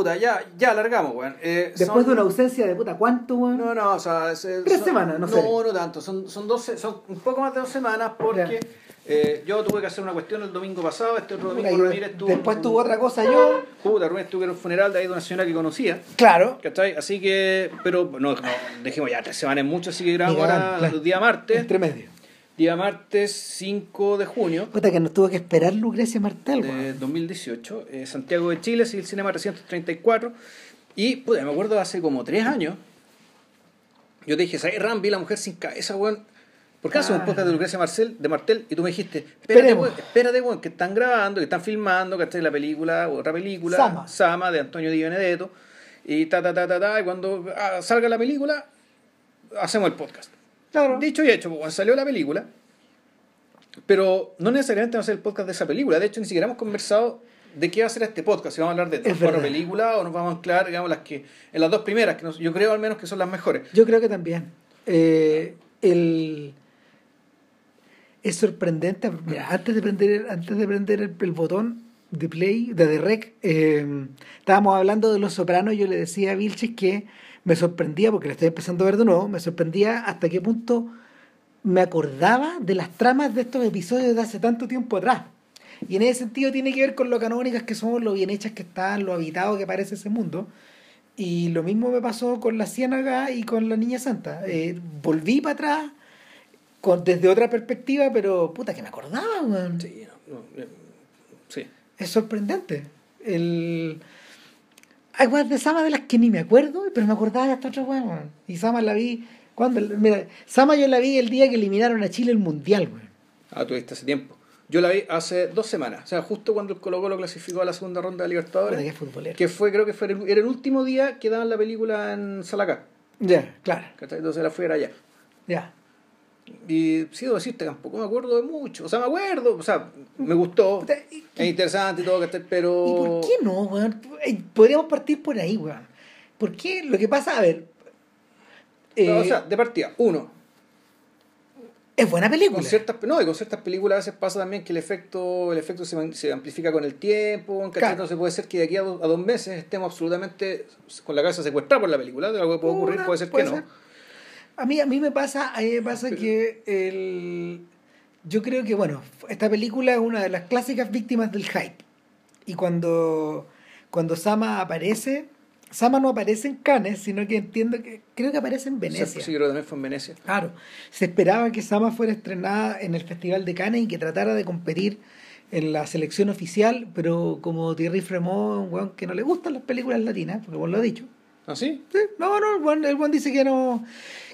puta, ya, ya largamos, weón. Eh, Después son- de una ausencia de puta, ¿cuánto, weón? No, no, o sea... se- Tres son- semanas, no sé. No, no tanto, son, son, dos, se- son un poco más de dos semanas porque eh, yo tuve que hacer una cuestión el domingo pasado, este otro domingo Ramírez tuvo... Después tuvo otra cosa yo. Puta, Ramírez a un funeral de ahí de una señora que conocía. Claro. ¿Cachai? Así que, pero no, no, dijimos ya tres semanas es mucho, así que grabamos ahora el día martes, Entre medio. Día martes 5 de junio Puta que nos tuvo que esperar Lucrecia Martel, de weón. 2018, eh, Santiago de Chile, el Cinema 334, y puta, me acuerdo hace como tres años, yo te dije, ¿sabes, Ram? Vi la mujer sin cabeza, weón. ¿Por qué haces un Ah. podcast de Lucrecia Marcel, de Martel? Y tú me dijiste, espérate, weón, espérate, weón, que están grabando, que están filmando, que la película, otra película, Sama. de Antonio Di Benedetto, y ta, ta, ta, ta, ta, y cuando ah, salga la película, hacemos el podcast. Claro. Dicho y hecho, pues, cuando salió la película, pero no necesariamente vamos a hacer el podcast de esa película. De hecho, ni siquiera hemos conversado de qué va a ser este podcast. Si vamos a hablar de Es tres cuatro películas o nos vamos a anclar, digamos, las que, en las dos primeras, que nos- yo creo al menos que son las mejores. Yo creo que también. Eh, el... Es sorprendente. Mira, antes de prender, antes de prender el, el botón de play, de, de rec, eh, estábamos hablando de Los Sopranos. Yo le decía a Vilches que me sorprendía, porque la estoy empezando a ver de nuevo, me sorprendía hasta qué punto me acordaba de las tramas de estos episodios de hace tanto tiempo atrás. Y en ese sentido tiene que ver con lo canónicas que somos, lo bien hechas que están, lo habitado que parece ese mundo. Y lo mismo me pasó con la Ciénaga y con la Niña Santa. Eh, volví para atrás con, desde otra perspectiva, pero puta que me acordaba, weón. Sí, no, no, eh, sí. Es sorprendente. El... Hay weas de Sama de las que ni me acuerdo, pero me acordaba de esta otra wea, weón. Y Sama la vi. cuando Mira, Sama yo la vi el día que eliminaron a Chile el mundial, weón. Ah, tuviste hace tiempo. Yo la vi hace dos semanas, o sea, justo cuando el Colo Colo clasificó a la segunda ronda de Libertadores, qué que fue, creo que fue el, era el último día que daban la película en Salacá. Ya, claro. Entonces la fui a allá. Ya. Y sí, debo decirte, tampoco me acuerdo de mucho. O sea, me acuerdo, o sea, me gustó. Puta, ¿y- Es interesante y todo. Pero. ¿Y por qué no, weón? Eh, Podríamos partir por ahí, weón. ¿Por qué? Lo que pasa, a ver. No, eh, o sea, de partida, uno, es buena película. con ciertas, no, y con ciertas películas a veces pasa también que el efecto, el efecto se, se amplifica con el tiempo, ¿cachai? Claro. Entonces puede ser que de aquí a, do- a dos meses estemos absolutamente con la cabeza secuestrada por la película, de algo que puede ocurrir, Una, puede ser puede que ser. no. A mí, a mí me pasa, a mí me pasa que el, yo creo que, bueno, esta película es una de las clásicas víctimas del hype. Y cuando, cuando Sama aparece, Sama no aparece en Cannes, sino que entiendo que creo que aparece en Venecia. Sí, sí, creo que también fue en Venecia. Claro, se esperaba que Sama fuera estrenada en el Festival de Cannes y que tratara de competir en la selección oficial, pero como Thierry Fremont, un weón que no le gustan las películas latinas, porque vos lo has dicho. ¿Ah, sí? Sí, no, no, el weón, el weón dice que no,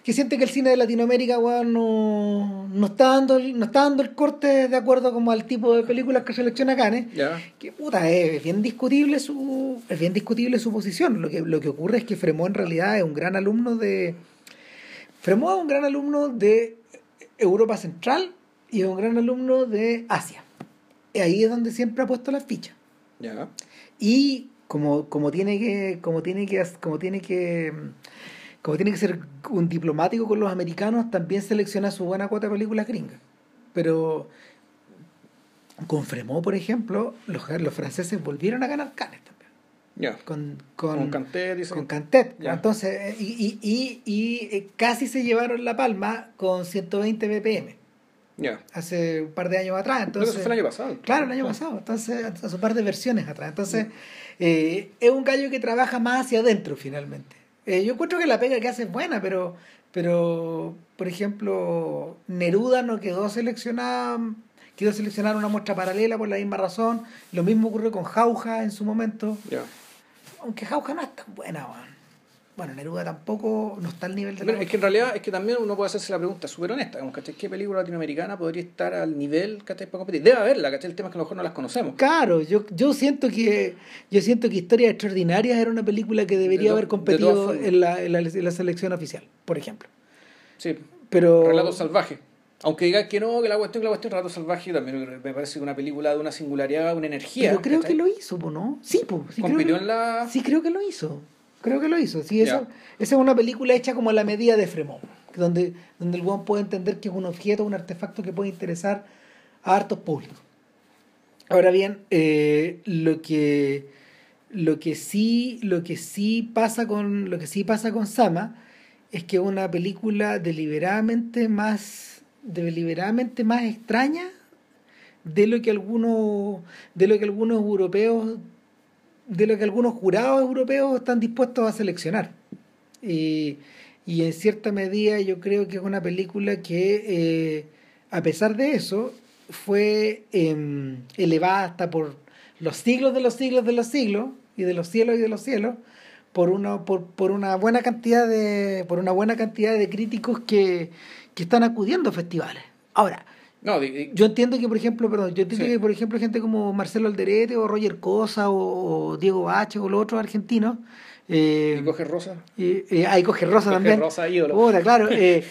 que siente que el cine de Latinoamérica, weón, no, no está dando el, no está dando el corte de acuerdo como al tipo de películas que selecciona Cannes. Ya. Que puta, es bien discutible su, es bien discutible su posición. Lo que, lo que ocurre es que Fremont en realidad es un gran alumno de. Fremont es un gran alumno de Europa Central y es un gran alumno de Asia. Y ahí es donde siempre ha puesto las fichas. Y como, como tiene que, como tiene que, como tiene que, como tiene que ser un diplomático con los americanos, también selecciona su buena cuota de películas gringas. Pero con Fremont, por ejemplo, los, los franceses volvieron a ganar Cannes también. Ya. Con, con, Con Cantet, con. Entonces, y, y, y, y eh, casi se llevaron la palma con 120 BPM Ya. hace un par de años atrás. Entonces, eso fue el año pasado. Claro, el año pasado. Entonces, hace un par de versiones atrás. Entonces, eh, es un gallo que trabaja más hacia adentro, finalmente. Eh, yo encuentro que la pega que hace es buena, pero, pero por ejemplo, Neruda no quedó seleccionada, quedó seleccionada una muestra paralela por la misma razón. Lo mismo ocurrió con Jauja en su momento. Aunque Jauja no es tan buena, weón. Bueno, Neruda tampoco no está al nivel de la Bueno, es que en realidad es que también uno puede hacerse la pregunta súper honesta, ¿cachai? ¿Qué película latinoamericana podría estar al nivel ¿cachai? para competir? Debe haberla, ¿cachai? El tema es que a lo mejor no las conocemos. Claro, yo, yo siento que yo siento que Historias Extraordinarias era una película que debería De haber competido en la, en, la, en la selección oficial, por ejemplo. Sí, Pero Relato Salvaje. Aunque digan que no, que la cuestión, que la cuestión Relato Salvaje también me parece que una película de una singularidad, una energía. pero creo que lo hizo, ¿no? Sí, po, sí, creo Compitió que, en la... sí creo que lo hizo. Creo que lo hizo. Sí, esa, Ya. esa es una película hecha como a la medida de Fremont, donde, donde el weón puede entender que es un objeto, un artefacto que puede interesar a hartos públicos. Ahora bien, eh, lo que Lo que sí, lo que sí pasa con, lo que sí pasa con Sama es que es una película deliberadamente más, deliberadamente más extraña de lo que algunos, de lo que algunos europeos, de lo que algunos jurados europeos están dispuestos a seleccionar. Y, en cierta medida yo creo que es una película que, eh, a pesar de eso, fue eh, elevada hasta por los siglos de los siglos de los siglos y de los cielos y de los cielos por una, por, por una buena cantidad de por una buena cantidad de críticos que, que están acudiendo a festivales. Ahora, No, di- yo entiendo que, por ejemplo, perdón, yo entiendo Sí. que, por ejemplo, gente como Marcelo Alderete o Roger Cosa o, o Diego Bache o los otros argentinos. Eh, y coge rosa. y, eh, ahí coge Rosa Coge también. Rosa, ídolo. Puta, claro. eh,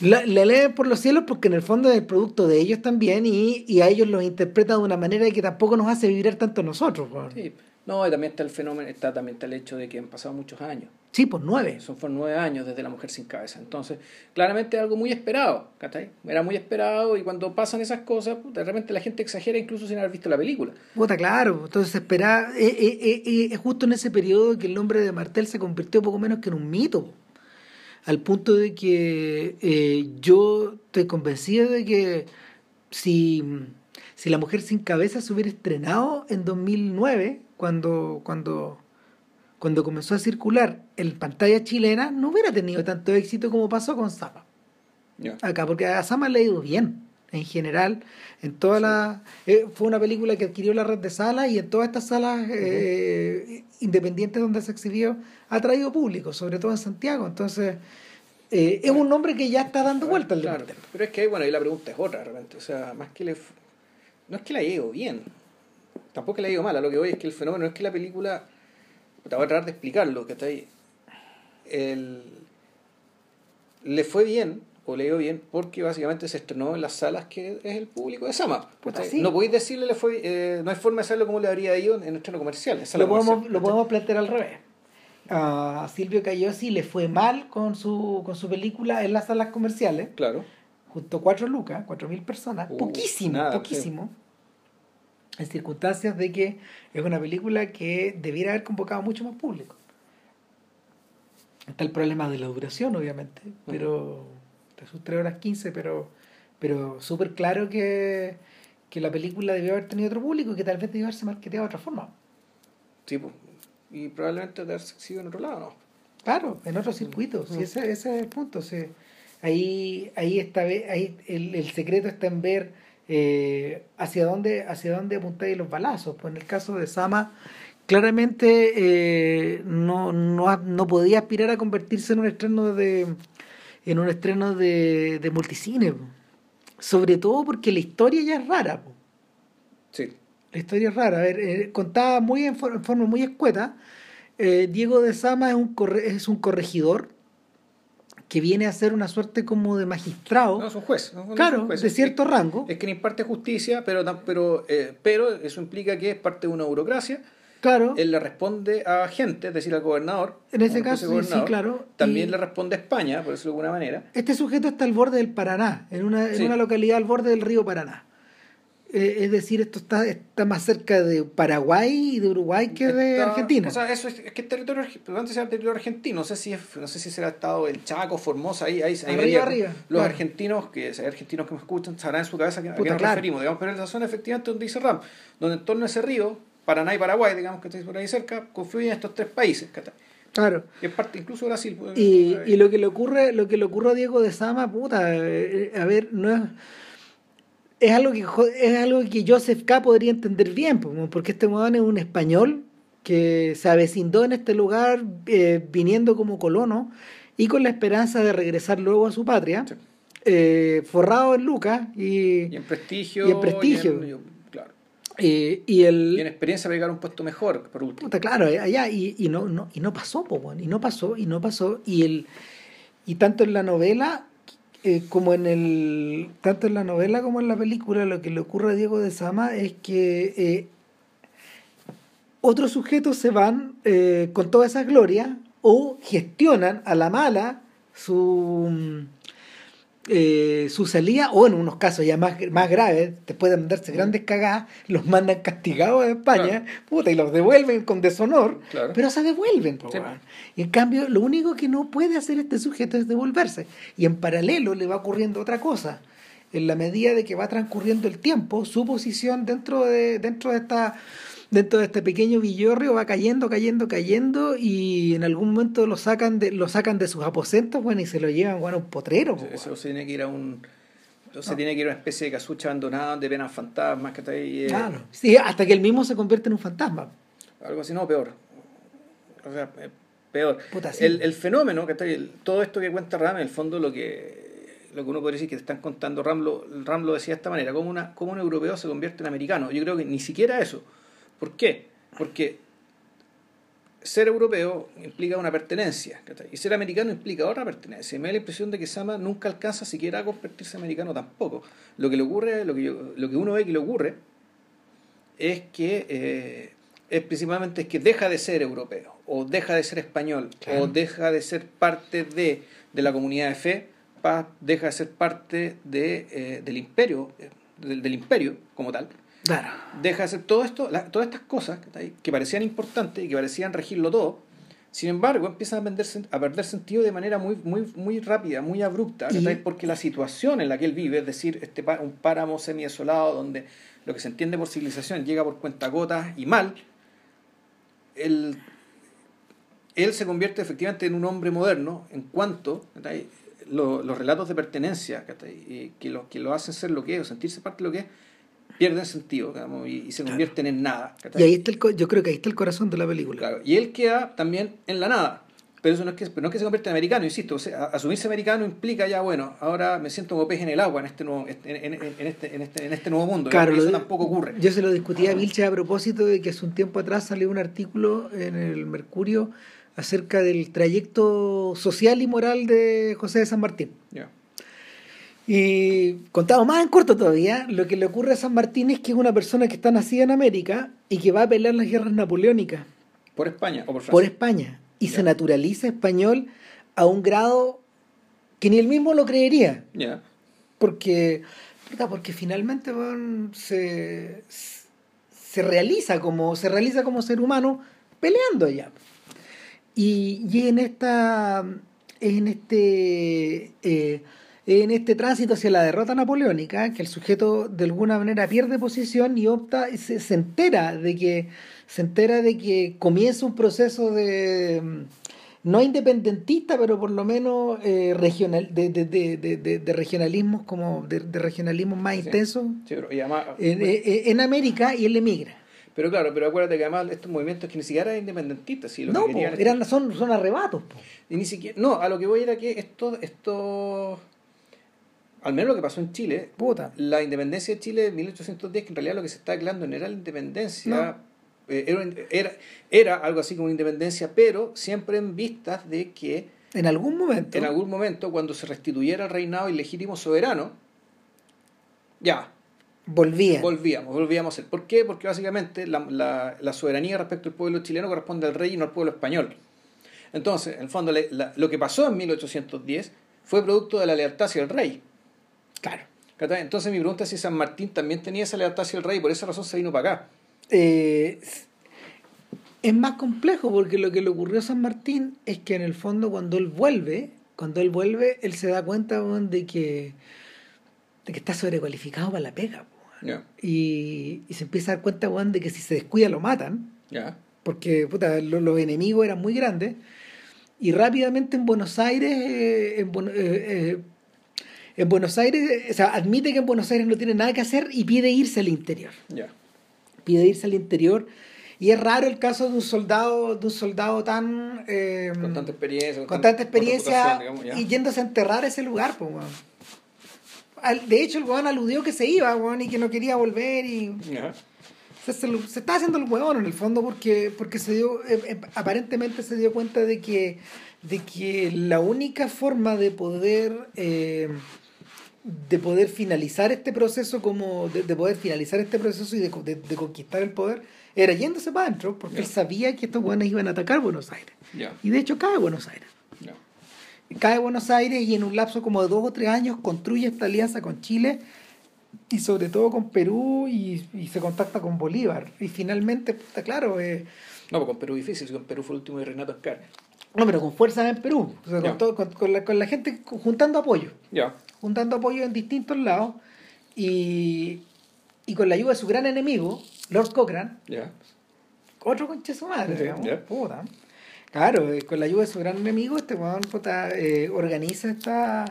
la, la leen por los cielos porque en el fondo es el producto de ellos también y, y a ellos los interpretan de una manera que tampoco nos hace vibrar tanto a nosotros. Sí. No, y también está el fenómeno, está también está el hecho de que han pasado muchos años. Pues nueve. Son fueron nueve años desde La Mujer Sin Cabeza. Entonces, claramente es algo muy esperado, ¿cachai? Era muy esperado y cuando pasan esas cosas, de repente la gente exagera incluso sin haber visto la película. Puta, claro. Entonces esperaba. eh, eh, eh, eh, es justo en ese periodo que el nombre de Martel se convirtió poco menos que en un mito. Al punto de que yo estoy convencido de que si, si La Mujer Sin Cabeza se hubiera estrenado en 2009, cuando, cuando, cuando comenzó a circular en pantalla chilena, no hubiera tenido tanto éxito como pasó con Zapa Ya. acá, porque a Sama le ha ido bien, en general, en toda la... eh, fue una película que adquirió la red de salas y en todas estas salas eh, independientes donde se exhibió ha traído público, sobre todo en Santiago, entonces eh, es un nombre que ya está dando vuelta al Claro, pero es que, bueno, ahí la pregunta es otra, de repente. O sea, más que le. No es que la haya ido bien. Tampoco la ido mal. A lo que voy es que el fenómeno es que la película. Te voy a tratar de explicarlo, que está ahí. El, le fue bien, o le dio bien, porque básicamente se estrenó en las salas que es el público de Sama. Sí. No podéis decirle, le fue, eh, no hay forma de saberlo como le habría ido en estreno comercial. en Lo podemos, lo podemos plantear al revés. A Silvio Cayosi le fue mal con su, con su película en las salas comerciales, Claro. junto a cuatro lucas, cuatro mil personas, Uh, poquísimo, nada, poquísimo. En circunstancias de que es una película que debiera haber convocado mucho más público. Está el problema de la duración, obviamente, pero de sus 3 horas 15, pero, pero súper claro que, que la película debió haber tenido otro público y que tal vez debió haberse marketeado de otra forma. Sí, pues. Y probablemente de haber sido en otro lado, ¿no? Claro, en otros circuitos, sí, ese, ese es el punto. sí. Ahí, ahí está ahí el, el secreto está en ver eh, hacia dónde, hacia dónde apuntáis los balazos. Pues en el caso de Sama, claramente eh, no, no, no podía aspirar a convertirse en un estreno de en un estreno de, de multicine. po. Sobre todo porque la historia ya es rara. po. Sí. La historia es rara. A ver, eh, contada muy en, for- en forma muy escueta, Diego de Sama es un, corre- es un corregidor que viene a ser una suerte como de magistrado, No, es un juez. no, no es un claro, juez. de Es- cierto rango. Es que imparte justicia, pero, pero, eh, pero eso implica que es parte de una burocracia. Claro, Él le responde a gente, es decir, al gobernador. En ese caso, sí, claro. También Y- le responde a España, por decirlo de alguna manera. este sujeto está al borde del Paraná, en una, en una localidad al borde del río Paraná. Eh, es decir, esto está, está más cerca de Paraguay y de Uruguay que de Está- Argentina. O sea, eso es, es que es territorio, antes era territorio argentino. No sé si es- no sé si será estado el Chaco, Formosa, ahí, ahí, ahí Arriba, varía. arriba, Los claro. argentinos, que argentinos que me escuchan, sabrán en su cabeza a qué a qué Puta, nos claro. referimos, digamos, pero es la zona efectivamente donde dice Ram, donde en torno a ese río, Paraná y Paraguay, digamos que estáis por ahí cerca, confluyen estos tres países, claro. es parte incluso Brasil. pues, Y, eh, y lo que le ocurre, lo que le ocurre a Diego de Sama, puta, eh, a ver, no es es algo que es algo que Joseph K podría entender bien, po, porque este weón es un español que se avecindó en este lugar eh, viniendo como colono y con la esperanza de regresar luego a su patria, Sí. eh, forrado en Lucas y, y en prestigio. y en prestigio. Y en, claro. eh, y el Y en experiencia para llegar a un puesto mejor, por último. Puta, claro, eh, allá, y, y no, no, y no pasó, po, y no pasó, y no pasó, y el, y tanto en la novela eh, como en el, tanto en la novela como en la película, lo que le ocurre a Diego de Sama es que eh, otros sujetos se van eh, con toda esa gloria o gestionan a la mala su eh, su salida, o en unos casos ya más, más graves, después de mandarse grandes cagadas, los mandan castigados a España, puta, y los devuelven con deshonor, Claro. pero se devuelven. Sí. Y en cambio, lo único que no puede hacer este sujeto es devolverse. Y en paralelo le va ocurriendo otra cosa. En la medida de que va transcurriendo el tiempo, su posición dentro de, dentro de esta dentro de este pequeño villorrio va cayendo, cayendo, cayendo y en algún momento lo sacan de, lo sacan de sus aposentos, bueno, y se lo llevan bueno, a un potrero. po, Eso se tiene que ir a un. Se tiene que ir a una especie de casucha abandonada donde penan fantasmas, que está ahí. eh, Claro. Sí, hasta que él mismo se convierte en un fantasma. Algo así, no, peor. O sea, eh, peor. Puta, sí. el, el fenómeno, que está ahí, el- todo esto que cuenta Ram, en el fondo lo que lo que uno podría decir que te están contando, Ram lo, Ram lo decía de esta manera, como, una, como un europeo se convierte en americano. Yo creo que ni siquiera eso. ¿Por qué? Porque ser europeo implica una pertenencia, y ser americano implica otra pertenencia. Y me da la impresión de que Sama nunca alcanza siquiera a convertirse americano tampoco. Lo que le ocurre, lo que, yo- lo que uno ve que le ocurre, es que eh, es principalmente es que deja de ser europeo, o deja de ser español, Claro. o deja de ser parte de, de la comunidad de fe, pa- deja de ser parte de, eh, del imperio, eh, del, del imperio como tal Claro. deja de hacer todo esto, la- todas estas cosas que, parecían importantes y que parecían regirlo todo, sin embargo empiezan a perder, sen- a perder sentido de manera muy, muy, muy rápida, muy abrupta, Y- porque la situación en la que él vive, es decir, este un páramo semi-desolado donde lo que se entiende por civilización llega por cuentagotas y mal, él, él se convierte efectivamente en un hombre moderno en cuanto está ahí, lo- los relatos de pertenencia que, lo, que lo hacen ser lo que es o sentirse parte de lo que es pierden sentido digamos, y, y se convierten en nada. Y ahí está el, co- yo creo que ahí está el corazón de la película. Claro, y él queda también en la nada. Pero eso no es que, no es que se convierta en americano, insisto. o sea, asumirse americano implica ya, bueno, ahora me siento como pez en el agua en este nuevo, en, en- en este, en, este, en este nuevo mundo. Claro, eso tampoco ocurre. Yo se lo discutía a Vilche a propósito de que hace un tiempo atrás salió un artículo en el Mercurio acerca del trayecto social y moral de José de San Martín. Y contado más en corto todavía, lo que le ocurre a San Martín es que es una persona que está nacida en América y que va a pelear las guerras napoleónicas ¿Por España o por Francia? por España y se naturaliza español a un grado que ni él mismo lo creería. Ya. porque porque finalmente se, se realiza como se realiza como ser humano peleando ya y, y en esta en este eh, en este tránsito hacia la derrota napoleónica que el sujeto de alguna manera pierde posición y opta y se, se entera de que se entera de que comienza un proceso de mm, no independentista, pero por lo menos eh, regional, de, de, de, de, regionalismos como de, de regionalismos más Sí. intensos Sí, pero, y además- en, eh, en América y él emigra. pero claro, pero acuérdate que además estos movimientos que ni siquiera eran independentistas. Sí, lo No, que po, querían eran, son, son arrebatos. po. Y ni siquiera, no, a lo que voy era que esto, esto, al menos lo que pasó en Chile, Puta. la independencia de Chile de 1810, que en realidad lo que se está declarando no era la independencia, eh, era, era, era algo así como una independencia, pero siempre en vistas de que En algún momento. en algún momento, cuando se restituyera el reinado ilegítimo soberano, ya, volvían. volvíamos, volvíamos a ser. ¿Por qué? Porque básicamente la, la, la soberanía respecto al pueblo chileno corresponde al rey y no al pueblo español. Entonces, en el fondo, la- lo que pasó en 1810 fue producto de la lealtad hacia el rey. Claro. Entonces mi pregunta es si San Martín también tenía esa lealtad hacia el rey y por esa razón se vino para acá. Eh, es más complejo porque lo que le ocurrió a San Martín es que en el fondo cuando él vuelve, cuando él vuelve, él se da cuenta de que de que está sobrecualificado para la pega. Y, y se empieza a dar cuenta de que si se descuida lo matan, porque puta, lo- los enemigos eran muy grandes. Y rápidamente en Buenos Aires, eh, en, eh, eh, en Buenos Aires, o sea, admite que en Buenos Aires no tiene nada que hacer y pide irse al interior ya. pide irse al interior y es raro el caso de un soldado de un soldado tan eh, Con tanta experiencia. con tan- tanta experiencia digamos, y yéndose a enterrar a ese lugar pues, weón. Al- de hecho el weón aludió que se iba weón, y que no quería volver y Ya. se, se, se está haciendo el huevón en el fondo porque porque se dio eh, eh, aparentemente se dio cuenta de que de que la única forma de poder eh, de poder finalizar este proceso como de, de poder finalizar este proceso y de, de- de conquistar el poder era yéndose para adentro porque Ya. él sabía que estos hueones iban a atacar Buenos Aires Ya, y de hecho cae Buenos Aires ya. cae Buenos Aires y en un lapso como de dos o tres años construye esta alianza con Chile y sobre todo con Perú y, y se contacta con Bolívar. Y finalmente, está claro, eh, No, pues con Perú difícil, con Perú fue el último de Renato Escar. No, pero con fuerza en Perú, o sea, con, Ya. todo- con- con la, con la gente juntando apoyo. Juntando apoyo en distintos lados y, y con la ayuda de su gran enemigo, Lord Cochrane, otro conche su madre, puta. Claro, eh, con la ayuda de su gran enemigo, este weón puta, eh, organiza esta,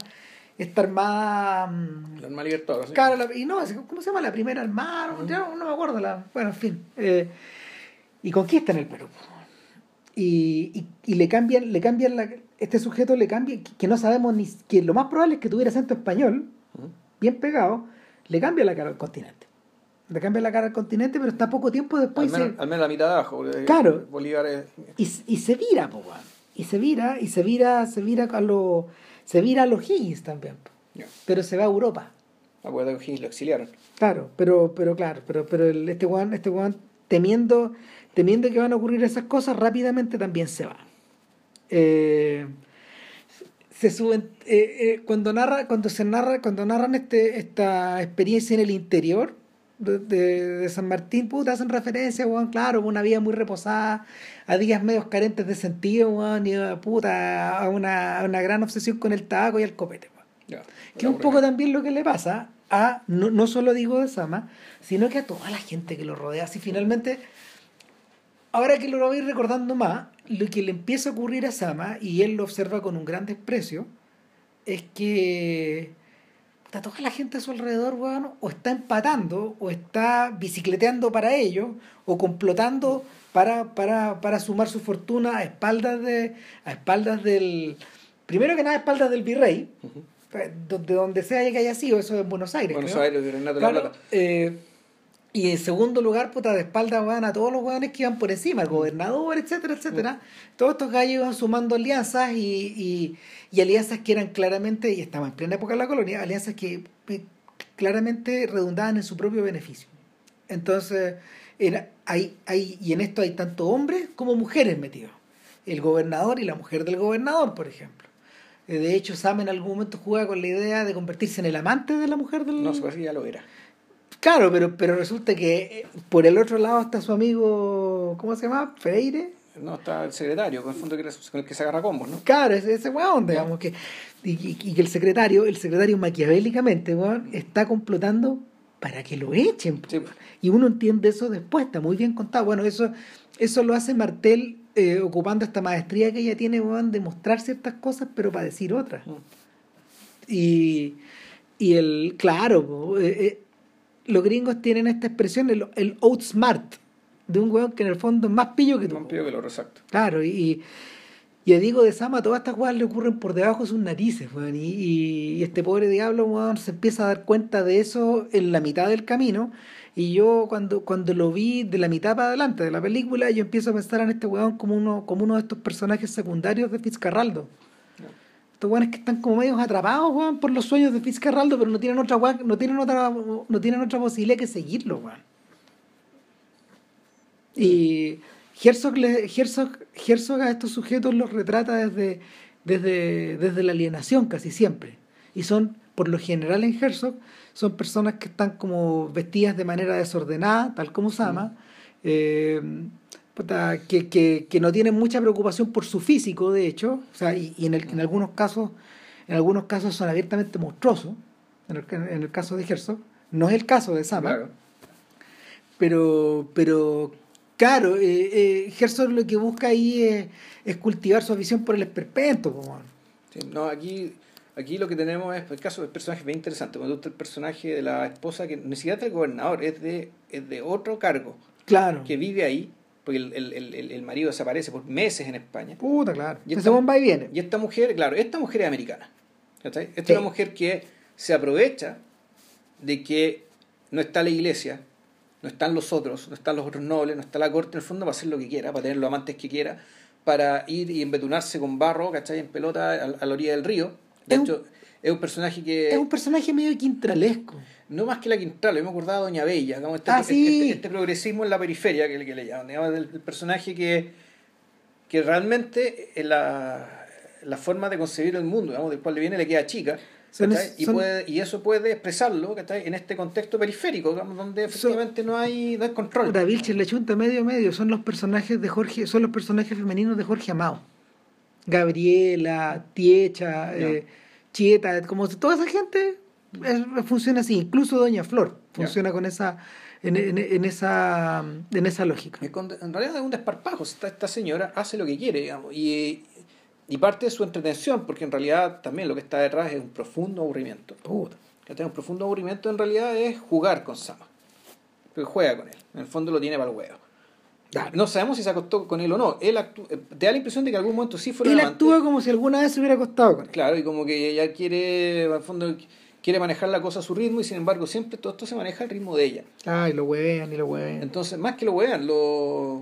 esta armada. mm, La arma libertadora. ¿sí? Claro, la- y no, ¿cómo se llama? La primera armada, no, ya no, no me acuerdo. La, bueno, en fin. eh, y conquistan el Perú. Y, y, y le cambian, le cambian la, este sujeto le cambia, que, que no sabemos ni, que lo más probable es que tuviera acento español, bien pegado, le cambia la cara al continente. Le cambia la cara al continente, pero está poco tiempo Al después y menos, se- al menos la mitad de abajo. Claro. Bolívar es. y, y se vira, po. Y se vira, y se vira, se vira a los, se vira a los Higgins también. Ya. pero se va a Europa. Acuérdate que Higgins lo exiliaron. Claro, pero, pero claro, pero, pero el- este weón, este weón temiendo, temiendo que van a ocurrir esas cosas, rápidamente también se va. Eh, se suben, eh, eh, cuando narra, cuando se narra, cuando narran este, esta experiencia en el interior de, de- de San Martín, puta, hacen referencia, weón, claro, a una vida muy reposada, a días medios carentes de sentido, weón, y a, puta, a una, a una gran obsesión con el tabaco y el copete, weón. Ya. Que es un poco también lo que le pasa a, no, no solo digo de Sama, sino que a toda la gente que lo rodea. Así finalmente, ahora que lo voy recordando más, lo que le empieza a ocurrir a Sama, y él lo observa con un gran desprecio, es que puta, toda la gente a su alrededor, weón, o está empatando, o está bicicleteando para ellos, o complotando para, para, para sumar su fortuna a espaldas de, a espaldas del, primero que nada a espaldas del virrey, Ujú. de donde sea que haya sido, eso en Buenos Aires. Buenos creo. Aires, de Renato La Claro, Plata. eh, y en segundo lugar, puta, de espalda van a todos los hueones que iban por encima, el gobernador, etcétera, etcétera. Todos estos gallos iban sumando alianzas y, y, y alianzas que eran claramente, y estamos en plena época de la colonia, alianzas que eh, claramente redundaban en su propio beneficio. Entonces, era, hay, hay, y en esto hay tanto hombres como mujeres metidos. El gobernador y la mujer del gobernador, por ejemplo. Eh, De hecho, Sam en algún momento juega con la idea de convertirse en el amante de la mujer del... No, ya lo era. Claro, pero, pero resulta que eh, por el otro lado está su amigo, ¿cómo se llama? Freire. No, está el secretario, con el fondo que era- con el que se agarra combos, ¿no? Claro, ese, ese weón, digamos, que, y, que el secretario, el secretario maquiavélicamente, weón, está complotando para que lo echen. Sí. Y uno entiende eso después, está muy bien contado. Bueno, eso, eso lo hace Martel eh, ocupando esta maestría que ella tiene, weón, de mostrar ciertas cosas, pero para decir otras. Mm. Y, y el, claro, eh, eh, los gringos tienen esta expresión, el, el outsmart, de un weón que en el fondo es más pillo que tú. Más pillo que lo exacto. Claro, y, y a Diego de Sama todas estas cosas le ocurren por debajo de sus narices, weón. Y, y este pobre diablo, weón, se empieza a dar cuenta de eso en la mitad del camino. Y yo cuando, cuando lo vi de la mitad para adelante de la película, yo empiezo a pensar en este weón como uno, como uno de estos personajes secundarios de Fitzcarraldo. Estos weones que están como medios atrapados, weón, por los sueños de Fitzcarraldo, pero no tienen otra weá- no tienen otra, no tienen otra posibilidad que seguirlo, weón. Y Herzog, le- Herzog, Herzog a estos sujetos los retrata desde, desde, desde la alienación casi siempre. Y son, por lo general en Herzog, son personas que están como vestidas de manera desordenada, tal como Sama, eh, que, que, que no tienen mucha preocupación por su físico, de hecho, o sea, y, y en, el- en algunos casos, en algunos casos son abiertamente monstruosos, en el, en el caso de Herzog. No es el caso de Sama, Claro. pero, pero claro, eh, eh, Herzog lo que busca ahí es, es cultivar su afición por el esperpento. Sí, no, aquí, aquí lo que tenemos es el caso del personaje bien interesante. Cuando está el personaje de la esposa que ni siquiera es del gobernador, es de, es de otro cargo, Claro. que vive ahí, porque el, el, el, el- marido desaparece por meses en España. Puta, claro. Y esta- bomba y viene. Y esta mujer, claro, esta mujer es americana. ¿cachai? Esta Sí. es una mujer que se aprovecha de que no está la iglesia, no están los otros, no están los otros nobles, no está la corte en el fondo para hacer lo que quiera, para tener los amantes que quiera, para ir y embetunarse con barro, ¿cachai? En pelota a, a la orilla del río. De Es hecho, es un personaje que... Es un personaje medio quintralesco. No más que la Quintral, yo me acordaba de Doña Bella, como este, Ah, este- sí. este- este progresismo en la periferia que, le- que le llaman, digamos, del, del personaje que, que realmente en la, la forma de concebir el mundo, digamos, del cual le viene le queda chica. Y, son- puede, y eso puede expresarlo ¿cachai? en este contexto periférico, digamos, donde efectivamente no hay, no hay control. Puta, Vilches le chunta medio medio, son los personajes de Jorge, son los personajes femeninos de Jorge Amado. Gabriela, Tiecha, eh, Chieta, como toda esa gente es- funciona así, incluso Doña Flor funciona con esa en, en- en esa en esa lógica. En realidad es un desparpajo. Esta, esta señora hace lo que quiere, digamos, y, y parte de su entretención, porque en realidad también lo que está detrás es un profundo aburrimiento. Puta. Un profundo aburrimiento en realidad es jugar con Sama. Porque juega con él. En el fondo lo tiene para el huevo. No sabemos si se acostó con él o no. Él actú- eh, te da la impresión de que en algún momento sí fue Él actúa como si alguna vez se hubiera acostado con él. Claro, y como que ella quiere, al fondo, quiere manejar la cosa a su ritmo y sin embargo siempre todo esto se maneja al ritmo de ella. Ay, lo huevean y lo huevean. Entonces, más que lo vean, lo...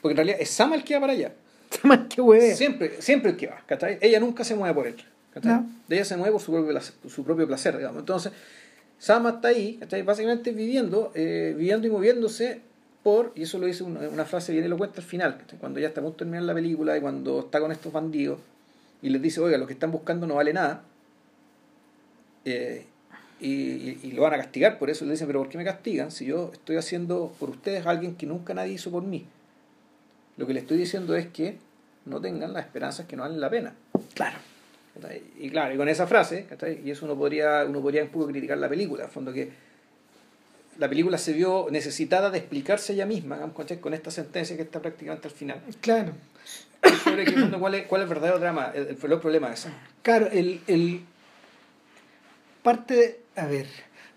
Porque en realidad es Sama el que va para allá. Más que huevean. Siempre, siempre el que va, ¿cachai? Ella nunca se mueve por él. No. De ella se mueve por su propio placer, su propio placer digamos. Entonces, Sama está ahí, ¿cachai? Básicamente viviendo, eh, viviendo y moviéndose por, y eso lo dice una, una frase bien elocuente al final, cuando ya está a punto de terminar la película y cuando está con estos bandidos y les dice, oiga, lo que están buscando no vale nada, eh, y, y- y lo van a castigar por eso, le dicen, pero ¿por qué me castigan si yo estoy haciendo por ustedes alguien que nunca nadie hizo por mí? Lo que le estoy diciendo es que no tengan las esperanzas que no valen la pena. Claro. Y claro, y con esa frase, y eso uno podría, uno podría un poco criticar la película, al fondo que la película se vio necesitada de explicarse ella misma, ¿cachai? con esta sentencia que está prácticamente al final. Claro. Sobre que, cuál, es, cuál es el verdadero drama, el, el, el problema de eso. Claro, el, el parte, a ver,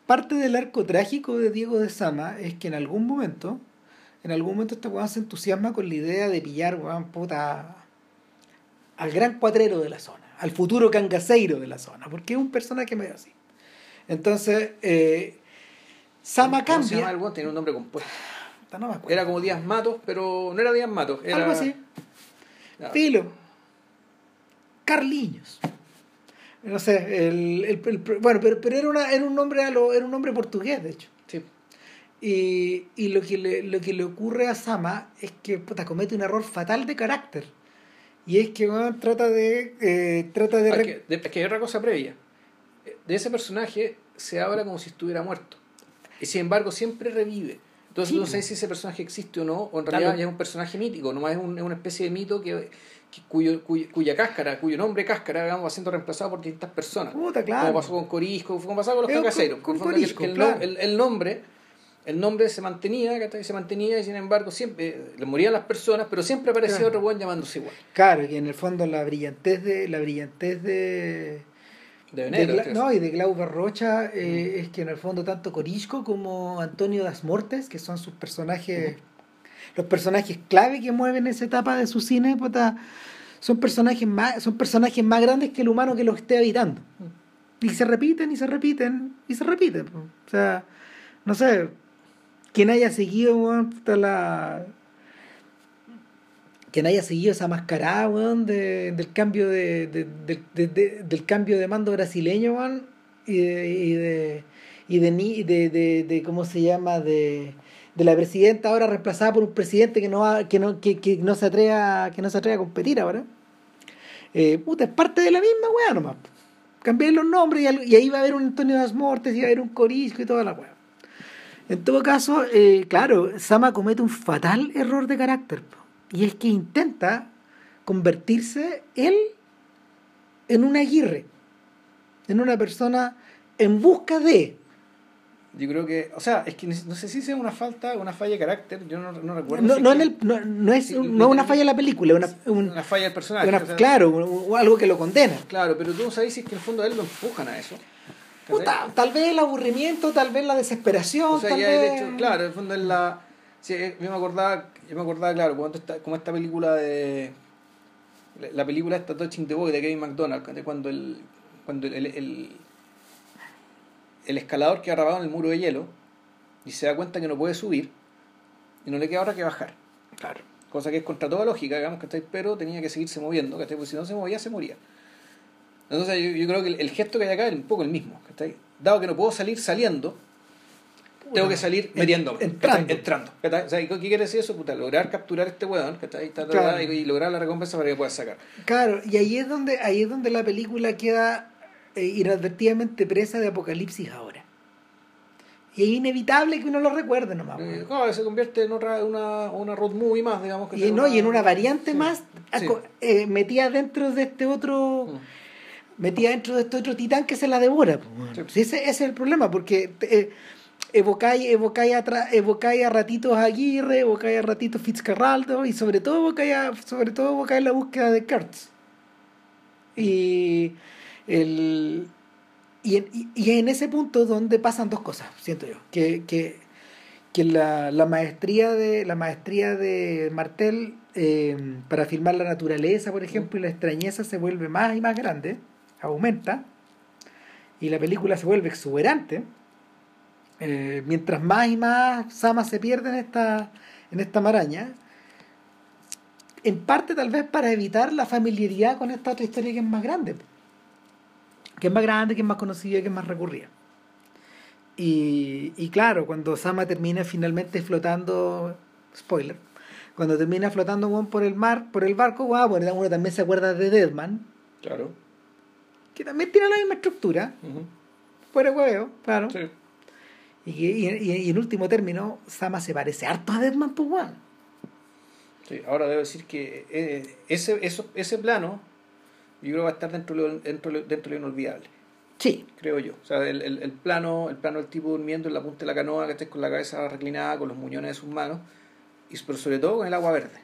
parte del arco trágico de Diego de Sama es que en algún momento, en algún momento este weón se entusiasma con la idea de pillar, weón, puta, al gran cuatrero de la zona, al futuro cangaceiro de la zona, porque es un personaje medio así. Entonces, eh, Sama ¿Cómo se llama cambia. el weón? Tenía un nombre compuesto. No me. Era como Díaz Matos, pero no era Díaz Matos. Era... Algo así. Ya. Filo. Carliños. No sé, el, el- el- bueno, pero, pero era, una, era un nombre a lo- era un nombre portugués, de hecho. Sí. Y, y lo, que le, lo que le ocurre a Sama es que puta, comete un error fatal de carácter. Y es que trata de. eh, trata de. Ah, que, de- es que hay otra cosa previa. De ese personaje se habla como si estuviera muerto. Y sin embargo siempre revive. Entonces Sí, no sabes si ese personaje existe o no, o en realidad es un personaje mítico, nomás es, un- es una especie de mito que, que- cuyo, cuya, cuya cáscara, cuyo nombre cáscara, digamos, va siendo reemplazado por distintas personas. Puta, claro. Como pasó con Corisco, como pasaba con los Eh, con- con que- Corisco, que el, claro. el- el nombre el nombre se mantenía, se mantenía y sin embargo siempre eh, le morían las personas, pero siempre aparecía Claro. otro buen llamándose igual. Claro, que en el fondo la brillantez de. La brillantez de. De este no, y de Glauber Rocha eh, es que en el fondo tanto Corisco como Antonio Das Mortes, que son sus personajes, los personajes clave que mueven esa etapa de su cine, son personajes más, son personajes más grandes que el humano que los esté habitando. Y se repiten y se repiten y se repiten. O sea, no sé, quien haya seguido puta, la quien haya seguido esa mascarada, weón, de, del cambio de, de- de- de- de- del cambio de mando brasileño, weón, y de, y de, y de, de, ¿cómo se llama? De, de la presidenta ahora reemplazada por un presidente que no que no, que, no se que no se atreve a competir ahora. Eh, puta, es parte de la misma weá nomás. Cambiar los nombres y ahí va a haber un Antonio Das Mortes y va a haber un Corisco y toda la weá. En todo caso, eh, claro, Sama comete un fatal error de carácter. po. Y es que intenta convertirse él en un Aguirre. En una persona en busca de. Yo creo que, o sea, es que no sé si sea una falta, una falla de carácter, yo no, no recuerdo. No, no, es en el, no, no es, Sí, no una falla en la película, una, un- una falla del personaje. una- o sea, claro, un- algo que lo condena. Claro, pero tú no sabes si es que en el fondo a él lo empujan a eso. Puta, tal vez el aburrimiento, tal vez la desesperación, O sea, tal ya vez... de hecho, claro, en el fondo es la. Sí, eh, yo me acordaba, yo me acordaba, claro, cuando esta, como esta película de. la- La película esta Touching the Boy de Kevin McDonald, cuando el. cuando el, el, el, el escalador queda atrapado en el muro de hielo y se da cuenta que no puede subir y no le queda otra que bajar. Claro. Cosa que es contra toda lógica, digamos, ¿cachai? Pero tenía que seguirse moviendo, ¿cachai? Porque si no se movía, se moría. Entonces yo, yo creo que el, el gesto que hay acá es un poco el mismo, ¿cachai? Dado que no puedo salir saliendo, tengo que salir metiéndome, entrando. entrando. O sea, ¿y ¿qué quiere decir eso? Puta, lograr capturar a este weón, ta, ta, Claro. y, y lograr la recompensa para que pueda sacar. Claro, y ahí es donde, ahí es donde la película queda eh, inadvertidamente presa de apocalipsis ahora. Y es inevitable que uno lo recuerde nomás. Eh, claro, se convierte en otra, una, una road movie más, digamos. que y, no, y en una variante sí, más sí. eh, metida dentro de este otro Mm. metida dentro de este otro titán que se la devora. pues. Sí. Ese es el problema, porque eh, evocáis, a evocáis a ratitos Aguirre, evocáis a ratitos Fitzcarraldo y sobre todo evocáis, sobre todo evocáis la búsqueda de Kurtz. Y, el, y, en, y en ese punto donde pasan dos cosas, siento yo. Que, que, que la, la maestría de la maestría de Martel eh, para filmar la naturaleza, por ejemplo, y la extrañeza se vuelve más y más grande, aumenta, y la película se vuelve exuberante. Eh, mientras más y más Sama se pierde en esta, en esta maraña, en parte tal vez para evitar la familiaridad con esta otra historia que es más grande, que es más grande, que es más conocida, que es más recurrida. Y, y claro, cuando Sama termina finalmente flotando, spoiler, cuando termina flotando por el mar, por el barco, weón, bueno, uno también se acuerda de Deadman, Claro. que también tiene la misma estructura, Ujú. fuera de huevo, claro. Sí. Y, y, y- en último término, Sama se parece harto a Deadman, pues. Sí, ahora debo decir que eh, ese, eso, ese plano yo creo que va a estar dentro de lo, dentro, dentro de lo inolvidable, Sí, creo yo. O sea, el, el, el plano, el plano del tipo durmiendo en la punta de la canoa, que esté con la cabeza reclinada, con los muñones de sus manos, y, pero sobre todo con el agua verde.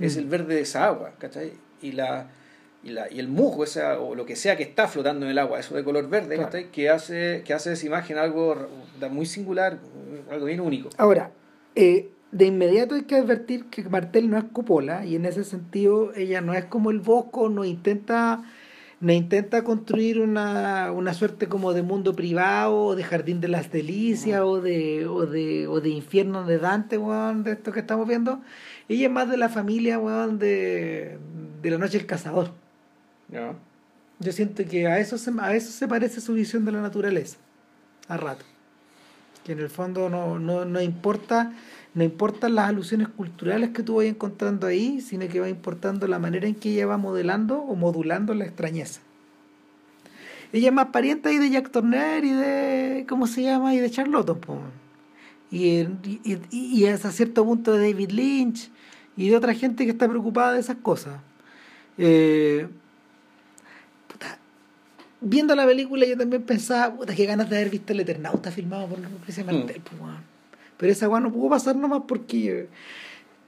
Es Mm. el verde de esa agua, ¿cachai? Y la y, la, y el musgo esa, o lo que sea que está flotando en el agua, eso de color verde, que hace que hace de esa imagen algo muy singular, algo bien único. Ahora, eh, de inmediato hay que advertir que Martel no es Coppola y en ese sentido ella no es como el Bosco, no intenta, no intenta construir una, una suerte como de mundo privado o de Jardín de las Delicias o, de, o, de, o de Infierno de Dante, weón, de esto que estamos viendo. Ella es más de la familia, weón, de, de La Noche del Cazador. Yo siento que a eso, se, a eso se parece su visión de la naturaleza, a rato. Que en el fondo no, no, no importa, no importan las alusiones culturales que tú vayas encontrando ahí, sino que va importando la manera en que ella va modelando o modulando la extrañeza. Ella es más pariente ahí de Jack Turner y de, ¿cómo se llama? Y de Charlotte. Y, y, y, hasta cierto punto de David Lynch y de otra gente que está preocupada de esas cosas. Eh, viendo la película yo también pensaba, puta, qué ganas de haber visto el Eternauta filmado por Lucrecia Martel, pues, weón. Pero esa weón no pudo pasar nomás porque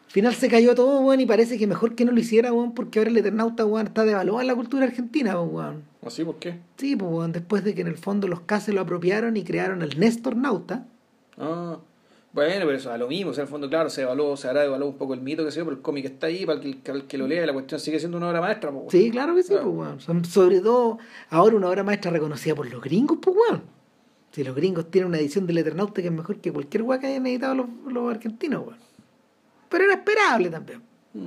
al final se cayó todo, weón, y parece que mejor que no lo hiciera, weón, porque ahora el Eternauta, weón, está devaluado en la cultura argentina, pues, weón. ¿Así por qué? Sí, pues, weón, después de que en el fondo los K se lo apropiaron y crearon el Néstor Nauta. Ah, bueno, pero eso a lo mismo, o sea, en el fondo, claro, se evaluó, se hará evaluado un poco el mito que se dio, pero el cómic está ahí para el que, para el que lo lea la cuestión sigue siendo una obra maestra. pues, Sí, claro que sí, Claro. pues, weón. Sobre todo ahora una obra maestra reconocida por los gringos, pues, weón. Si los gringos tienen una edición del Eternauta que es mejor que cualquier weón que hayan editado los, los argentinos, weón. Pero era esperable también. Mm.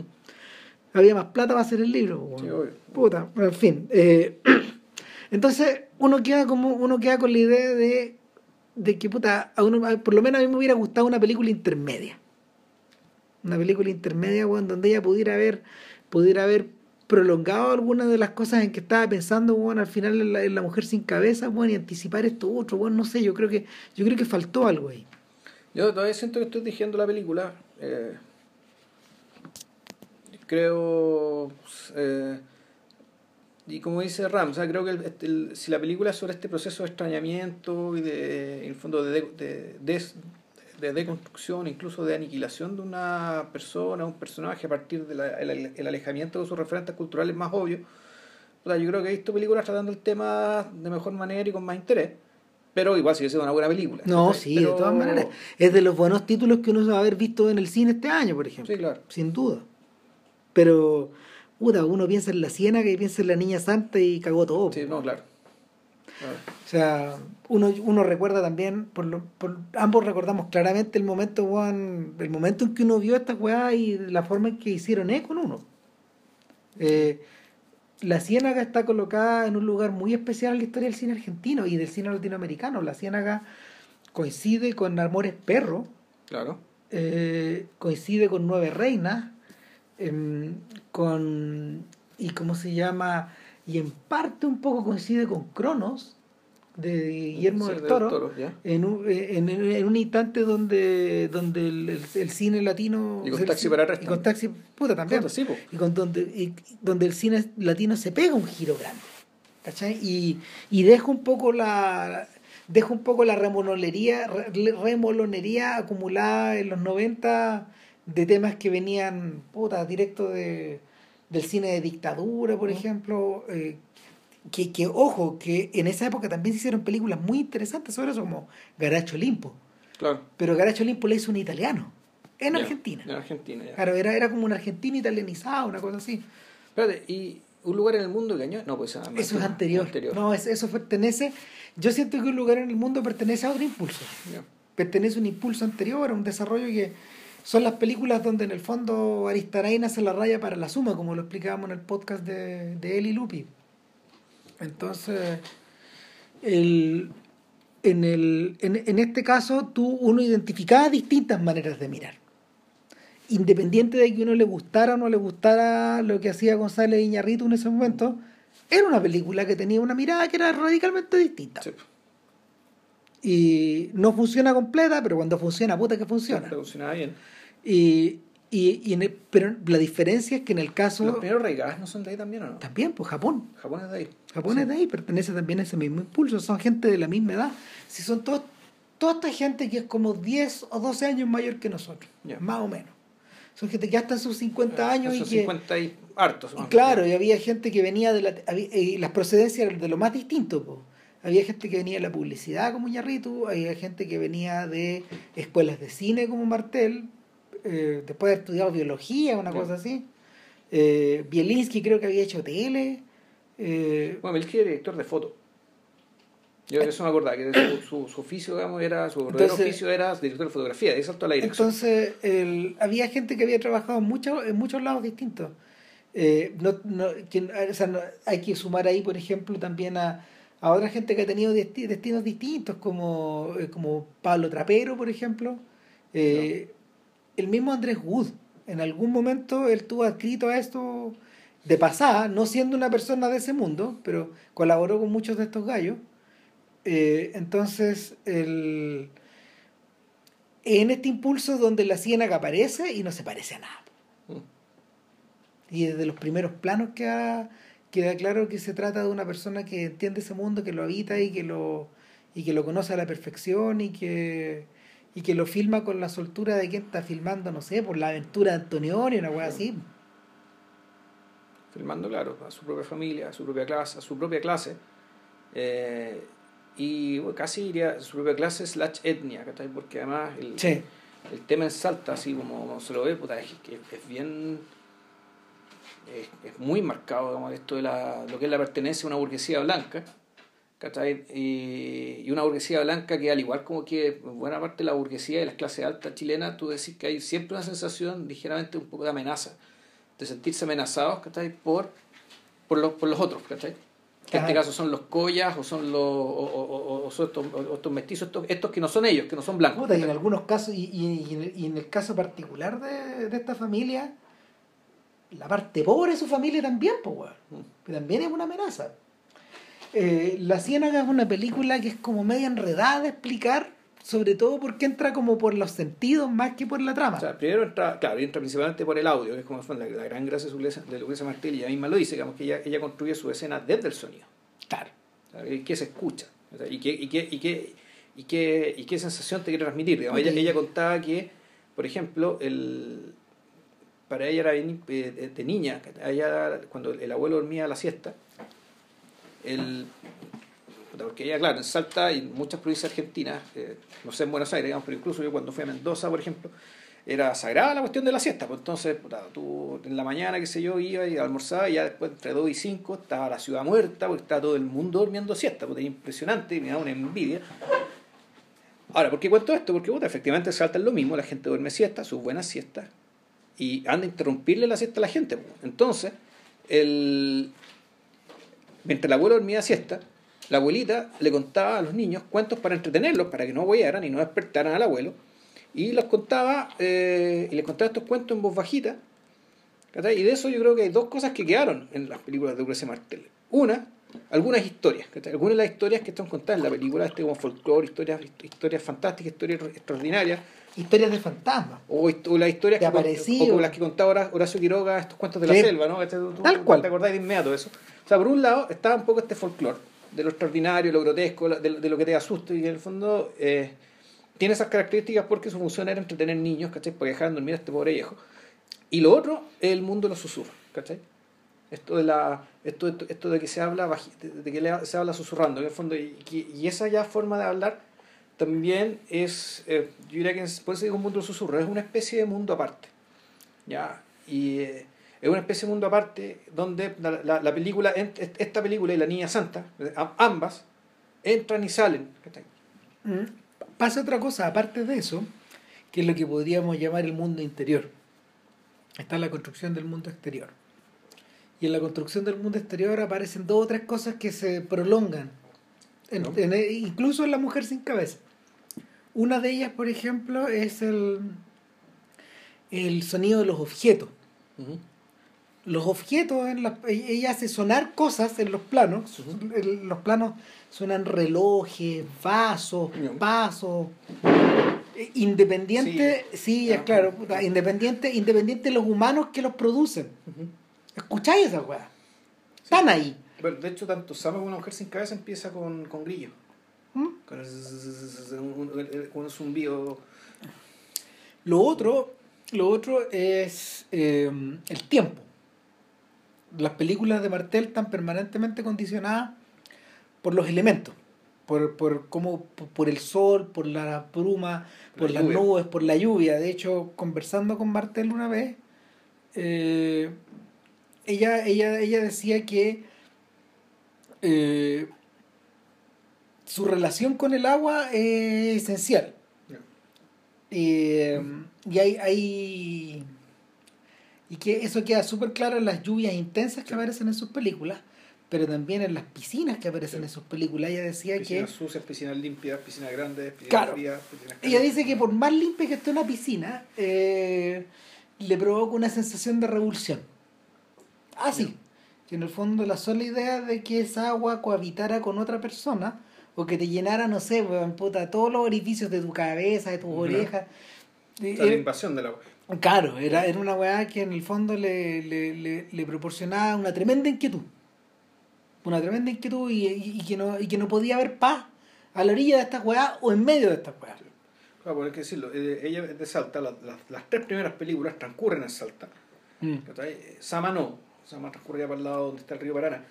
Había más plata para hacer el libro, pues, Sí, weón. obvio. Puta, en fin. eh, entonces, uno queda como, uno queda con la idea de, de que, puta, a uno, por lo menos a mí me hubiera gustado una película intermedia. Una película intermedia, weón, donde ella pudiera haber, pudiera haber prolongado algunas de las cosas en que estaba pensando, weón, al final en la, la mujer sin cabeza, weón, y anticipar esto otro, weón, no sé, yo creo que, yo creo que faltó algo ahí. Yo todavía siento que estoy dirigiendo la película. eh, creo. eh, y como dice Ram, o sea, creo que el- este, el- si la película es sobre este proceso de extrañamiento y de, en el fondo, de, de, de, de deconstrucción, incluso de aniquilación de una persona, un personaje a partir del el, el alejamiento de sus referentes culturales más obvios, o sea, yo creo que he visto películas tratando el tema de mejor manera y con más interés, pero igual sigue siendo una buena película. No, sí, Pero- de todas maneras. Es de los buenos títulos que uno va a haber visto en el cine este año, por ejemplo. Sí, claro. Sin duda. Pero, puta, uno piensa en la ciénaga y piensa en la niña santa y cagó todo. Sí, no, claro. Claro. O sea, uno, uno recuerda también, por lo, por, ambos recordamos claramente el momento, weón, el momento en que uno vio esta weá y la forma en que hicieron eco en uno. Eh, la Ciénaga está colocada en un lugar muy especial en la historia del cine argentino y del cine latinoamericano. La Ciénaga coincide con Amores Perro, Claro. eh, coincide con Nueve Reinas, em, con. y cómo se llama. y en parte un poco coincide con Cronos, de Guillermo Sí, del del Toro. Toro, en un, eh, en, en un instante donde donde el, el- el cine latino Y con Taxi para atrás y con taxi puta también Puta, sí, po. y con donde y donde el cine latino se pega un giro grande ¿cachai? y, y deja un poco la deja un poco la remolonería re- remolonería acumulada en los 90 de temas que venían puta directo de del cine de dictadura por ejemplo eh, que, que ojo que en esa época también se hicieron películas muy interesantes sobre eso como Garacho Limpo Claro. pero Garacho Limpo le hizo un italiano en Argentina En Argentina, ya. Claro, era, era como un argentino italianizado, una cosa así. Espérate, ¿y un lugar en el mundo que año? No, pues ah, Eso es anterior. anterior. No, es- eso pertenece. Yo siento que un lugar en el mundo pertenece a otro impulso. Pertenece a un impulso anterior, a un desarrollo que son las películas donde en el fondo Aristarain hace la raya para la suma, como lo explicábamos en el podcast de, de Eli Lupi. Entonces, el, en, el, en, en este caso, tú, uno identificaba distintas maneras de mirar. Independiente de que uno le gustara o no le gustara lo que hacía González Iñarritu en ese momento, era una película que tenía una mirada que era radicalmente distinta. Sí, Y no funciona completa, pero cuando funciona, puta que funciona. funcionaba bien. Y, y, y en el- pero la diferencia es que en el ¿Los caso... primeros Raigas no son de ahí también o no? También, pues Japón. Japón es de ahí. Japón Sí. es de ahí, pertenece también a ese mismo impulso. Son gente de la misma edad. Si son todos, toda esta gente que es como 10 o 12 años mayor que nosotros, más o menos. Son gente que ya está en sus 50 años y Esos que... 50 y hartos. Claro, y había gente que venía de la, había- y las procedencias eran de lo más distinto. po. Había gente que venía de la publicidad como Ñarritu, había gente que venía de escuelas de cine como Martel, eh, después de haber estudiado biología, una Ya. cosa así. Eh, Bielinski creo que había hecho tele. eh, Bueno, Milky era director de foto. Yo eso me acordaba, que su, su, su oficio, digamos, era, su verdadero Entonces- oficio era director de fotografía, de ahí saltó a la dirección. Entonces, el- había gente que había trabajado en muchos, en muchos lados distintos. Eh, no, no, quien- o sea, no- hay que sumar ahí, por ejemplo, también a, a otra gente que ha tenido desti- destinos distintos, como, eh, como Pablo Trapero, por ejemplo. Eh, El mismo Andrés Wood, en algún momento él tuvo adscrito a esto de pasada, no siendo una persona de ese mundo, pero colaboró con muchos de estos gallos. Eh, entonces, el, en este impulso donde la ciénaga aparece y no se parece a nada. Mm. Y desde los primeros planos queda, queda claro que se trata de una persona que entiende ese mundo, que lo habita y que lo, y que lo conoce a la perfección y que, y que lo filma con la soltura de quien está filmando, no sé, por la aventura de Antonioni una wea así. filmando, claro, a su propia familia, a su propia clase, a su propia clase. Eh, y bueno, casi diría a su propia clase slash etnia, ¿cachai? Porque además el, Sí. el tema en Salta, así como, se lo ve, puta, es, es bien. Es, es muy marcado, digamos, esto de la, lo que es la pertenencia a una burguesía blanca. Y, y una burguesía blanca que, al igual como que buena parte de la burguesía de las clases altas chilenas, tú decís que hay siempre una sensación ligeramente un poco de amenaza, de sentirse amenazados, ¿cachai? Por, por, los, por los otros, ¿cachai? Que en este caso son los collas o son los o, o- o- son estos, estos mestizos, estos, estos que no son ellos, que no son blancos. Puta, y en algunos casos, y, y- y en el- y en el caso particular de, de esta familia, la parte pobre de su familia también, pues, weón. Que también es una amenaza. Eh, la Ciénaga es una película que es como media enredada de explicar, sobre todo porque entra como por los sentidos más que por la trama. O sea, primero entra, claro, entra principalmente por el audio, que es como la, la gran gracia de Lucrecia- Martel, y ella misma lo dice, digamos que ella, ella construye su escena desde el sonido, claro. o sea, y qué se escucha, o sea, y qué, y qué, y qué, y qué, y qué sensación te quiere transmitir. Digamos. Ella, ella contaba que, por ejemplo, el, para ella era bien, eh, de, niña, ella, cuando el abuelo dormía la siesta, el, porque ella, claro, en Salta y en muchas provincias argentinas, eh, no sé en Buenos Aires, digamos, pero incluso yo cuando fui a Mendoza, por ejemplo, era sagrada la cuestión de la siesta. Pues entonces, tú en la mañana, qué sé yo, iba y almorzaba y ya después entre 2 y 5 estaba la ciudad muerta porque estaba todo el mundo durmiendo siesta. Pues, era impresionante y me da una envidia. Ahora, ¿por qué cuento esto? Porque puta, efectivamente en Salta es lo mismo, la gente duerme siesta, sus buenas siestas, y anda a interrumpirle la siesta a la gente. Entonces, el... mientras el abuelo dormía siesta, la abuelita le contaba a los niños cuentos para entretenerlos, para que no huearan y no despertaran al abuelo. Y los contaba, eh, y les contaba estos cuentos en voz bajita. Y de eso yo creo que hay dos cosas que quedaron en las películas de Lucrecia Martel. Una, algunas historias. Algunas de las historias que están contadas en la película, este como folclore, historias, historias fantásticas, historias extraordinarias. Historias de fantasmas. O, o las historias De que, o como las que contaba Hora- Horacio Quiroga, estos cuentos de la Sí. selva, ¿no? Este, tú- Tal cual. ¿Te acordás de inmediato eso? O sea, por un lado estaba un poco este folclore, de lo extraordinario, lo grotesco, de, de lo que te da susto y en el fondo eh, tiene esas características porque su función era entretener niños, ¿cachai? Porque dejaban dormir a este pobre viejo. Y lo otro es el mundo de los susurros, ¿cachai? Esto de la esto, esto, esto de que se habla de, que se habla susurrando en el fondo y, y esa ya forma de hablar también es eh, yo diría que eso digo un mundo de susurros es una especie de mundo aparte ya y eh, es una especie de mundo aparte donde la, la- la película esta película y la niña santa eh, ambas entran y salen. Mm. Pasa otra cosa, aparte de eso, que es lo que podríamos llamar el mundo interior. Está la construcción del mundo exterior. Y en la construcción del mundo exterior aparecen dos o tres cosas que se prolongan, en- ¿No? en- incluso en la mujer sin cabeza. Una de ellas, por ejemplo, es el, el sonido de los objetos. Los objetos, en la- ella hace sonar cosas en los planos. Los planos suenan relojes, vasos, Ya. vasos. Eh, Independiente, sí, es claro, puta, independiente, independiente de los humanos que los producen. ¿Escucháis esa weá? Están ahí. Bueno, de hecho, tanto Sama como una mujer sin cabeza empieza con, con grillo. ¿Mm? Con, el un, zumbido. Lo otro, lo otro es eh, el tiempo. Las películas de Martel están permanentemente condicionadas por los elementos, por, por cómo, por, por el sol, por la bruma, Por por la las lluvia. nubes, por la lluvia. De hecho, conversando con Martel una vez, eh, ella, ella, ella decía que eh, su relación con el agua es esencial. Eh, y hay, hay- y que eso queda súper claro en las lluvias intensas que aparecen en sus películas, pero también en las piscinas que aparecen en sus películas. Ella decía que Piscinas sucias, piscinas limpias, piscinas grandes, piscinas Claro. frías, piscinas ella dice que por más limpia que esté una piscina, eh, le provoca una sensación de revulsión. Ah, sí. Que en el fondo la sola idea de que esa agua cohabitara con otra persona o que te llenara, no sé, weón, puta, todos los orificios de tu cabeza, de tus orejas. la invasión del agua. Claro, era, era una weá que en el fondo le, le, le, le proporcionaba una tremenda inquietud. Una tremenda inquietud y, y- y que no, y que no podía haber paz a la orilla de esta weá o en medio de esta weá. Claro, porque hay que decirlo, eh, ella es de Salta, la- la- las tres primeras películas transcurren en Salta. Mm. Sama no, Sama transcurre ya para el lado donde está el río Paraná.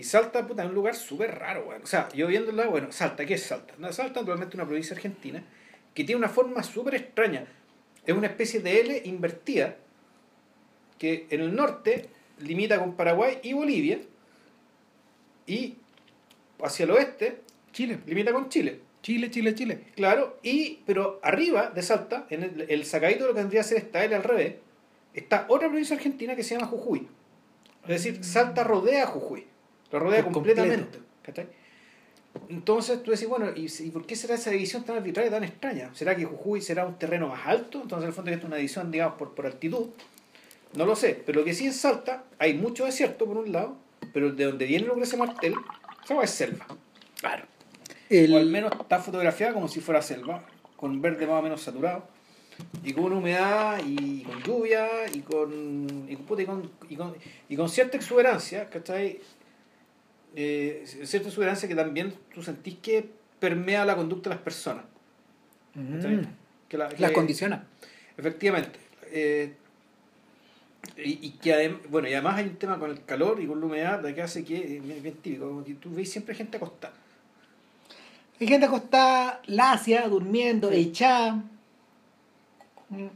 Y Salta, puta, es un lugar súper raro, weón. O sea, yo viéndola, bueno, Salta, ¿qué es Salta? No, Salta, naturalmente, una provincia argentina que tiene una forma súper extraña. Es una especie de L invertida que en el norte limita con Paraguay y Bolivia y hacia el oeste Chile. limita con Chile. Chile, Chile, Chile. Claro, y pero arriba de Salta, en el, el sacadito de lo que tendría que ser esta L al revés, está otra provincia argentina que se llama Jujuy. Es decir, Salta rodea a Jujuy. Lo rodea Por completamente. ¿cachai? Entonces tú decís, bueno, ¿y, y por qué será esa división tan arbitraria, tan extraña? ¿Será que Jujuy será un terreno más alto? Entonces, en el fondo, es una división, digamos, por, por altitud. No lo sé, pero lo que sí en Salta hay mucho desierto, por un lado, pero de donde viene Lucrecia Martel, esa es selva. Claro. O al menos está fotografiada como si fuera selva, con verde más o menos saturado, y con humedad, y con lluvia, y con, y con, y con, y con, y con cierta exuberancia, ¿cachai? Eh, cierta exuberancia que también tú sentís que permea la conducta de las personas. Mm. Que la- Las que- condiciona. Efectivamente. Eh, y, y que adem- bueno, y además hay un tema con el calor y con la humedad que hace que es bien, bien típico, como que tú ves siempre gente acostada. Hay gente acostada, lacia, durmiendo, Sí. echada. Mm.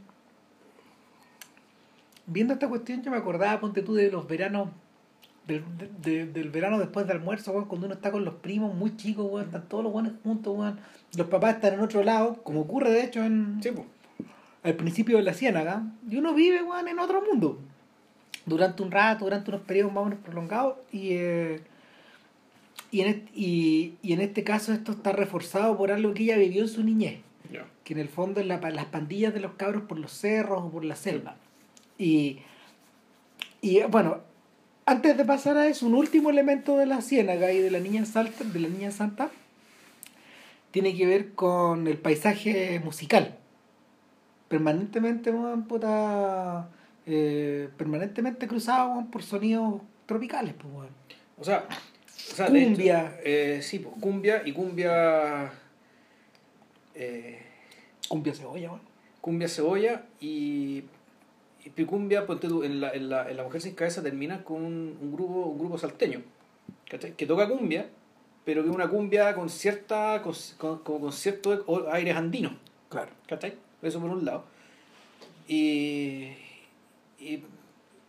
Viendo esta cuestión, yo me acordaba, ponte tú, de los veranos, del, de- de- del verano después del almuerzo, weón, cuando uno está con los primos muy chicos, weón, están todos los buenos juntos, weón. Los papás están en otro lado, como ocurre de hecho en, Sí, al principio de la ciénaga, y uno vive, weón, en otro mundo. Durante un rato, durante unos periodos más o menos prolongados, y, eh, Y en, este, y, y en este caso esto está reforzado por algo que ella vivió en su niñez, que en el fondo es la, las pandillas de los cabros por los cerros o por la selva. Y, y bueno, antes de pasar a eso, un último elemento de la ciénaga y de la niña Salta, de la niña Santa, tiene que ver con el paisaje musical. Permanentemente, weón, puta, eh, permanentemente cruzado weón, por sonidos tropicales, pues, weón. O sea, o sea, Cumbia. hecho, eh, sí, pues, cumbia y cumbia. eh, Cumbia cebolla, cumbia cebolla y picumbia, ponte tú, en la, en, la, en la Mujer Sin Cabeza termina con un, un grupo un grupo salteño ¿cachai? que toca cumbia, pero que es una cumbia con cierta con, con, con- cierto aires andinos. Claro. ¿cachai? Eso por un lado. Y, y,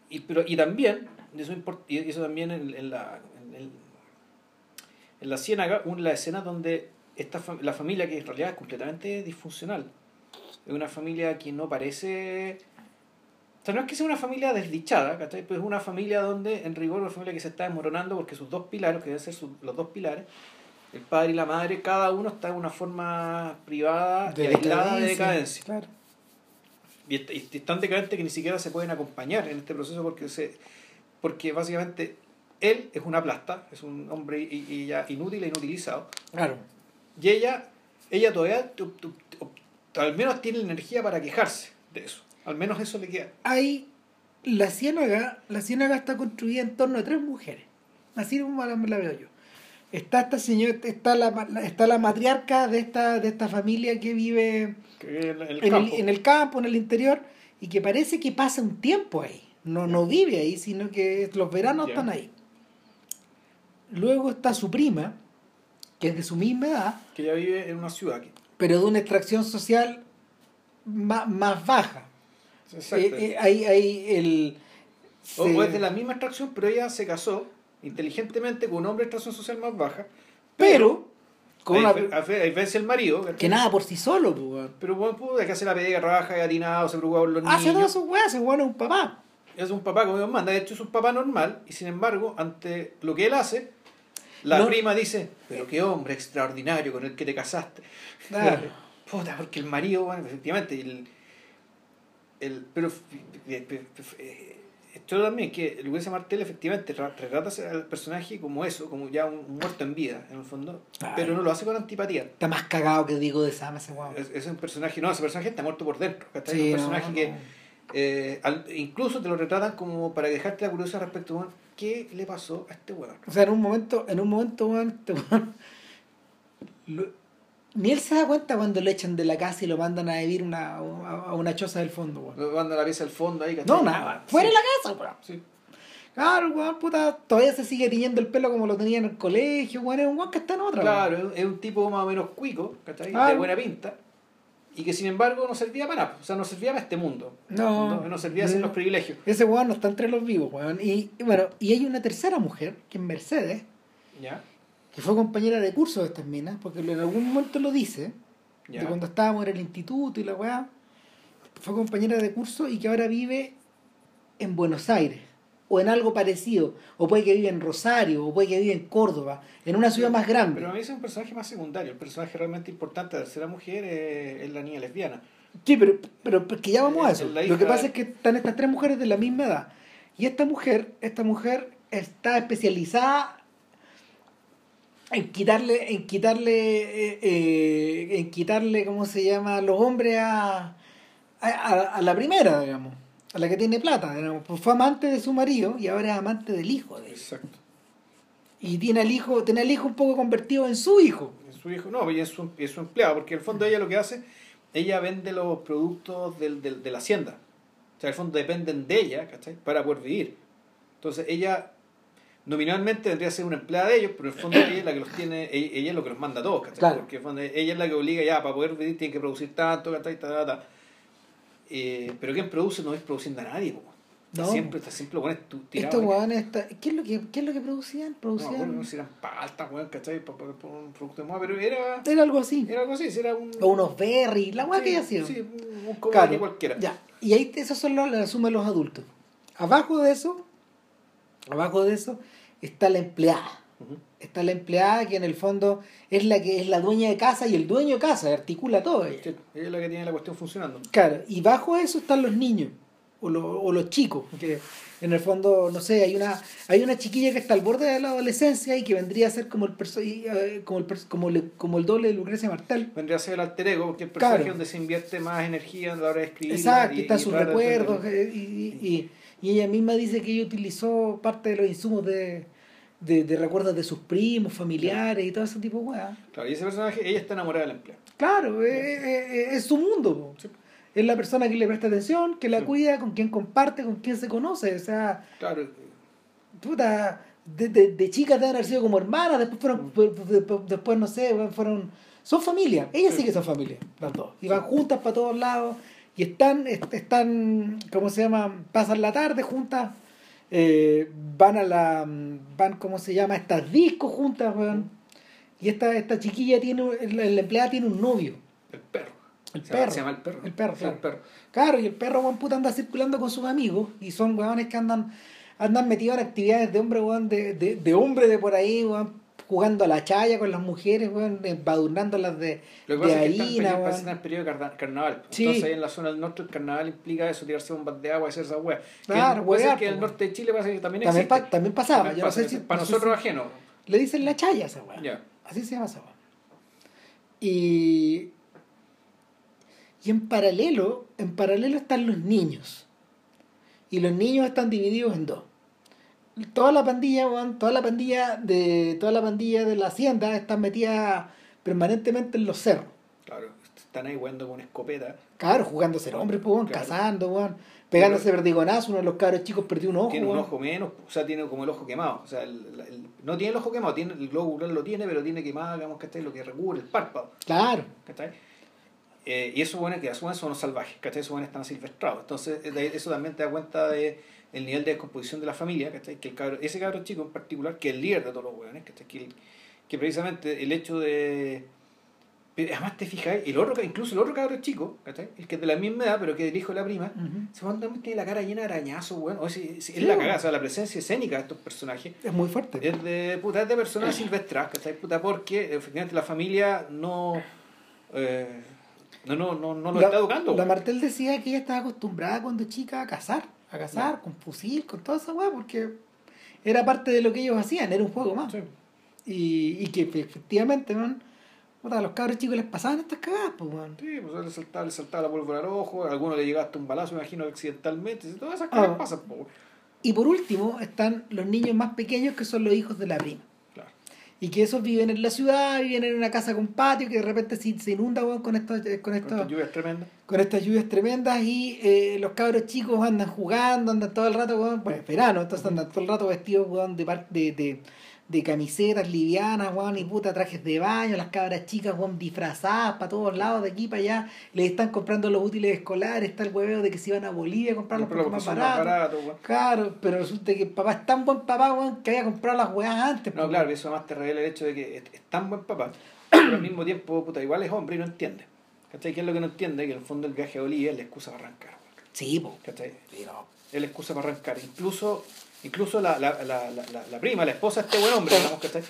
y, pero, y también, eso, y eso también en, en la, en, en la Ciénaga, una la escena donde esta fam- la familia que en realidad es completamente disfuncional. Es una familia que no parece... O sea, no es que sea una familia desdichada, ¿cachai? Pero es una familia donde, en rigor, una familia que se está desmoronando porque sus dos pilares, que deben ser sus- los dos pilares, el padre y la madre, cada uno está en una forma privada y aislada de decadencia. Claro. Y, y es tan decadente que ni siquiera se pueden acompañar en este proceso porque se porque básicamente él es una plasta, es un hombre y, y ya inútil e inutilizado. Claro. Y ella, ella todavía al menos tiene la energía para quejarse de eso. Al menos eso le queda. Hay la ciénaga, la ciénaga está construida en torno a tres mujeres. Así como la, la veo yo. Está esta señora, está la, está la matriarca de esta, de esta familia que vive Que en el en, el, campo. en el campo, en el interior, y que parece que pasa un tiempo ahí. No, no vive ahí, sino que los veranos Ya. están ahí. Luego está su prima, que es de su misma edad, que ella vive en una ciudad. que- pero de una extracción social más, más baja. Exacto. Eh, eh, hay, hay el... se- o es de la misma extracción, pero ella se casó inteligentemente con un hombre de extracción social más baja. pero con a, una- del marido, que nada por sí solo, pues. Pero bueno, pudo que hace la pega, trabaja, es atinado, se preocupa por los Hace todas niños. sus weas, ese weón es un papá. Es un papá como Dios manda. De hecho, es un papá normal. Y sin embargo, ante lo que él hace, la No. prima dice: Pero qué hombre extraordinario con el que te casaste. Claro. Puta, porque el marido, bueno, efectivamente. El, el, pero eh, esto también, que Lucrecia Martel efectivamente ra- retrata al personaje como eso, como ya un, muerto en vida, en el fondo. Pero no lo hace con antipatía. Está más cagado que digo de Sam ese weón. Es, es un personaje, no, ese personaje está muerto por dentro. Sí, un personaje no. que eh, al- incluso te lo retratan como para dejarte la curiosidad respecto a qué le pasó a este weón. O sea, en un momento, en un momento, weón, este ni él se da cuenta cuando lo echan de la casa y lo mandan a vivir una, a, a una choza del fondo, weón. Lo manda la pieza al fondo ahí. ¿cachai? No, nada, fuera de Sí, la casa, weón. sí. Claro, weón, puta, todavía se sigue tiñendo el pelo como lo tenía en el colegio, weón, es un weón que está en otra, weón. Claro, es un- es un tipo más o menos cuico, ¿cachai? Claro. De buena pinta. Y que sin embargo no servía para nada. O sea, no servía para este mundo. No. No, no servía sin los privilegios. Ese weón no está entre los vivos, weón. Y, y bueno, y hay una tercera mujer, que es Mercedes, ¿Ya? Que fue compañera de curso de estas minas, porque en algún momento lo dice, ¿Ya? de cuando estábamos en el instituto y la weá, fue compañera de curso y que ahora vive en Buenos Aires, o en algo parecido, o puede que vive en Rosario, o puede que vive en Córdoba, en una ciudad más grande. Pero a mí es un personaje más secundario. El personaje realmente importante de la tercera mujer es, es la niña lesbiana. Sí, pero, pero porque ya vamos a eso. La Lo que pasa de- es que están estas tres mujeres de la misma edad. Y esta mujer, esta mujer está especializada en quitarle, en quitarle, eh, eh, en quitarle, ¿cómo se llama? los hombres a, a, a- la primera, digamos, a la que tiene plata, digamos. Pues fue amante de su marido y ahora es amante del hijo de él. Exacto. Y tiene al hijo, tiene al hijo un poco convertido en su hijo. Es su hijo, no, y es su, es su empleado, porque en el fondo ella lo que hace, ella vende los productos del, del- de la hacienda. O sea, en el fondo dependen de ella, ¿cachai? Para poder vivir. Entonces ella nominalmente vendría a ser una empleada de ellos, pero en el fondo ella es la que los tiene, ella, es lo que los manda a todos, ¿cachai? Claro. Porque en el fondo ella es la que obliga ya, para poder vivir tiene que producir tanto, ¿cachai? Ta, ta, ta. Eh, pero quien produce no es produciendo a nadie, po. No. siempre, está siempre bueno, tú Estos hueones, está- ¿qué, es lo que, ¿qué es lo que producían? No, Producían... bueno, si eran paltas, weón, ¿cachai? Para poner un producto de moda, pero era, Era algo así. era algo así, era un... O unos berries, la hueá que haya sido. Sí, un un Claro, cualquiera. Ya. Y ahí esos son los, la suma de los adultos. Abajo de eso, abajo de eso, está la empleada. Ujú. Está la empleada que en el fondo es la que es la dueña de casa y el dueño de casa, articula todo ella. Sí, ella es la que tiene la cuestión funcionando. Claro, y bajo eso están los niños o, lo- o los chicos, que en el fondo, no sé, hay una hay una chiquilla que está al borde de la adolescencia y que vendría a ser como el perso- eh, como el pers- como, le- como el doble de Lucrecia Martel. Vendría a ser el alter ego, porque el personaje Claro. donde se invierte más energía a la hora de escribir. Exacto, y- están sus recuerdos eh, y, y, y- y ella misma dice que ella utilizó parte de los insumos de, de, de recuerdos de sus primos, familiares y todo ese tipo de weas. Claro, y ese personaje, ella está enamorada del empleado. Claro, eh, eh, eh, es su mundo. Sí. Es la persona que le presta atención, que la Sí. cuida, con quien comparte, con quien se conoce. O sea, Claro, puta, de, de, de chicas deben haber sido como hermanas, después fueron, después, después, no sé, fueron, son familia, ellas sí Sí. que son familia, las dos, y van juntas para todos lados, y están, est- están, ¿cómo se llama? Pasan la tarde juntas, eh, van a la, van, ¿cómo se llama? Estas discos juntas, weón. y esta, esta chiquilla tiene, la, la empleada tiene un novio, el perro. el Se perro, Se llama el perro. el perro, claro. el perro. Claro, y el perro, weón, puta, anda circulando con sus amigos y son weones que andan, andan metidos en actividades de hombre, weón, de, de, de hombre de por ahí, weón, jugando a la chaya con las mujeres, weón, embadurnándolas de, Lo que de pasa es que están en harina, periodo- weón. pasan en periodo de carna- carnaval. Sí. Entonces ahí en la zona del norte el carnaval implica eso, tirarse bombas de agua y hacer esa wea. Claro, que puede ser huear, que en po. el norte de Chile pasa que también También, pa- también pasaba, También yo no pasa, sé si... para no nosotros si- ajeno. Le dicen la chaya a esa. Ya. Así se llama esa. Y, y en paralelo, en paralelo están los niños. Y los niños están divididos en dos. Toda la pandilla, weón, toda la pandilla de toda la pandilla de la hacienda está metida permanentemente en los cerros. Claro, están ahí jugando con escopeta. Claro, jugando a ser hombres, pues, weón, Claro. cazando, weón, pegándose verdigonazos, uno de los cabros chicos perdió un ojo, tiene un ojo menos, o sea, tiene como el ojo quemado. O sea, el- el- no tiene el ojo quemado, tiene, el globo ocular lo tiene, pero tiene quemado, digamos, que lo que recubre el párpado. Claro. ¿cachai? Eh, y eso bueno que a su vez son los salvajes, ¿cachai? Esos buenos están silvestrados. Entonces, eso también te da cuenta de el nivel de descomposición de la familia, ¿cachai? Que el cabro, ese cabro chico en particular, que es el líder de todos los hueones, ¿cachai? Que, el- que precisamente el hecho de... Además te fijas, el otro, incluso el otro cabro chico, ¿cachai? El que es de la misma edad, pero que es el hijo de la prima, weón también tiene la cara llena de arañazos, weón. O sea, es, Sí, la cagada, o sea, la presencia escénica de estos personajes Es muy fuerte. es de, puta, es de personas silvestras, ¿cachai? Puta, porque efectivamente la familia no, eh, no, no, no, no lo la, está educando. La. Martel decía que ella estaba acostumbrada cuando chica a cazar, a cazar, con fusil, con toda esa weá, porque era parte de lo que ellos hacían, era un juego más. Sí. Y, y que efectivamente, man, puta, a los cabros chicos les pasaban estas cagadas, pues, weón. Sí, pues le saltaba, le saltaba la pólvora al ojo, a alguno le llegaba hasta un balazo, me imagino, accidentalmente, todas esas cosas Ah. pasan, po, weón. Y por último están los niños más pequeños que son los hijos de la prima. Y que esos viven en la ciudad, viven en una casa con patio, que de repente se, se inunda con estos, con Con estas lluvias tremendas. con estas lluvias tremendas y eh, los cabros chicos andan jugando, andan todo el rato, weón, bueno, es verano, entonces andan todo el rato vestidos, de, de, de, de camisetas livianas, weón, y puta trajes de baño, las cabras chicas, weón, disfrazadas para todos lados, de aquí para allá, les están comprando los útiles escolares, está el hueveo de que se iban a Bolivia a comprarlos porque más barato. más baratos, weón. Claro, pero resulta que el papá es tan buen papá, weón, que había comprado las weas antes. No, claro, eso además te revela el hecho de que es, es tan buen papá, pero al mismo tiempo, puta, igual es hombre y no entiende. ¿Cachai? ¿Qué es lo que no entiende? Que en el fondo el viaje a Bolivia es la excusa para arrancar, weón. Sí, po. ¿Cachai? Sí, no. es la excusa para arrancar. Incluso, incluso la, la, la, la, prima, la esposa de este buen hombre, digamos, ¿cachai?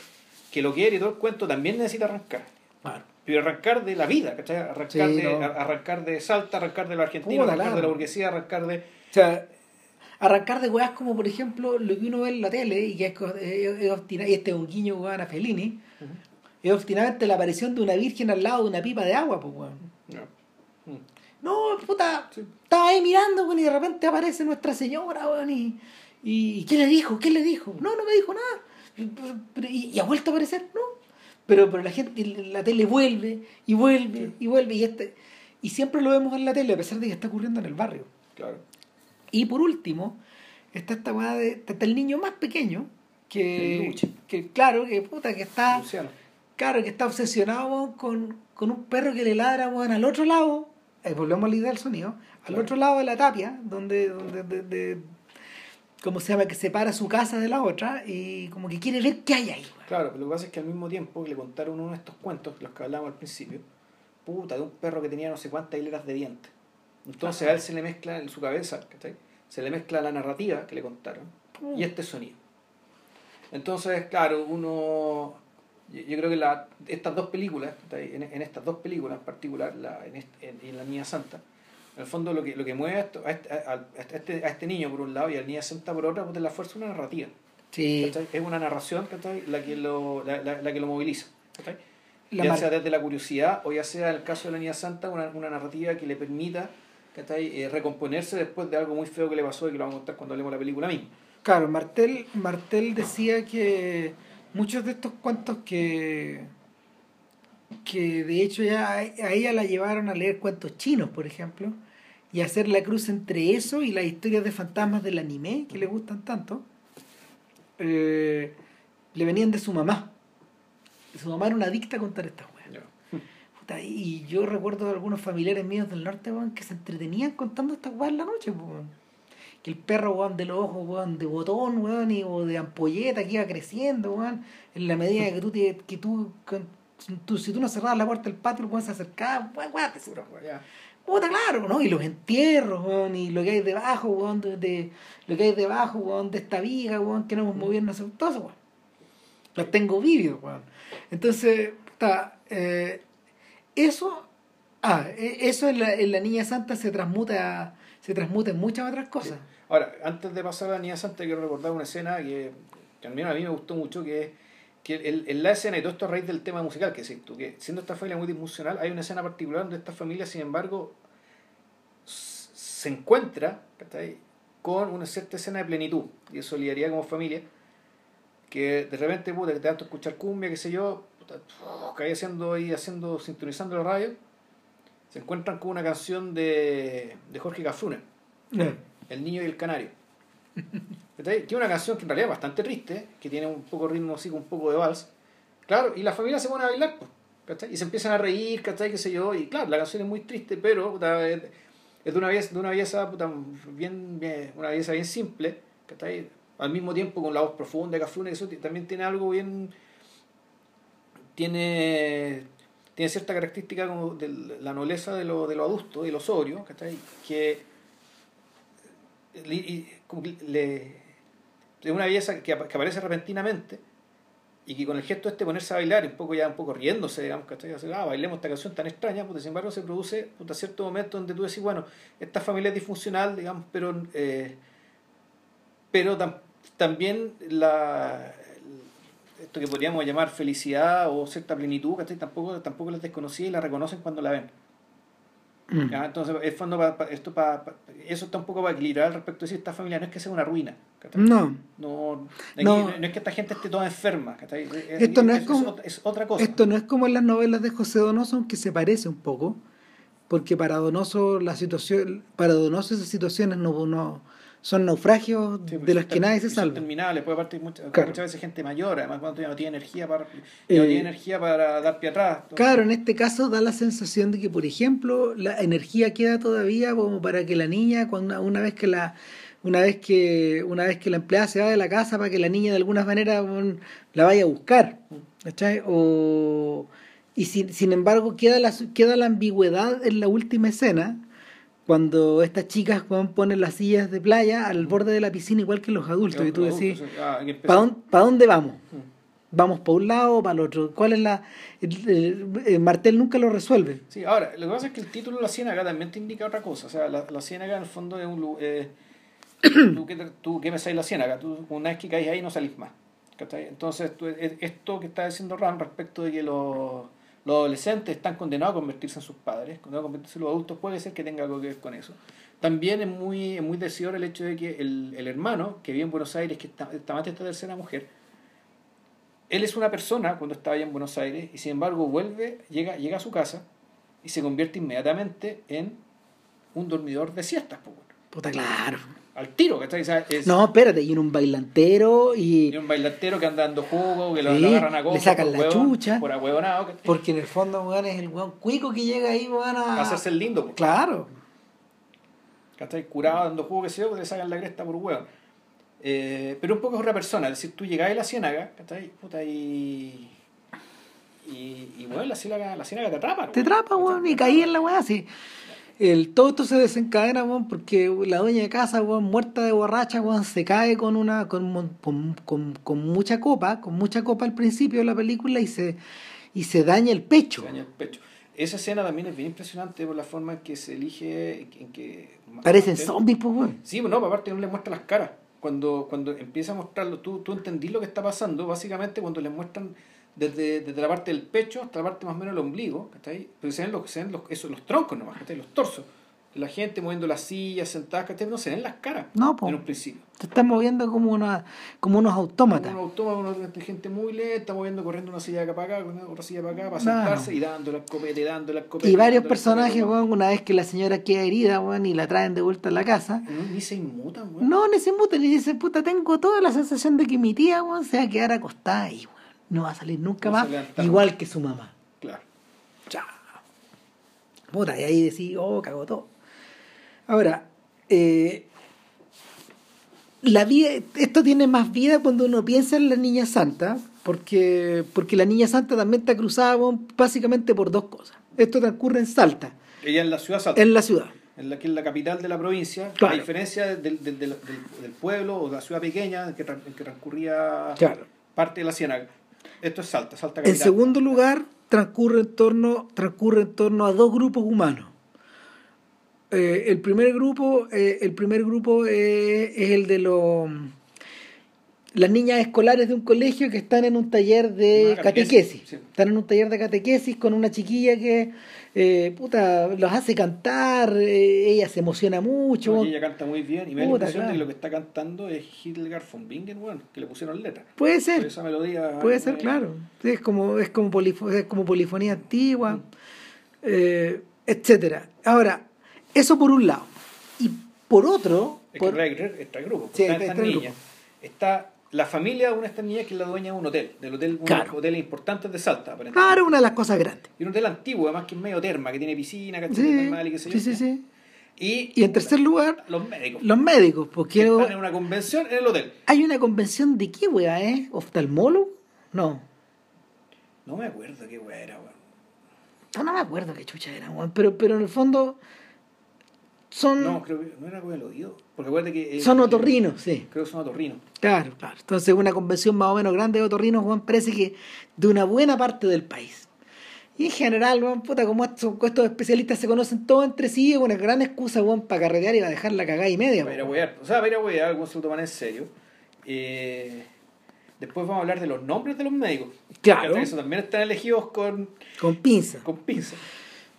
que lo quiere y todo el cuento, también necesita arrancar. Claro. Pero arrancar de la vida, ¿cachai? Arrancar, Sí, de, no. arrancar de Salta, arrancar de lo argentino, arrancar claro. de la burguesía, arrancar de... O sea, arrancar de weas como, por ejemplo, lo que uno ve en la tele y que es, co- es, es obstina- y este es un guiño, weón, a Fellini, es obstinadamente la aparición de una virgen al lado de una pipa de agua, pues, weón. No. Mm. No, puta, Sí. estaba ahí mirando, weón, y de repente aparece Nuestra Señora, weón, y, y, ¿y ¿qué le dijo? ¿Qué le dijo? No, no me dijo nada. ¿Y, y ha vuelto a aparecer? No. Pero, pero la gente, la tele vuelve, y vuelve, y vuelve, y este... Y siempre lo vemos en la tele, a pesar de que está ocurriendo en el barrio. Claro. Y por último, está esta weá de. Está el niño más pequeño, que. Que claro, que puta, que está. Luciano. Claro, que está obsesionado con, con un perro que le ladra al otro lado. eh, volvemos a la idea del sonido. Al Claro. otro lado de la tapia, donde. donde de, de- ¿Cómo se llama? Que separa su casa de la otra y como que quiere ver qué hay ahí. Claro, pero lo que pasa es que al mismo tiempo que le contaron uno de estos cuentos, los que hablábamos al principio, puta, de un perro que tenía no sé cuántas hileras de dientes. Entonces Ajá. a él se le mezcla en su cabeza, ¿cachai? Se le mezcla la narrativa que le contaron y este sonido. Entonces, claro, uno. Yo, yo creo que la, estas dos películas, en, en estas dos películas en particular, la, en, este- en, en La Niña Santa, en el fondo lo que, lo que mueve a, esto- a, este, a, este, a este niño por un lado y a la Niña Santa por otro, pues, es la fuerza de una narrativa. Sí. Es una narración ¿cachai? la que lo, la, la- la que lo moviliza. La ya sea desde la curiosidad o ya sea en el caso de la Niña Santa una, una narrativa que le permita. Eh, recomponerse después de algo muy feo que le pasó y que lo vamos a contar cuando hablemos de la película misma. Claro, Martel, Martel decía que muchos de estos cuentos que, que de hecho ya a ella la llevaron a leer cuentos chinos, por ejemplo, y hacer la cruz entre eso y las historias de fantasmas del anime, que le gustan tanto, eh, le venían de su mamá. Su mamá era una adicta a contar estas weas. Y yo recuerdo de algunos familiares míos del norte, weón, que se entretenían contando estas weas en la noche, weón. Que el perro, weón, de los ojos, weón, de botón, weón, y, o de ampolleta que iba creciendo, weón, en la medida que tú, te- que tú, tú- si tú no cerrabas la puerta del patio, el weón se acercaba, weón, weón, wea, ya. Puta, claro, ¿no? Y los entierros, weón, y lo que hay debajo, weón, de, de- lo que hay debajo, weón, de esta viga, weón, que no hemos movido en ese todo eso, weón. Los tengo vívidos, weón. Entonces, puta, eh, eso, ah, e- eso en la, en la Niña Santa se transmuta, se transmuta en muchas otras cosas. Ahora, antes de pasar a la Niña Santa, quiero recordar una escena que, que al menos a mí me gustó mucho, que es que el, en la escena, y todo esto a raíz del tema musical que decís tú, que siendo esta familia muy disfuncional, hay una escena particular donde esta familia, sin embargo, se encuentra ¿cachai? con una cierta escena de plenitud y de solidaridad como familia, que de repente, puta, que te tanto escuchar cumbia, qué sé yo, puta, que haciendo, ahí haciendo, sintonizando la radio, se encuentran con una canción de, de Jorge Cafrune. El niño y el canario. Que es una canción que en realidad es bastante triste, que tiene un poco ritmo así, un poco de vals. Claro, y la familia se pone a bailar, pues, ¿cachai? Y se empiezan a reír, ¿cachai? Qué sé yo. Y claro, la canción es muy triste, pero es, de una belleza, de una belleza puta, bien, una belleza bien simple, ¿cachai? Al mismo tiempo con la voz profunda de Cafrune, eso también tiene algo bien. Tiene, tiene cierta característica como de la nobleza de lo, de lo adusto, de lo sobrio, ¿cachai? Que le es una belleza que, ap- que aparece repentinamente y que con el gesto este ponerse a bailar un poco ya un poco riéndose digamos ¿cachai? Ah, bailemos esta canción tan extraña pues sin embargo se produce puta, cierto momento donde tú decís bueno esta familia es disfuncional digamos pero eh, pero tam- también la esto que podríamos llamar felicidad o cierta plenitud ¿cachai? tampoco tampoco les desconocía y la reconocen cuando la ven Mm. Entonces, el fondo pa- pa- esto pa- eso está un poco para equilibrar respecto a decir esta familia no es que sea una ruina. No, No, aquí No. no. es que esta gente esté toda enferma. Esto no es como- es otra cosa. esto no es como en las novelas de José Donoso, aunque se parece un poco, porque para Donoso la situación, para Donoso esas situaciones no, no son naufragios Sí, porque de los que nadie se salva. terminables, puede partir muchas, Claro. muchas veces gente mayor, además cuando ya no tiene energía para, Eh, no tiene energía para dar pie atrás. Claro, en este caso da la sensación de que, por ejemplo, la energía queda todavía como para que la niña, cuando una vez que la una vez que una vez que la empleada se va de la casa para que la niña de alguna manera bueno, la vaya a buscar, ¿cachai? O y sin, sin embargo queda la queda la ambigüedad en la última escena cuando estas chicas ponen las sillas de playa al borde de la piscina igual que los adultos y tú los decís, ah, ¿para dónde, pa' dónde vamos? Vamos para un lado o para el otro. ¿Cuál es la...? el- el- el Martel nunca lo resuelve. Sí, ahora, lo que pasa es que el título La Ciénaga también te indica otra cosa. O sea, la, la Ciénaga en el fondo es un lugar. Tú, que, tú sabes la Ciénaga, tú una vez que caes ahí no salís más. Entonces, tú- e- esto que está diciendo Ram respecto de que los, los adolescentes están condenados a convertirse en sus padres, condenados a convertirse en los adultos, puede ser que tenga algo que ver con eso. También es muy, es muy decidor el hecho de que el, el hermano, que vive en Buenos Aires, que está, está más de esta tercera mujer, él es una persona cuando estaba allá en Buenos Aires y sin embargo vuelve, llega, llega a su casa y se convierte inmediatamente en un dormidor de siestas, pues. Puta, claro. Al tiro, ¿cachai? O sea, es No, espérate, y en un bailantero y... y un bailantero que anda dando jugo, que lo, Sí, lo agarran a le copas sacan la chucha. por. Porque en el fondo, weón, es el weón cuico que llega ahí, weón, a... a hacerse el lindo, pues, Claro. ¿cachai? Curado dando jugo, que sé yo, le sacan la cresta por hueón. Eh, pero un poco es otra persona, es decir, tú llegás a la ciénaga, ¿cachai? Puta, y. Y, y bueno, la ciénaga, la ciénaga te atrapa. Te atrapa, weón, y caí en la weá así. El, todo esto se desencadena, weón, porque la dueña de casa, weón, muerta de borracha, weón, se cae con una, con, con, con, con mucha copa, con mucha copa al principio de la película y se, y se daña el pecho. Se daña el pecho. Esa escena también es bien impresionante por la forma en que se elige, en que... Parecen zombies, pues, weón. Sí, no, aparte no le muestra las caras. Cuando, cuando empieza a mostrarlo, tú, tú entendís lo que está pasando, básicamente cuando le muestran desde, desde la parte del pecho hasta la parte más o menos del ombligo, ¿cachai? Pero se ven los, se ven los, eso, los troncos nomás, ¿cachai? Los torsos. La gente moviendo las sillas, sentadas, ¿cachai? No se ven las caras No, po. en un principio. Te están moviendo como, una, como unos autómatas. Un autómata, una gente muy lenta, moviendo, corriendo una silla de acá para acá, otra silla para acá, para No. sentarse y dándole al copete, dándole al copete. Y varios personajes, weón, una vez que la señora queda herida, weón, y la traen de vuelta a la casa, No, Ni se inmutan, weón. no, ni se mutan y dice, puta, tengo toda la sensación de que mi tía, weón, se va a quedar acostada ahí, weón. No va a salir nunca No más, igual que su mamá. Claro. Chao. Puta, y ahí decís, oh, cagó todo. Ahora, eh, la vida, esto tiene más vida cuando uno piensa en la niña santa, porque, porque la niña santa también está cruzada básicamente por dos cosas. Esto transcurre en Salta, Ella en la ciudad salta. en la ciudad. en la que es la capital de la provincia, Claro. a diferencia del, del, del, del- pueblo o de la ciudad pequeña en que, en que transcurría Claro. parte de la ciénaga. Esto es Salta, Salta En capital. segundo lugar, transcurre en torno, transcurre en torno a dos grupos humanos. Eh, el primer grupo, eh, el primer grupo eh, es el de los las niñas escolares de un colegio que están en un taller de catequesis, catequesis. sí. Están en un taller de catequesis con una chiquilla que eh, puta, los hace cantar, eh, ella se emociona mucho. Ella canta muy bien y me da la impresión de claro. que lo que está cantando es Hildegard von Bingen, bueno, que le pusieron letra. Puede ser, esa melodía. Puede eh, ser, claro. Sí, es como, es como, polifo- es como polifonía antigua, eh, etcétera. Ahora, eso por un lado. Y por otro, Es por- que está el grupo. Sí, está está el niña. Está la familia de una de estas niñas que es la dueña de un hotel, del hotel, Claro. los hoteles importantes de Salta, aparentemente. claro, una de las cosas grandes. Y un hotel antiguo, además que es medio terma, que tiene piscina, ¿cachai? Sí, Termal y qué sé yo. sí, sí, sí. Y, Y en tercer lugar, los médicos. los médicos, que porque están en una convención en el hotel. hay una convención de qué, wea, ¿eh? ¿Oftalmólogo? No. No me acuerdo qué weá era, weón. No, no me acuerdo qué chucha era, weón. Pero, pero en el fondo son, No, creo que no era con el oído. Porque acuérdate que. eh, son otorrinos, sí. Creo que son otorrinos. Claro, claro. Entonces, una convención más o menos grande de otorrinos, Juan, parece que de una buena parte del país. Y en general, Juan, puta, como estos, estos especialistas se conocen todos entre sí, es una gran excusa, Juan, para carretear y para dejar la cagada y media. Para ir a. O sea, para ir a wear, algo se lo toman en serio. Eh, después vamos a hablar de los nombres de los médicos. Claro. Eso también están elegidos con, Con pinza. con pinza.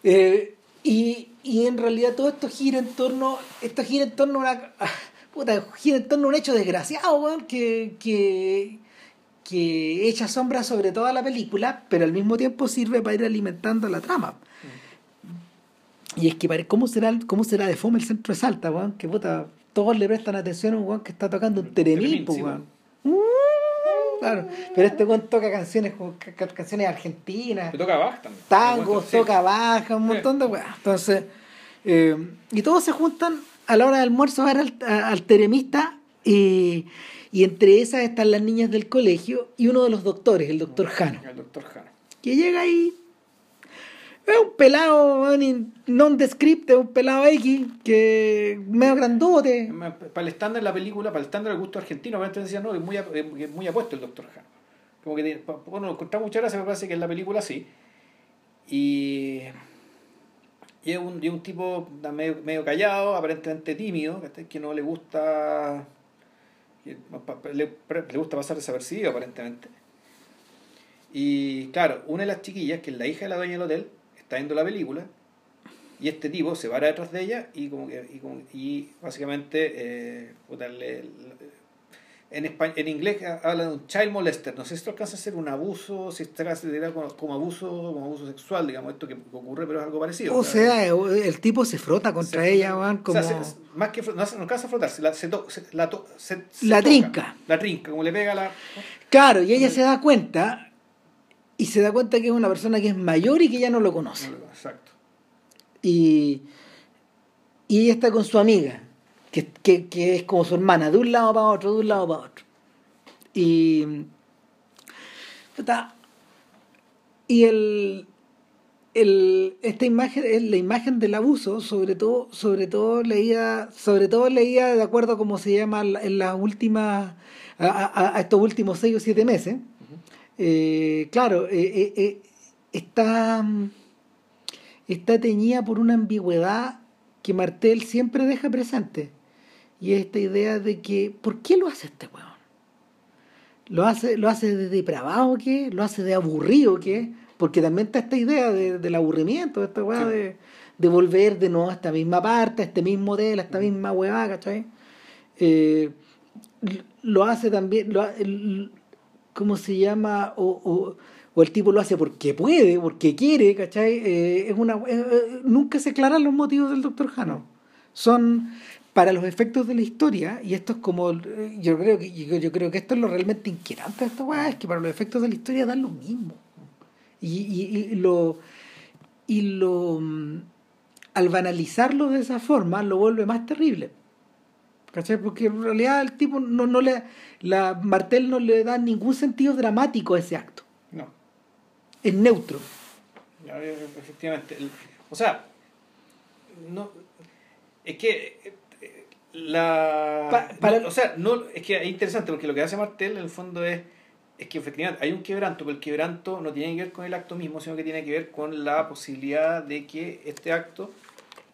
Eh, y, y en realidad todo esto gira en torno, esto gira en torno a una, puta, gira en torno a un hecho desgraciado, weón, que, que, que echa sombra sobre toda la película, pero al mismo tiempo sirve para ir alimentando la trama. Y es que, ¿cómo será, cómo será de fome el centro de Salta, weón? Que puta, todos le prestan atención a un weón que está tocando un teremín, sí, weón. Uh, claro, pero este weón toca canciones, como ca- ca- canciones argentinas Me toca también. baja, un Sí. montón de weas. Entonces, eh, y todos se juntan a la hora del almuerzo a ver al, a- al teremista y, y entre esas están las niñas del colegio y uno de los doctores, el doctor Jano, El doctor Jano. que llega ahí. Es un pelado nondescript, es un pelado X, que medio grandote. Para el estándar de la película, para el estándar del gusto argentino, obviamente decían, no, es muy, es muy apuesto el doctor Jano. Como que, bueno, encontramos muchas gracias, me parece que en la película sí. Y, y es un, y un tipo medio, medio callado, aparentemente tímido, que no le gusta. Le, le gusta pasar desapercibido, aparentemente. Y claro, una de las chiquillas, que es la hija de la dueña del hotel, está viendo la película y este tipo se para detrás de ella y como que y, como- y básicamente eh, en, espa- en inglés habla de un child molester no sé si esto alcanza a ser un abuso si esto considera como, como abuso como abuso sexual digamos esto que ocurre pero es algo parecido O sea, el tipo se frota contra se- ella, weón, o como... sea, se- más que no, no alcanza a frotar se la, se to- se- la, to- se- se La toca. trinca. la trinca como le pega la Claro, y ella se da cuenta, y se da cuenta que es una persona que es mayor y que ya no lo conoce. exacto Y, y ella está con su amiga, que, que, que es como su hermana, de un lado para otro, de un lado para otro. Y. y el. el, esta imagen es la imagen del abuso, sobre todo, sobre todo leía, sobre todo leía de acuerdo a cómo se llama en las últimas, a, estos últimos seis o siete meses. Eh, claro, eh, eh, está, está teñida por una ambigüedad que Martel siempre deja presente. Y esta idea de que, ¿por qué lo hace este weón? ¿Lo hace, lo hace de depravado o qué? ¿Lo hace de aburrido o qué? Porque también está esta idea del aburrimiento, esta weá de, de, volver de nuevo a esta misma parte, a este mismo modelo, a esta misma weá, ¿cachai? Eh, lo hace también, lo, ¿cómo se llama? O, o, el tipo lo hace porque puede, porque quiere, ¿cachai? Eh, es una, eh, nunca se aclaran los motivos del doctor Jano. Son para los efectos de la historia, y esto es como, yo creo que, yo, creo que esto es lo realmente inquietante de esta weá, es que para los efectos de la historia dan lo mismo. Y, y, lo. Y lo. Mm, al banalizarlo de esa forma, lo vuelve más terrible. ¿Cachai? Porque en realidad el tipo no, no le. La Martel no le da ningún sentido dramático a ese acto. No. Es neutro. Efectivamente. O sea, no. Es que. La. o sea, no, es que es interesante porque lo que hace Martel en el fondo es es que efectivamente hay un quebranto, pero el quebranto no tiene que ver con el acto mismo, sino que tiene que ver con la posibilidad de que este acto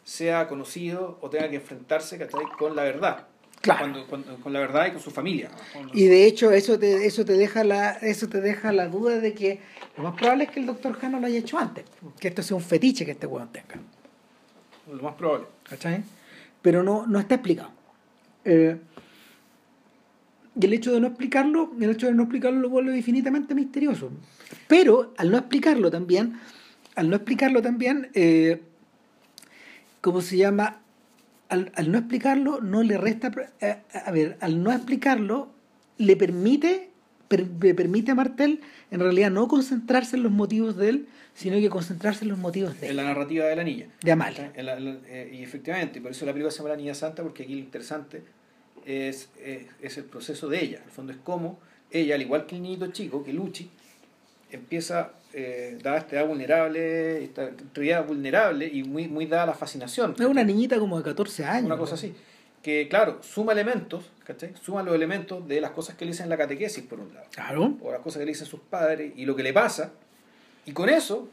sea conocido o tenga que enfrentarse con la verdad. Claro. con la verdad y con su familia. Y de hecho eso te, eso te deja la, eso te deja la duda de que lo más probable es que el doctor Jano lo haya hecho antes, que esto sea un fetiche que este hueón tenga. Lo más probable. ¿Cachai? Pero no, no está explicado. Eh, y el hecho de no explicarlo, el hecho de no explicarlo lo vuelve infinitamente misterioso. Pero al no explicarlo también, al no explicarlo también, eh, ¿cómo se llama? Al, no explicarlo no le resta, eh, a ver, al no explicarlo le permite, le permite a Martel en realidad no concentrarse en los motivos de él, sino que concentrarse en los motivos de él. En la narrativa de la niña. De Amalia. Eh, y efectivamente, por eso la película se llama La Niña Santa, porque aquí lo interesante es, es, el proceso de ella. En el fondo es como ella, al igual que el niñito chico, que Luchi, empieza, eh, dada esta edad vulnerable, esta realidad vulnerable y muy, muy dada la fascinación. Es una niñita como de 14 años. Una cosa así. Que, claro, suma elementos, ¿cachai? Suma los elementos de las cosas que le dicen en la catequesis, por un lado. Claro. O las cosas que le dicen sus padres y lo que le pasa. Y con eso,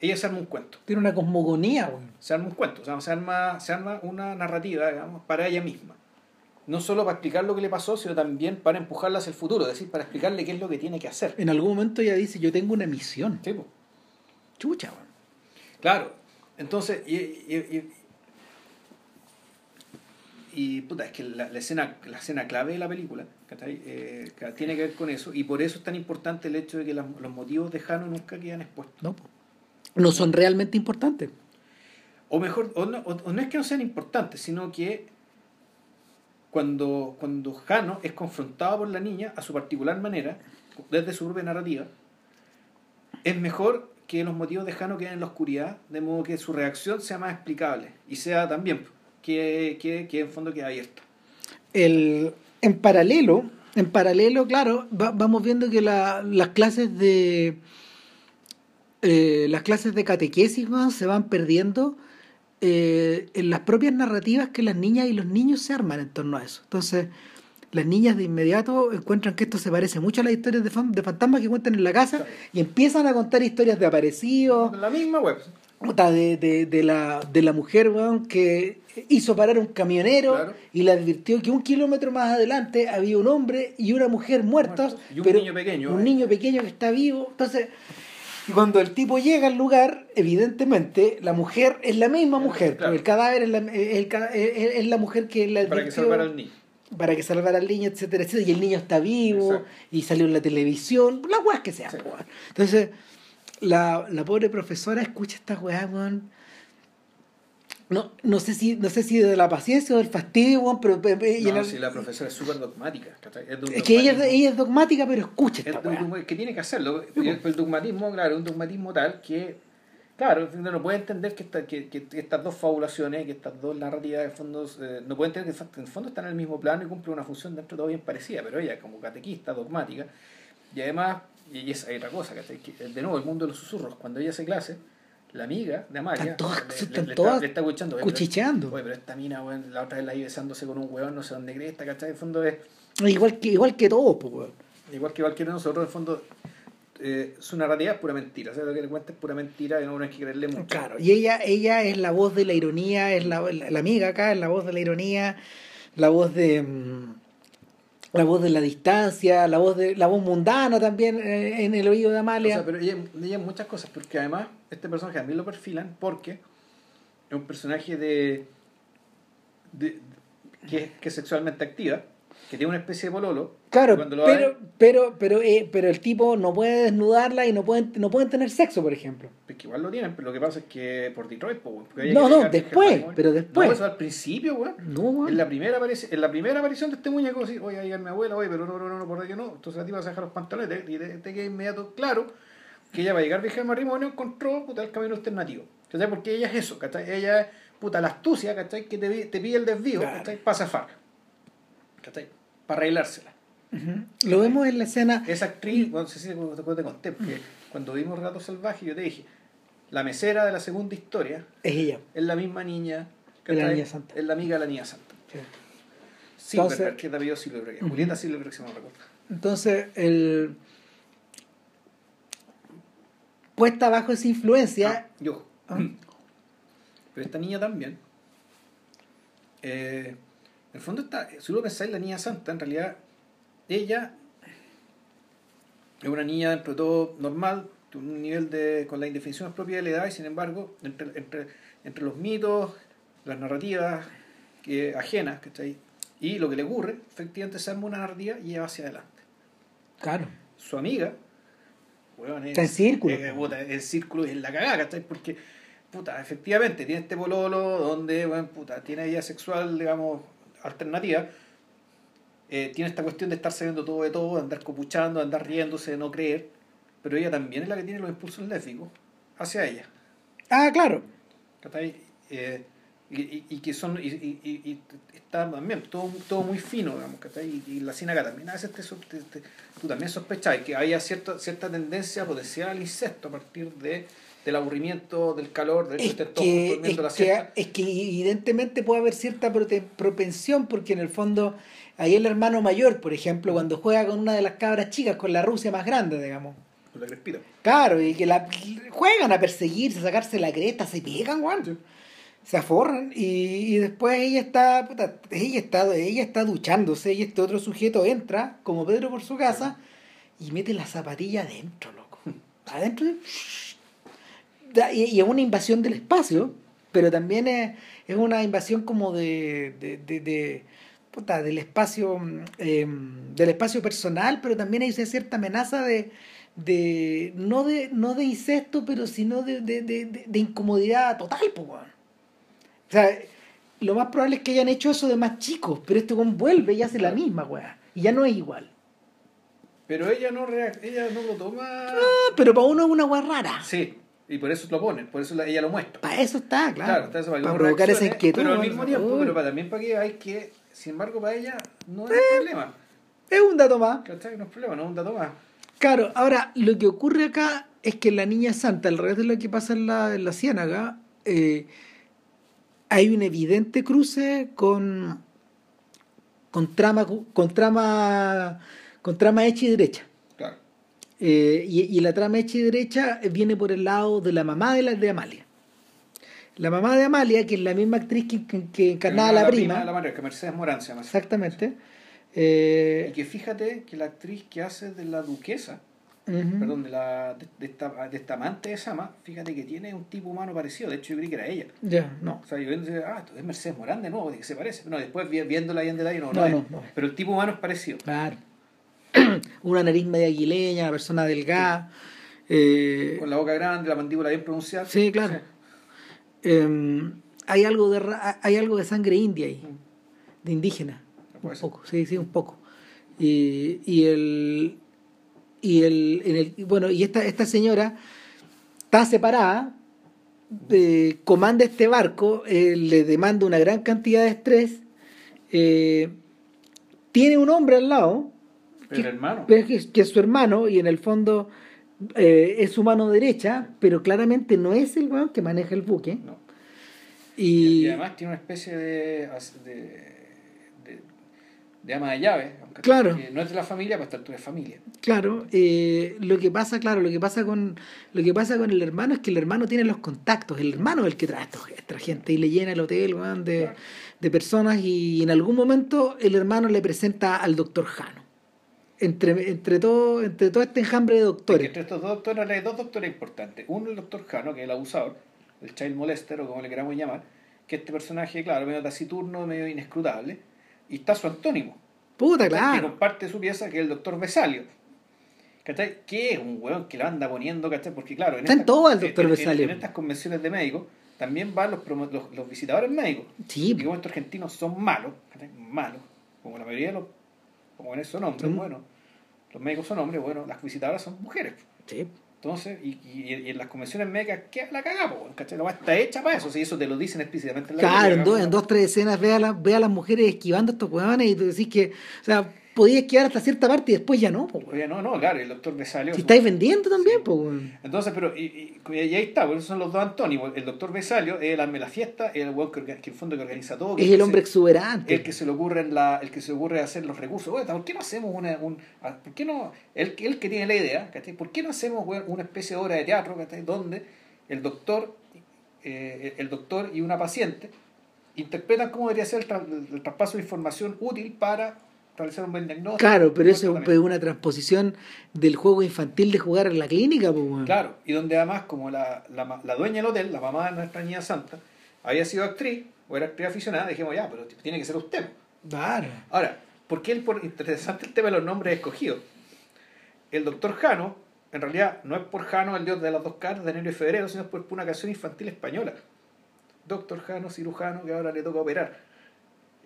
ella se arma un cuento. Tiene una cosmogonía, güey. Se arma un cuento, o sea, se arma, se arma una narrativa, digamos, para ella misma no solo para explicar lo que le pasó, sino también para empujarla hacia el futuro, es decir, para explicarle qué es lo que tiene que hacer. En algún momento ella dice, yo tengo una misión. Sí, Chucha, Claro, entonces, y, puta, es que la, escena, la escena clave de la película eh, tiene que ver con eso, y por eso es tan importante el hecho de que los motivos de Jano nunca quedan expuestos. No, no son realmente importantes. O mejor, o no es que no sean importantes, sino que cuando, cuando Jano es confrontado por la niña a su particular manera, desde su propia narrativa, es mejor que los motivos de Jano queden en la oscuridad, de modo que su reacción sea más explicable y sea también que, que, en fondo quede abierta. El, en paralelo, en paralelo, claro, vamos viendo que la, las clases de eh, las clases de catequesis se van perdiendo eh, en las propias narrativas que las niñas y los niños se arman en torno a eso. Entonces, las niñas de inmediato encuentran que esto se parece mucho a las historias de, de fantasmas que cuentan en la casa y empiezan a contar historias de aparecidos. La misma web. De, de, de, la, de la mujer que hizo parar un camionero y le advirtió que un kilómetro más adelante había un hombre y una mujer muertos. Y un niño pequeño. Un niño pequeño que está vivo. Entonces, y cuando el tipo llega al lugar, evidentemente la mujer es la misma mujer, el cadáver es la, es la mujer que la Para que salvara al niño. Para que salvara al niño, etcétera, etcétera. Y el niño está vivo y salió en la televisión, las weas que sea. Entonces, la, la pobre profesora escucha estas weas, weón no, no sé si no sé si de la paciencia o del fastidio, pero... no, si la profesora es súper dogmática. Es, que ella, ella, es dogmática, pero escucha esta es que tiene que hacerlo. El, dogmatismo, claro, un dogmatismo tal que, claro, no puede entender que, que, que, estas dos fabulaciones, que estas dos narrativas de fondo, eh, no puede entender que en el fondo están en el mismo plano y cumplen una función dentro de todo bien parecida, pero ella como catequista, dogmática, Y además, y es hay otra cosa. Que, de nuevo, el mundo de los susurros. Cuando ella hace clase, la amiga de Amalia Están todas- le, están le- le todas está, le está escuchando. "Oye, pero- cuchicheando. Oye, pero esta mina, weón, la otra vez la vi besándose con un weón, no sé dónde cresta, ¿cachai? En el fondo es, Igual que, igual que todos, pues, weón. igual que cualquiera de nosotros, en el fondo, eh, su narrativa es pura mentira. O sea, lo que le cuenta es pura mentira y no hay que creerle mucho. Claro, y ella, ella es la voz de la ironía, es la, la, la amiga acá, es la voz de la ironía, la voz de mm, la voz de la distancia, la voz de la voz mundana también eh, en el oído de O Amalia. sea, pero ella, ella muchas cosas, porque además este personaje también lo perfilan porque es un personaje de, de- que, que es sexualmente activa, que tiene una especie de pololo. claro, pero, ven, pero, pero, eh, pero el tipo no puede desnudarla y no pueden, no pueden tener sexo, por ejemplo. pues que igual lo tienen, pero lo que pasa es que por Detroit, pues, No, no, después, pero después. No, eso al principio, weón. No, weón. En la, primera aparici- en la primera aparición de este muñeco, así, oye, ahí mi abuela, oye, pero no, no, no, por ahí que no. Entonces la tipa se deja los pantalones y te, te queda inmediato claro que ella va a llegar virgen al matrimonio, encontró puta, el camino alternativo. ¿Cachai? Porque ella es eso, ¿cachai? Ella es puta la astucia, ¿cachai? Que te, te pide el desvío, Claro. ¿cachai? Para zafar. ¿Cachai? Para arreglársela. Lo vemos en la escena. Esa actriz, bueno, no sé si te, conté, porque cuando vimos Gato Salvaje yo te dije, la mesera de la segunda historia Es ella. es la misma niña, Es la niña santa. Es la amiga de la niña santa. Sí. Silverberg, Entonces- que te apellido Silverberg. Ujú. Julieta Silverberg, si no me recuerdo. Entonces, el puesta bajo esa influencia, Ah, y ojo. Ah. Pero esta niña también. eh, en el fondo, está, si uno pensáis la niña santa, en realidad, ella es una niña dentro de todo normal, un nivel de, con las indefiniciones propias de la edad, y sin embargo, entre, entre, entre los mitos, las narrativas que, ajenas, ¿cachai? y lo que le ocurre, efectivamente se arma una narrativa y ella va hacia adelante. claro, Su amiga, weón, es, Está en círculo. eh, puta, el círculo es la cagada, ¿cachai? Porque, puta, efectivamente, tiene este pololo donde, weón, puta, tiene vida sexual, digamos, alternativa. eh, tiene esta cuestión de estar sabiendo todo de todo, de andar copuchando, de andar riéndose, de no creer. Pero ella también es la que tiene los impulsos lésbicos hacia ella. ah, claro. Eh, y, y- y que son y, y- está también todo, todo muy fino digamos ¿cachai? y, y la acá también a veces te, te- te- tú también sospechabas que había cierta cierta tendencia potencial al incesto a partir de del aburrimiento del calor del es que que, durmiendo la es, que, siesta es que evidentemente puede haber cierta propensión porque en el fondo ahí el hermano mayor, por ejemplo, cuando juega con una de las cabras chicas, con la Rusia más grande, digamos. con la crespita Claro, y que la juegan a perseguirse, a sacarse la creta, se pegan, weón. Se aforran y, y después ella está, puta, ella está, ella está duchándose y este otro sujeto entra, como Pedro por su casa, y mete la zapatilla adentro, loco. Adentro de- y, y es una invasión del espacio, pero también es, es una invasión como de, de, de, de- puta, del espacio mm, eh, del espacio personal, pero también hay cierta amenaza de, de no de no de incesto, pero sino de, de, incomodidad total, pues. O sea, lo más probable es que hayan hecho eso de más chicos, pero este weón vuelve y hace la misma, weón. Y ya no es igual. pero ella no ella no lo toma Ah, pero para uno es una weá rara. sí y por eso lo ponen por eso la- ella lo muestra Para eso está, claro. Claro, está eso para, para provocar esa inquietud. Pero al mismo tiempo, Uy, pero para, también para que hay que, sin embargo, para ella no es Eh. problema. Es un dato más. ¿Cachai? No es problema, no es un dato más. Claro, ahora lo que ocurre acá es que la niña santa, al revés de lo que pasa en la, en la ciénaga, eh, hay un evidente cruce con, con trama con trama con trama hecha y derecha. Eh, y, y la trama hecha y derecha viene por el lado de la mamá de, la, de Amalia. La mamá de Amalia, que es la misma actriz que, que- que encarnaba a la, prima, de la María, que Mercedes Morán se llama. así. exactamente. eh, Y que fíjate que la actriz que hace de la duquesa, perdón, de, la, de, de esta, de esta amante de Sama, fíjate que tiene un tipo humano parecido. De hecho, yo creí que era ella. Ya, no. O sea, yo pensé, ah, esto es Mercedes Morán de nuevo, que se parece. No, después vi- viéndola ahí en detalle, no, no, No, es. no, no. Pero el tipo humano es parecido. Claro. una nariz media aguileña, una persona delgada. eh, Con la boca grande, la mandíbula bien pronunciada. sí, claro. eh, hay, algo de, hay algo de sangre india ahí, de indígena. Puede Un poco, sí, sí, un poco. Y, y el. Y el, en el- y bueno, y esta, esta señora está separada, eh, comanda este barco, eh, le demanda una gran cantidad de estrés, eh, tiene un hombre al lado, Pero el hermano. pero que, es- que es su hermano y en el fondo eh, es su mano derecha, pero claramente no es el weón que maneja el buque. No. Y, Y, además tiene una especie de, de, de, de ama de llave. aunque Claro. que no es de la familia, pero esta altura es familia. Claro, eh, lo que pasa, claro, lo que pasa con lo que pasa con el hermano es que el hermano tiene los contactos, el hermano es el que trae a esta- gente y le llena el hotel weón, de, Claro. de personas y en algún momento el hermano le presenta al doctor Jano. Entre, entre todo, entre todo este enjambre de doctores. entre estos dos doctores hay dos doctores importantes. Uno el doctor Jano, que es el abusador, el child molester o como le queramos llamar, que este personaje, claro, medio taciturno, medio inescrutable, y está su antónimo, Puta, que claro. comparte su pieza, que es el doctor Besalio. ¿Cachai? Que es un weón que lo anda poniendo, ¿cachai? Porque claro, en Está en estas- todo el doctor en- en- Besalio. En, estas convenciones de médicos también van los, los, los visitadores médicos. Sí, Y como estos argentinos son malos, ¿cachai? malos, como la mayoría de los, como en son hombres, Mm. bueno, los médicos son hombres, bueno, las visitadoras son mujeres. sí. Entonces, y, y, y en las convenciones médicas, ¿qué la cagamos? ¿Cachai? La está hecha para eso, si eso te lo dicen explícitamente en la Claro, en, dos, en dos, tres escenas ve a, la- ve a las mujeres esquivando a estos huevones y tú decís que, o sea, podías esquivar hasta cierta parte y después ya no, po, no, no, claro, el doctor Besalio. Si estáis vendiendo también, Sí. weón. Entonces, pero, y, y- y ahí está, por eso son los dos antónimos. El doctor Besalio es el alma de la fiesta, es el weón que, que el fondo que organiza todo. que Es el hombre se- exuberante. el que se le ocurre en la, el que se le ocurre hacer los recursos. Oye, ¿por qué no hacemos una, un, a- por qué no, el, que- el que tiene la idea, ¿cachai? ¿por qué no hacemos weón, una especie de obra de teatro, ¿cachai? donde el doctor, eh, el doctor y una paciente interpretan cómo debería ser el, tra- el traspaso de información útil para realizar un buen diagnóstico. Claro, pero eso es un- una transposición del juego infantil de jugar en la clínica, pues, weón. Claro, y donde además, como la, la, dueña del hotel, la mamá de nuestra niña santa, había sido actriz, o era actriz aficionada, dijimos, ya, pero tiene que ser usted. Claro. Ahora, ¿por qué el, por, interesante el tema de los nombres escogidos? El doctor Jano, en realidad, no es por Jano, el dios de las dos caras, de enero y febrero, sino por una canción infantil española. Doctor Jano, cirujano, que ahora le toca operar.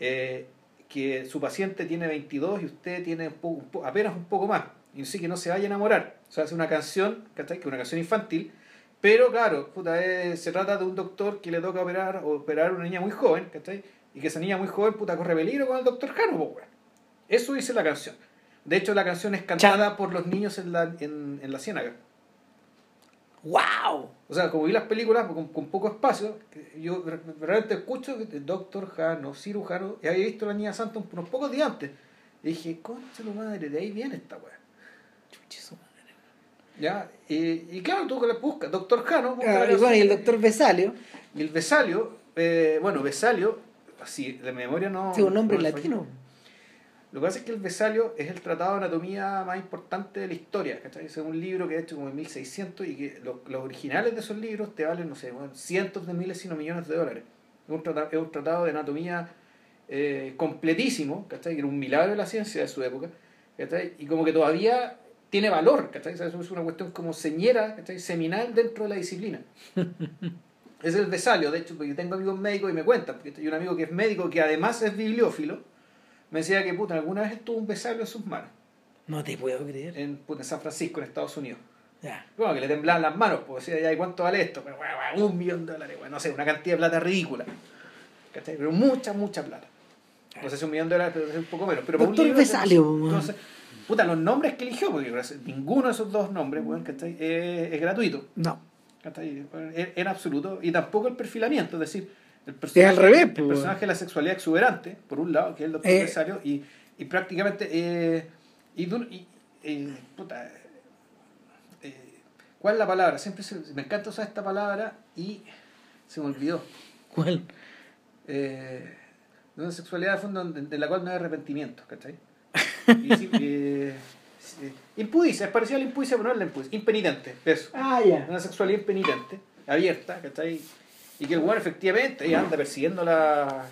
Eh, que su paciente tiene 22 y usted tiene un poco- un apenas un poco más. Y sí que no se vaya a enamorar. O sea, es una canción, ¿cachai? Que es una canción infantil. Pero claro, puta, eh, se trata de un doctor que le toca operar o operar a una niña muy joven, ¿cachai? Y que esa niña muy joven, puta, corre peligro con el doctor weón. Eso dice la canción. De hecho, la canción es cantada por los niños en la, en, en la ciénaga. ¡Wow! O sea, como vi las películas con, con poco espacio, yo re- realmente escucho que el doctor Jano, cirujano, y había visto a la niña santa unos pocos días antes. Y dije, concha tu madre, de ahí viene esta weá. ¿Ya? Y, y claro, tú que le buscas, doctor Jano, busca la Ah, y bueno, y el doctor Besalio, Y el Besalio, eh, bueno, Besalio, así de memoria no. es un nombre no latino. Lo que pasa es que el Besalio es el tratado de anatomía más importante de la historia. ¿cachai? Es un libro que he hecho como en 1600 y que los, los originales de esos libros te valen, no sé, bueno, cientos de miles, sino millones de dólares. Es un tratado, es un tratado de anatomía eh, completísimo, ¿cachai? que era un milagro de la ciencia de su época. ¿cachai? Y como que todavía tiene valor, ¿cachai? Eso es una cuestión como señera, ¿cachai? seminal dentro de la disciplina. es el Besalio, de hecho, porque yo tengo amigos médicos y me cuentan, porque hay un amigo que es médico que además es bibliófilo, me decía que puta, alguna vez estuvo un Besalio en sus manos, No te puedo creer. en, puta, en San Francisco, en Estados Unidos. Ya. Bueno, que le temblaban las manos, pues decía, ya, ¿y cuánto vale esto? Pero, bueno, bueno, un millón de dólares, bueno, no sé, una cantidad de plata ridícula. ¿Cachai? Pero mucha, mucha plata. No sé si un millón de dólares, pero es un poco menos. Pero Doctor libro, Besalio, entonces, puta, los nombres que eligió, porque ninguno de esos dos nombres, weón, ¿cachai? Es, es gratuito. No. ¿cachai? En absoluto. Y tampoco el perfilamiento, es decir, el Es al revés, el pues, personaje de la sexualidad exuberante, por un lado, que es el doctor Eh. Besalio, y, y prácticamente. eh, y, eh, puta, eh, ¿Cuál es la palabra? Siempre se- me encanta usar esta palabra y se me olvidó. ¿Cuál? Eh, de una sexualidad de fondo de, la cual no hay arrepentimiento, ¿cachai? Y eh, impudicia, es parecido a la impudicia, pero no es la impudicia, impenitente, eso. Ah, ya. Una sexualidad impenitente, abierta, ¿cachai? Y que el weón efectivamente ahí anda persiguiendo la,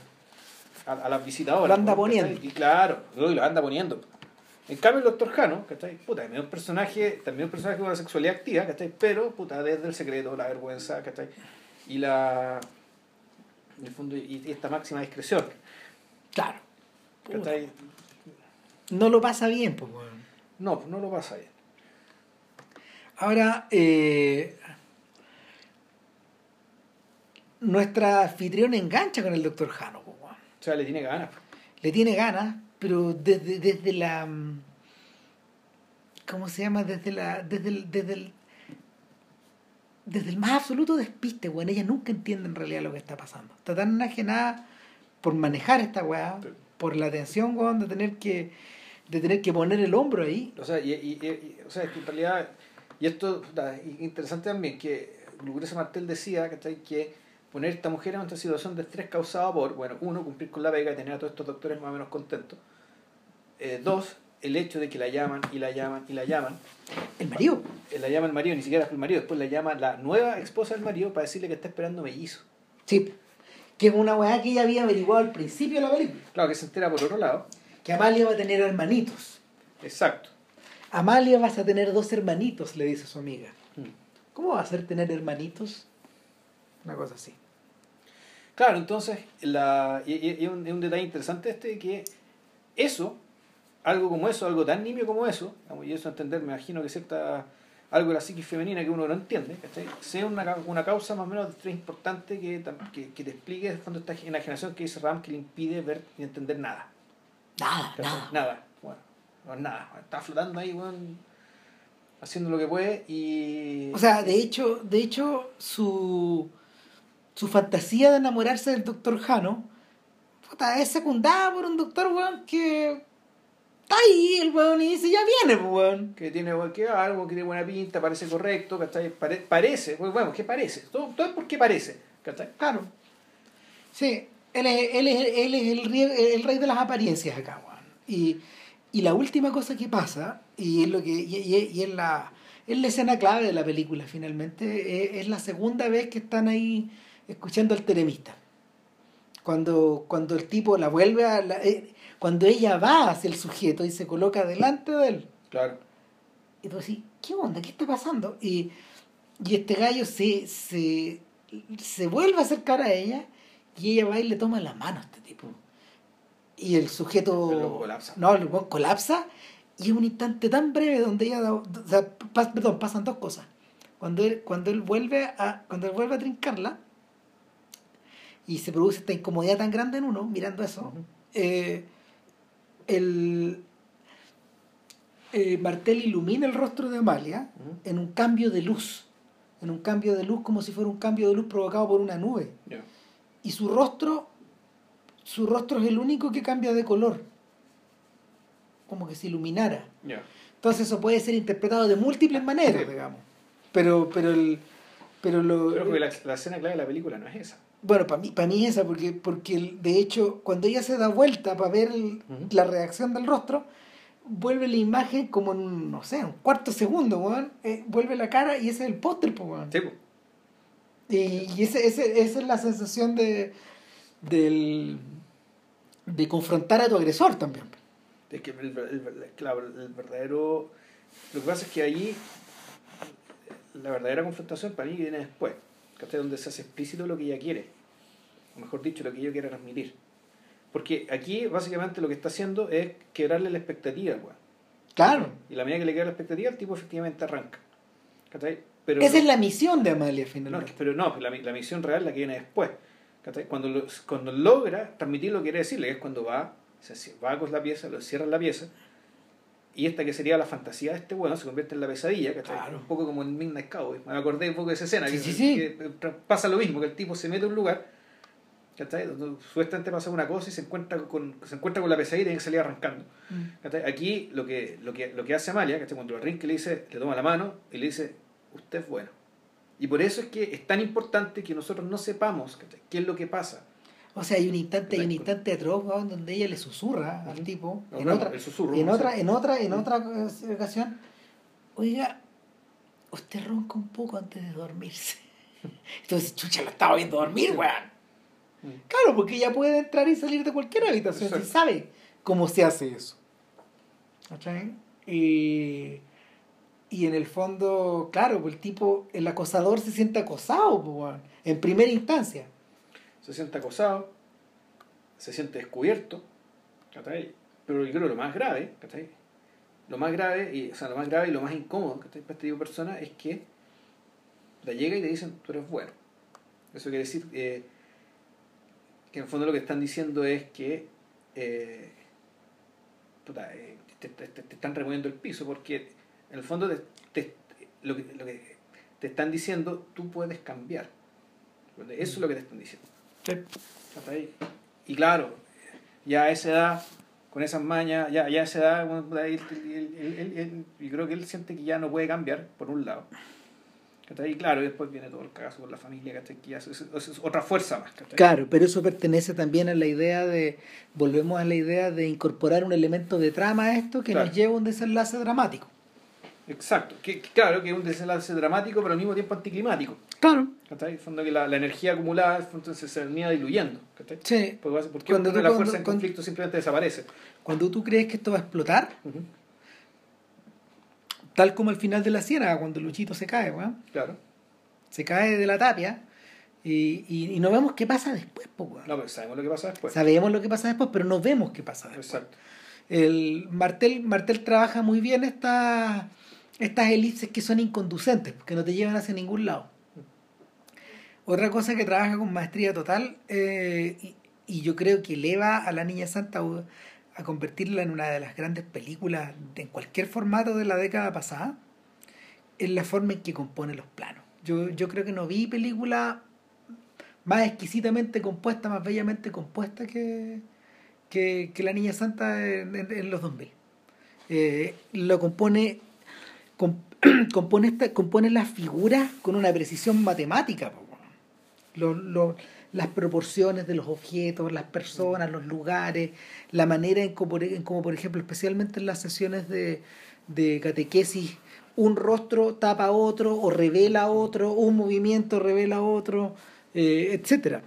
a, a las visitadoras. Lo anda ¿cachai? poniendo. Y claro, lo anda poniendo. En cambio el doctor Jano, ¿cachai? Puta, también un personaje, también un personaje con una sexualidad activa, ¿cachai? Pero, puta, desde el secreto, la vergüenza, ¿cachai? Y la... En el fondo, y, y esta máxima discreción, Claro. ¿cachai? No lo pasa bien, pues. No, no lo pasa bien. Ahora, eh, nuestra anfitriona engancha con el doctor Jano. O sea, le tiene ganas. Le tiene ganas, pero desde, desde la. mm, ¿cómo se llama? Desde la, desde el, desde el, desde el más absoluto despiste, weón. Ella nunca entiende en realidad lo que está pasando. Está tan enajenada por manejar esta weá, Sí. por la tensión, weón, de tener que, de tener que poner el hombro ahí. O sea, y, y- y- o sea, es que en realidad, y esto es interesante también, que Lucrecia Martel decía ¿cachai? que poner a esta mujer en una situación de estrés causado por, bueno, uno, cumplir con la vega y tener a todos estos doctores más o menos contentos. Eh, dos, el hecho de que la llaman y la llaman y la llaman. El marido. Eh, la llama el marido, ni siquiera es el marido, después la llama la nueva esposa del marido para decirle que está esperando mellizo. Sí. Que es una weá que ella había averiguado al principio de la película. Claro, que se entera por otro lado. Que Amalia va a tener hermanitos. Exacto. Amalia vas a tener dos hermanitos, le dice su amiga. Mm. ¿Cómo va a ser tener hermanitos? Una cosa así. Claro, entonces, la, y, y- y un, y un detalle interesante este que eso, algo como eso, algo tan nimio como eso, digamos, y eso entender, me imagino que cierta algo de la psiquis femenina que uno no entiende, ¿cachai? sea una, una causa más o menos importante que, que, que te explique cuando esta enajenación que dice Ram que le impide ver ni entender nada. Nada, ¿cachai? nada. Nada. Bueno, no, nada. Está flotando ahí, weón, haciendo lo que puede y... O sea, de hecho, de hecho, su, su fantasía de enamorarse del doctor Jano puta, es secundada por un doctor weón que está ahí el weón y dice, ya viene, pues, weón. que tiene que algo que tiene buena pinta, parece correcto, ¿cachai? Pare- parece, pues, bueno, ¿qué parece? Todo, todo es porque parece, ¿cachai? Claro. Sí, él es, él es, él es el, rie- el rey de las apariencias acá, weón. Y, y la última cosa que pasa, y es lo que y, y- y es la es la escena clave de la película finalmente, es, es la segunda vez que están ahí escuchando al teremista. Cuando, cuando el tipo la vuelve a la- eh, cuando ella va hacia el sujeto y se coloca delante de él. Claro. Y tú decís, ¿qué onda? ¿Qué está pasando? Y, y este gallo se, se, se vuelve a acercar a ella y ella va y le toma la mano a este tipo. Y el sujeto... Loco colapsa. No, el colapsa y es un instante tan breve donde ella... da- o sea, pas- perdón, pasan dos cosas. Cuando él, cuando él vuelve a cuando él vuelve a trincarla y se produce esta incomodidad tan grande en uno mirando eso, eh, el eh, Martel ilumina el rostro de Amalia en un cambio de luz, en un cambio de luz como si fuera un cambio de luz provocado por una nube. Ya. Y su rostro, su rostro es el único que cambia de color, como que se iluminara. Entonces eso puede ser interpretado de múltiples maneras, Sí. digamos. Pero, pero el, pero lo, Creo que la, la escena clave de la película no es esa. Bueno, para mí, para mí es esa, porque, porque de hecho, cuando ella se da vuelta para ver el- la reacción del rostro, vuelve la imagen como en, no sé, un cuarto segundo, weón. eh, vuelve la cara y ese es el póster, weón. Sí. Y, y ese, ese- esa es la sensación de, del, de confrontar a tu agresor también. Es que el, claro, el verdadero. Lo que pasa es que allí la verdadera confrontación para mí viene después, ¿cachai? Donde se hace explícito lo que ella quiere, o mejor dicho, lo que ella quiere transmitir. Porque aquí básicamente lo que está haciendo es quebrarle la expectativa. Claro. Y la medida que le queda la expectativa, el tipo efectivamente arranca. ¿cachai? Pero esa es la misión de Amalia, no, finalmente. pero no, la, la misión real la que viene después. ¿cachai? Cuando, lo- cuando logra transmitir lo que quiere decirle, que es cuando va, se va con la pieza, lo cierra la pieza, y esta que sería la fantasía de este bueno se convierte en la pesadilla, ¿cachai? Claro. Un poco como en Midnight Cowboy. Me acordé un poco de esa escena, Sí, que, sí, sí. que pasa lo mismo, que el tipo se mete a un lugar, ¿cachai? Donde supuestamente pasa una cosa y se encuentra con, se encuentra con la pesadilla y tiene que salir arrancando. Mm. ¿cachai? Aquí lo que, lo que, lo que hace Amalia, ¿cachai? cuando lo arranca le dice, le toma la mano y le dice, usted es bueno. Y por eso es que es tan importante que nosotros no sepamos ¿cachai? qué es lo que pasa. O sea, hay un instante, hay un instante atroz weón, donde ella le susurra al tipo. No, en no, otra, susurro, en otra, en otra, en otra eh, ocasión, oiga, usted ronca un poco antes de dormirse. Entonces, chucha, lo estaba viendo dormir, weón. Claro, porque ella puede entrar y salir de cualquier habitación, Exacto. si sabe cómo se hace eso. ¿Cachai? Y, y en el fondo, claro, pues el tipo, el acosador se siente acosado, pues, weón, en primera instancia. Se siente acosado, se siente descubierto, pero yo creo lo más grave, ¿cachai? lo más grave, y, o sea, lo más grave y lo más incómodo ¿cachai? para este tipo de persona es que la llega y le dicen, tú eres bueno. Eso quiere decir eh, que en el fondo lo que están diciendo es que eh, eh, te, te- te- te están removiendo el piso porque En el fondo, lo, que, lo que te están diciendo, tú puedes cambiar. Eso es lo que te están diciendo. ¿Hasta ahí? Y claro, ya a esa edad, con esas mañas, ya, ya a esa edad, él- él- él- yo creo que él siente que ya no puede cambiar, por un lado. Y claro, y después viene todo el cagazo con la familia. Que es, es- es otra fuerza más. Claro, pero eso pertenece también a la idea de, volvemos a la idea de incorporar un elemento de trama a esto que Claro. nos lleva a un desenlace dramático. Exacto. Que, claro, que es un desenlace dramático, pero al mismo tiempo anticlimático. Claro. ¿Cachai? Fondo que la, la energía acumulada entonces se venía diluyendo. ¿cachai? Sí. Porque, porque Cuando tú- la cuando- fuerza en cuando- conflicto simplemente desaparece. Cuando tú crees que esto va a explotar, tal como al final de la ciénaga, cuando Luchito se cae, weón. Claro. se cae de la tapia y, y, y no vemos qué pasa después, weón. No, pero sabemos lo que pasa después. Sabemos lo que pasa después, pero no vemos qué pasa después. Exacto. El Martel, Martel trabaja muy bien estas estas elipses que son inconducentes, que no te llevan hacia ningún lado. Otra cosa que trabaja con maestría total, eh, y, yo creo que eleva a la Niña Santa a, convertirla en una de las grandes películas de- en cualquier formato de la década pasada, es la forma en que compone los planos. Yo, yo creo que no vi película más exquisitamente compuesta, más bellamente compuesta que, que, La Niña Santa en, los 2000. Eh, lo compone, com- compone, esta- compone las figuras con una precisión matemática. las proporciones de los objetos, las personas, los lugares, la manera en como, como, por ejemplo, especialmente en las sesiones de, de catequesis, un rostro tapa otro o revela otro, un movimiento revela otro, eh, etcétera.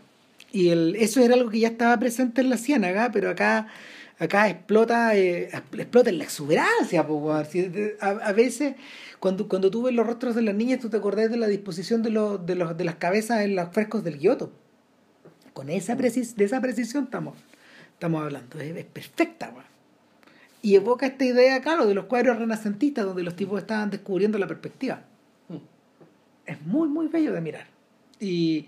Y el, eso era algo que ya estaba presente en la ciénaga, pero acá, acá explota, eh, explota en la exuberancia. po, A, a veces, cuando, cuando tú ves los rostros de las niñas, tú te acordás de la disposición de, los, de, los, de las cabezas en los frescos del Giotto. Con esa precis de esa precisión estamos, estamos hablando. Es, es perfecta, weón. Y evoca esta idea, claro, de los cuadros renacentistas, donde los tipos estaban descubriendo la perspectiva. Mm. Es muy, muy bello de mirar. Y,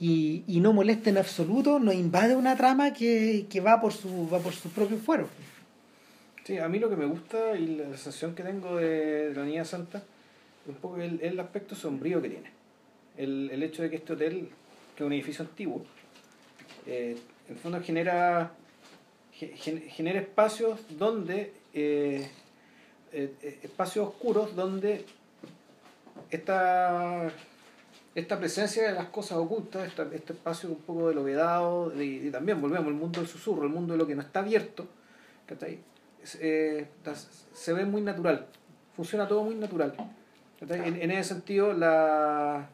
y, y no molesta en absoluto, no invade una trama que, que va por su va por su propio fuero. Sí, a mí lo que me gusta y la sensación que tengo de, la Niña Santa un poco el, el aspecto sombrío que tiene. El, el hecho de que este hotel, que es un edificio antiguo, eh, en fondo genera, ge- gen- genera espacios donde, eh, eh, espacios oscuros donde esta, esta presencia de las cosas ocultas, esta- este espacio un poco de lo vedado, y, y también volvemos al mundo del susurro, el mundo de lo que no está abierto, ¿cachai? Es, eh, das- se ve muy natural, funciona todo muy natural. En, en ese sentido, la,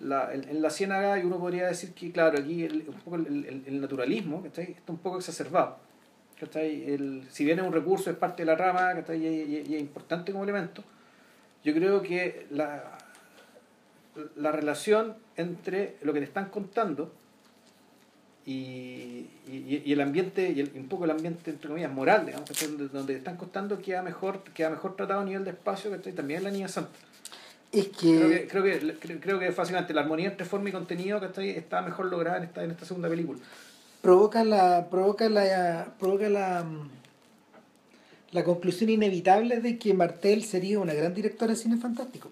la, en, en la ciénaga uno podría decir que, claro, aquí el, un poco el, el- el naturalismo ¿cachai? está un poco exacerbado. ¿cachai? El, si bien es un recurso, es parte de la rama ¿cachai? Y, y- y es importante como elemento, yo creo que la, la relación entre lo que te están contando y, y, y el ambiente, y, el- un poco el ambiente, entre comillas, moral, digamos, donde, donde te están contando queda mejor, queda mejor tratado a nivel de espacio, ¿cachai? también en la Niña Santa. Es Creo que, que, creo que, creo, creo que fácilmente la armonía entre forma y contenido ¿cachai? está mejor lograda en esta, en esta segunda película. provoca la provoca la provoca la la conclusión inevitable de que Martel sería una gran directora de cine fantástico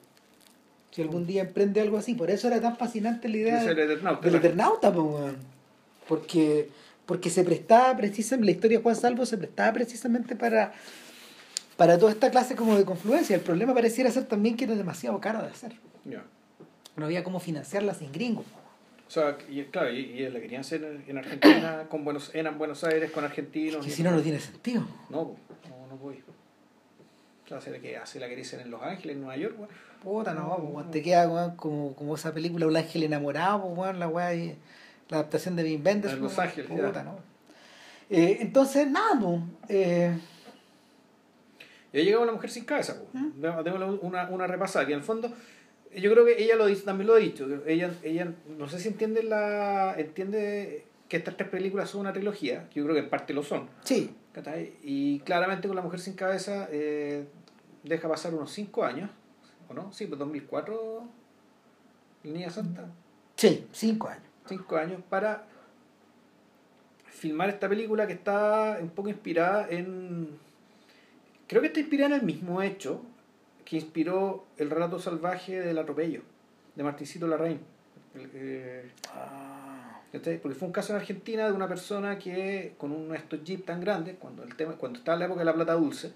si algún día emprende algo así por eso era tan fascinante la idea Es el de- Eternauta. del Eternauta weón. porque porque se prestaba precisamente la historia de Juan Salvo se prestaba precisamente para para toda esta clase como de confluencia el problema pareciera ser también que era demasiado caro de hacer no había cómo financiarla sin gringos O sea, y, claro, y, y la querían hacer en Argentina, con Buenos, en Buenos Aires, con argentinos. que y- si no no tiene sentido No, no, no voy. O sea, ¿se la que hace la quería hacer en Los Ángeles, en Nueva York? weón? Puta, no, pues, weón, te queda weón, como, como esa película Un ángel enamorado, pues, weón, la weá la adaptación de Wim Wenders. En Los pues, Ángeles, puta, ya. no. Eh, entonces, nada, pues, eh, Y ahí llegaba la mujer sin cabeza. ¿Mm? Démosle una, una repasada. Que en el fondo, yo creo que ella lo dice, también lo ha dicho. Ella, ella no sé si entiende la entiende que estas tres películas son una trilogía, que yo creo que en parte lo son. sí. Y claramente con la mujer sin cabeza eh, deja pasar unos 5 años, ¿o no? Sí, pues 2004, La Niña Santa. sí, cinco años. 5 años para filmar esta película que está un poco inspirada en... Creo que está inspirada en el mismo hecho que inspiró el relato salvaje del atropello de Martincito Larraín. Eh, Ah. Porque fue un caso en Argentina de una persona que con uno de estos jeep tan grandes, cuando el tema, cuando estaba en la época de la plata dulce,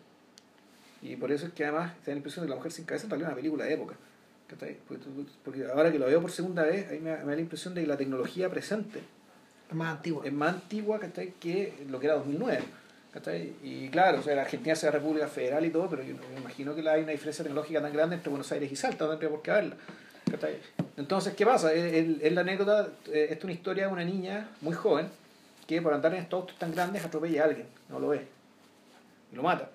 y por eso es que además te da la impresión de que La Mujer sin Cabeza en realidad es una película de época. ¿cachai? Porque, ahora que lo veo por segunda vez, ahí me, da- me da la impresión de que la tecnología presente es más antigua. es más antigua ¿cachai? que lo que era 2009. ¿cachai? Y claro, o sea, la Argentina sea república federal y todo, pero yo me imagino que hay una diferencia tecnológica tan grande entre Buenos Aires y Salta, no tendría por qué haberla. ¿cachai? Entonces, ¿qué pasa? Es la anécdota, eh, esta es una historia de una niña muy joven que por andar en estos autos tan grandes atropella a alguien, no lo ve, y lo mata.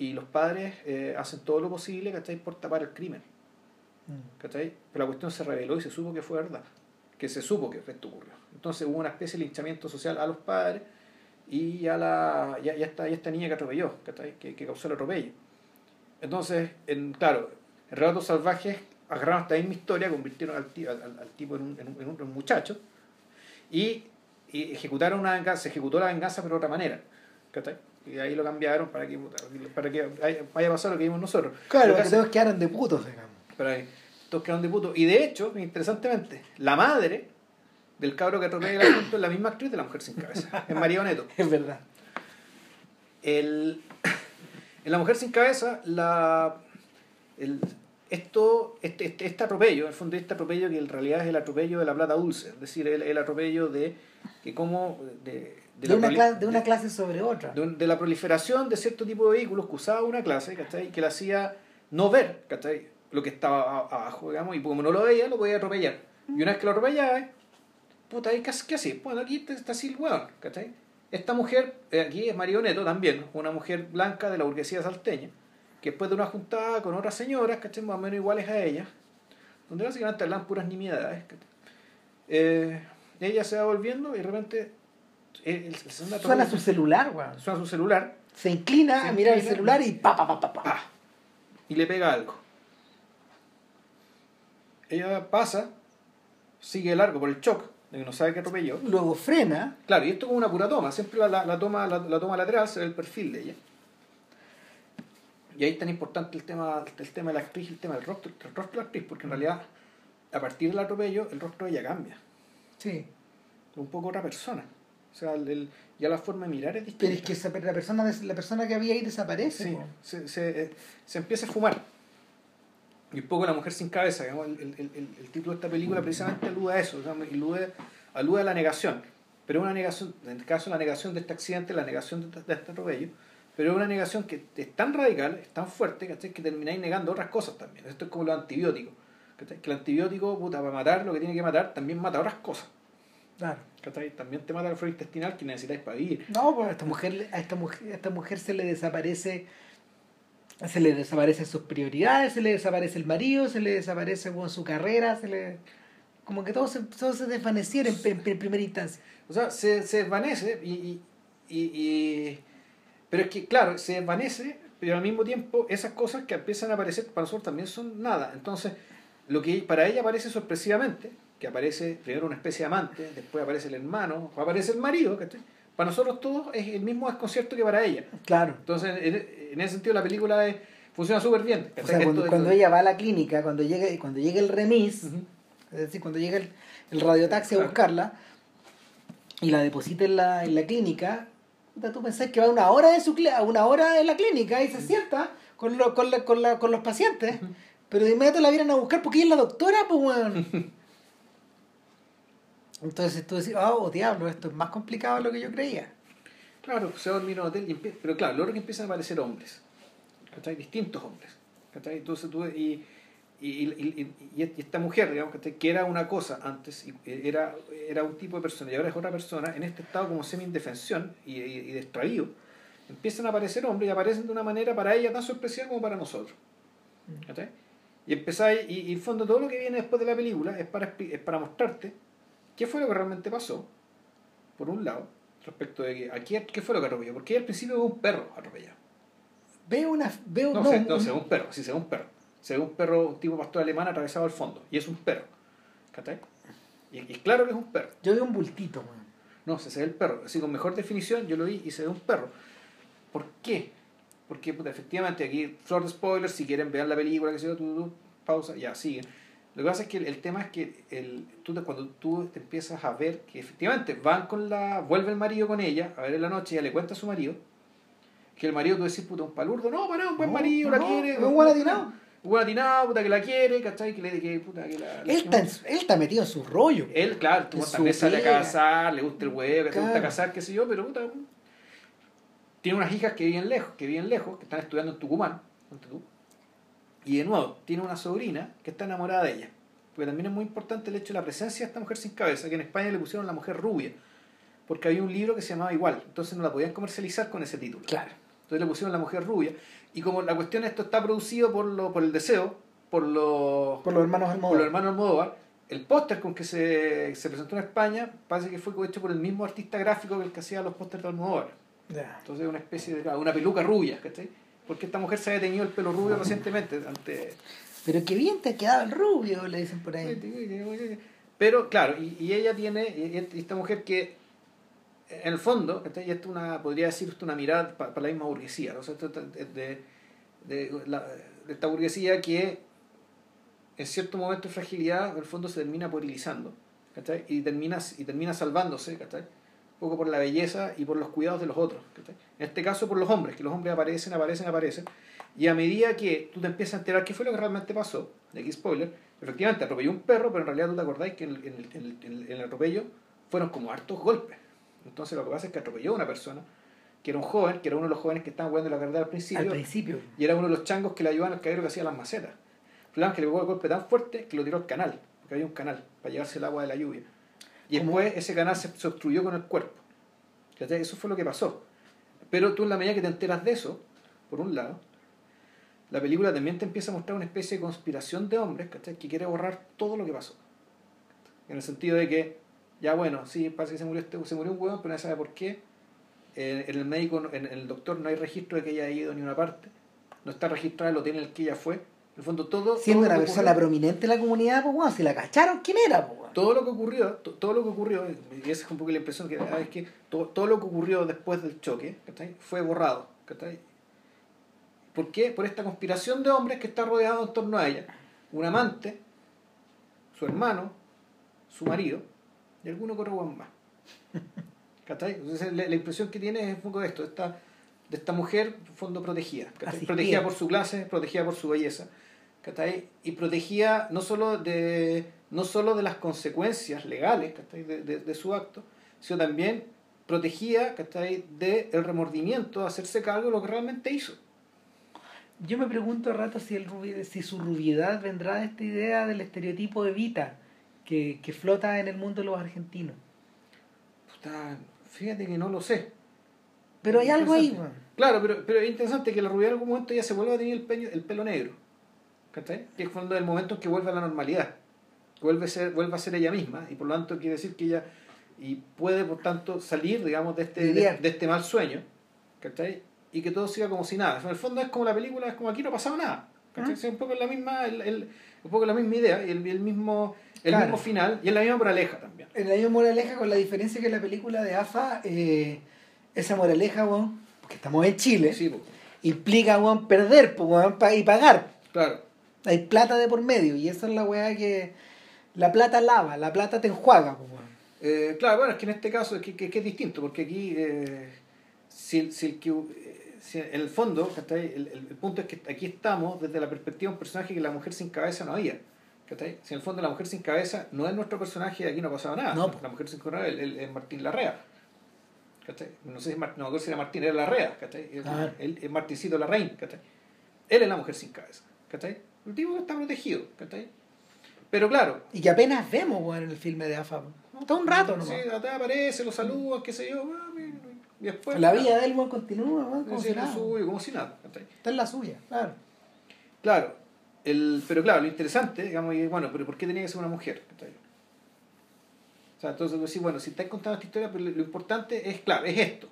Y los padres eh, hacen todo lo posible ¿cachai? por tapar el crimen. Mm. ¿cachai? Pero la cuestión se reveló y se supo que fue verdad, que se supo que esto ocurrió. Entonces hubo una especie de linchamiento social a los padres y a la, ya, ya esta, ya esta niña que atropelló, ¿cachai? Que, que causó el atropello. Entonces, en, claro, en Relatos Salvajes agarraron esta misma historia, convirtieron al, ti- al, al- al tipo en un, en un- en un muchacho y, y ejecutaron una venganza, se ejecutó la venganza pero de otra manera, ¿cachai? Y ahí lo cambiaron para que, para que vaya a pasar lo que vimos nosotros. Claro, Lo que que hace- todos quedaron de putos, digamos. pero ahí, todos quedaron de puto. Y de hecho, interesantemente, la madre del cabro que atropella el asunto es la misma actriz de La Mujer Sin Cabeza, es María Oneto. Es verdad. El, en La Mujer Sin Cabeza, la, el, esto, este, este, este atropello, en el fondo este atropello que en realidad es el atropello de la plata dulce, es decir, el, el atropello de que como de, De, una de clase sobre otra. de, un- de la proliferación de cierto tipo de vehículos que usaba una clase, ¿cachai? Que la hacía no ver, ¿cachai? Lo que estaba abajo, digamos, y como no lo veía, lo podía atropellar. Y una vez que lo atropellaba, ¿eh? puta, ¿y ¿qué, qué así? Bueno, aquí está, así el hueón, ¿cachai? Esta mujer, eh, aquí es Marioneto también, una mujer blanca de la burguesía salteña, que después de una juntada con otras señoras, ¿cachai? Más o menos iguales a ella, donde básicamente hablan puras nimiedades, ¿cachai? Eh, ella se va volviendo y de repente... eh, el- el segundo Suena su celular, weón. suena su celular Se inclina Se a mirar el celular y pa, pa, pa, pa, pa. ¡pah! y le pega algo. Ella pasa, sigue largo por el shock, de que no sabe que atropelló. Luego frena. Claro, y esto como una pura toma, siempre la, la, la toma, la, la toma lateral se ve el perfil de ella. Y ahí es tan importante el tema, el tema de la actriz y el tema del rostro, el rostro de la actriz, porque en realidad a partir del atropello el rostro de ella cambia, Sí. es un poco otra persona. O sea, el- el- ya la forma de mirar es distinta. Pero es que esa- la, persona, la persona que había ahí desaparece. Sí, se, se, eh, se empieza a fumar. Y un poco La Mujer sin Cabeza, digamos, el, el, el, el título de esta película precisamente alude a eso, digamos, alude, alude a la negación. Pero una negación, en este caso la negación de este accidente, la negación de, de este atropello, pero es una negación que es tan radical, es tan fuerte, ¿cachai? que termináis negando otras cosas también. Esto es como los antibióticos. ¿cachai? Que el antibiótico, puta, para matar lo que tiene que matar, también mata otras cosas. Claro. ¿Cachai? También te mata la flora intestinal que necesitáis para vivir. No, pues a esta mujer, a esta mujer, a esta mujer se le desaparece, se le desaparecen sus prioridades, se le desaparece el marido, se le desaparece bueno, su carrera, se le como que todo se, todo se desvaneciera en, en- en primera instancia. O sea, se, se desvanece y, y, y- y- Pero es que, claro, se desvanece, pero al mismo tiempo esas cosas que empiezan a aparecer para nosotros también son nada. Entonces, lo que para ella aparece sorpresivamente, que aparece primero una especie de amante, después aparece el hermano, aparece el marido, ¿cachai? Para nosotros todos es el mismo desconcierto que para ella. Claro. Entonces, en, ese sentido la película es- funciona súper bien. O sea, Esto cuando, de- ella va a la clínica, cuando llega, cuando llega el remis, es decir, cuando llega el, el radiotaxi a buscarla y la deposita en la, en la clínica, tú pensás que va una hora de su una hora en la clínica y se sienta con, lo- con, la- con, la- con los pacientes, pero de inmediato la vienen a buscar porque ella es la doctora, pues weón. Entonces tú decís, oh diablo, esto es más complicado de lo que yo creía. Claro, se va a dormir en un hotel, y empie- pero claro, luego que empiezan a aparecer hombres, ¿cachai? Distintos hombres, ¿cachai? Entonces tú, y, y, y, y- esta mujer, digamos, ¿cachai? Que era una cosa antes, y era, era un tipo de persona y ahora es otra persona, en este estado como semi-indefensión y, y, y distraído, empiezan a aparecer hombres y aparecen de una manera para ella tan sorpresiva como para nosotros, ¿cachai? Y empezáis, y, y en fondo todo lo que viene después de la película es para, es para mostrarte qué fue lo que realmente pasó, por un lado, respecto de que aquí, qué fue lo que atropelló, porque al principio ve un perro atropellado. Veo una. Veo, No, no, se, no, un- se ve un perro, sí, se ve un perro. Se ve un perro, un tipo pastor alemán atravesado al fondo, y es un perro. ¿Cachai? Y, y claro que es un perro. yo veo un bultito, weón. No, se, se ve el perro. Así con mejor definición, yo lo vi y se ve un perro. ¿Por qué? porque puta, efectivamente aquí, flor de spoilers, si quieren ver la película, que se yo, tú, tú, pausa, ya, siguen. Lo que pasa es que el, el tema es que el, tú, te- cuando tú te empiezas a ver que efectivamente van con la. vuelve el marido con ella, a ver en la noche, ella le cuenta a su marido, que el marido tú decís, puta, un palurdo, no, para, un buen No, marido, no, la quiere. es un buen atinado. Un buen atinado, puta, que la quiere, ¿cachai? Que le que, puta, que la. la- Él está, él está metido en su rollo. él, claro, tú vez sale a casar, le gusta el huevo, que te gusta Claro. casar, qué sé yo, pero puta, tiene unas hijas que viven lejos, que viven lejos, que están estudiando en Tucumán, tú. Y de nuevo, tiene una sobrina que está enamorada de ella. Porque también es muy importante el hecho de la presencia de esta mujer sin cabeza, que en España le pusieron la mujer rubia, porque había un libro que se llamaba igual, entonces no la podían comercializar con ese título. Claro. Entonces le pusieron la mujer rubia. Y como la cuestión esto está producido por, lo, por el deseo, por los Por los hermanos por los Almodóvar. hermanos Almodóvar, el póster con que se, se presentó en España parece que fue hecho por el mismo artista gráfico que el que hacía los pósters de Almodóvar. Ya. Entonces una especie de una peluca rubia, ¿cachai? Porque esta mujer se había teñido el pelo rubio recientemente ante Pero qué bien te ha quedado el rubio, le dicen por ahí. pero claro, y, y ella tiene, y esta mujer que en el fondo, ¿cachai? y esto es una, podría decir esto una mirada para la misma burguesía, ¿no? O sea, de, de, la- de esta burguesía que en cierto momento de fragilidad, en el fondo se termina puerilizando, ¿cachai? Y termina, y termina salvándose, ¿cachai? Poco por la belleza y por los cuidados de los otros. En este caso por los hombres, que los hombres aparecen, aparecen, aparecen, y a medida que tú te empiezas a enterar qué fue lo que realmente pasó, de aquí spoiler, efectivamente atropelló un perro, pero en realidad tú te acordáis que en el, en el- en el- atropello fueron como hartos golpes. Entonces lo que pasa es que atropelló a una persona, que era un joven, que era uno de los jóvenes que estaban jugando la carrera al Al principio, principio. y era uno de los changos que le ayudaban al caballero que hacía las macetas. El problema es que le pegó el golpe tan fuerte que lo tiró al canal, porque había un canal para llevarse el agua de la lluvia. Y después ese canal se, se obstruyó con el cuerpo. ¿Cachai? Eso fue lo que pasó. Pero tú en la medida que te enteras de eso, por un lado, la película también te empieza a mostrar una especie de conspiración de hombres ¿cachai? que quiere borrar todo lo que pasó. En el sentido de que, ya bueno, sí, parece que se murió, este, se murió un huevón, pero nadie sabe por qué. Eh, en el médico, en, en el doctor no hay registro de que ella haya ido a ni una parte. No está registrado el hotel en el que ella fue. El fondo, todo. Siendo todo una persona ocurrió- prominente en la comunidad, pues bueno, si la cacharon, ¿quién era, pues bueno? todo lo que ocurrió, to- todo lo que ocurrió, y esa es un poco la impresión que da, es que todo, todo lo que ocurrió después del choque ¿cachai? fue borrado. ¿cachai? ¿Por qué? Por esta conspiración de hombres que está rodeado en torno a ella. Un amante, su hermano, su marido y alguno hueón más. ¿Cachai? Entonces la, la impresión que tiene es un poco de esto, esta, de esta mujer, fondo protegida. Protegida por su clase, protegida por su belleza. ¿Cachai? Y protegida no solo de, no solo de las consecuencias legales ¿cachai? De, de, de su acto, sino también protegida ¿cachai? del remordimiento de hacerse cargo de lo que realmente hizo. Yo me pregunto a rato si, el rubi- si su rubiedad vendrá de esta idea del estereotipo de Vita que, que flota en el mundo de los argentinos. Puta, fíjate que no lo sé. Pero hay algo ahí. Claro, pero, pero es interesante que la rubia en algún momento ya se vuelva a tener el, peño- el pelo negro. ¿Cachai? Que es cuando el momento en que vuelve a la normalidad. Vuelve a, ser, vuelve a ser ella misma. Y por lo tanto quiere decir que ella y puede, por tanto, salir, digamos, de este, de, de este mal sueño. ¿Cachai? Y que todo siga como si nada. En el fondo es como la película, es como aquí no ha pasado nada. ¿Cachai? Ah. Es un poco la misma, el, el- un poco la misma idea y el, el mismo, el Claro. mismo final. Y es la misma moraleja también. En la misma moraleja, con la diferencia que en la película de AFA, eh, esa moraleja, weón, porque estamos en Chile, Sí, implica, weón, perder pues, pa- y pagar. claro. Hay plata de por medio, y esa es la weá que. La plata lava, la plata te enjuaga, pues, weón. Eh, claro, bueno, es que en este caso es que, que- que es distinto, porque aquí, eh, si, el- si el que, si en el fondo. El, el- el punto es que aquí estamos desde la perspectiva de un personaje que la mujer sin cabeza no había. ¿cachai? Si en el fondo la mujer sin cabeza no es nuestro personaje, aquí no ha pasado nada. No. La mujer sin cabeza es Martín Larrea. ¿cachai? No sé si es Mar- no me acuerdo si era Martín, era Larrea. ¿cachai? Ah. es Martincito Larraín. ¿cachai? Él es la mujer sin cabeza. ¿cachai? El tipo que está protegido. ¿cachai? Pero claro, Y que apenas vemos, weón, en el filme de AFA. Está un rato nomás. Sí, aparece, lo saluda, qué sé yo, y después. la vida de él, continúa, como si nada. suyo, como si nada. ¿cachai? Está en la suya, claro. Claro, el, pero claro, lo interesante, digamos, y bueno, pero ¿por qué tenía que ser una mujer? ¿cachai? O sea, entonces, pues, sí, bueno, si estás contando esta historia, pero lo, lo importante es, claro, es esto.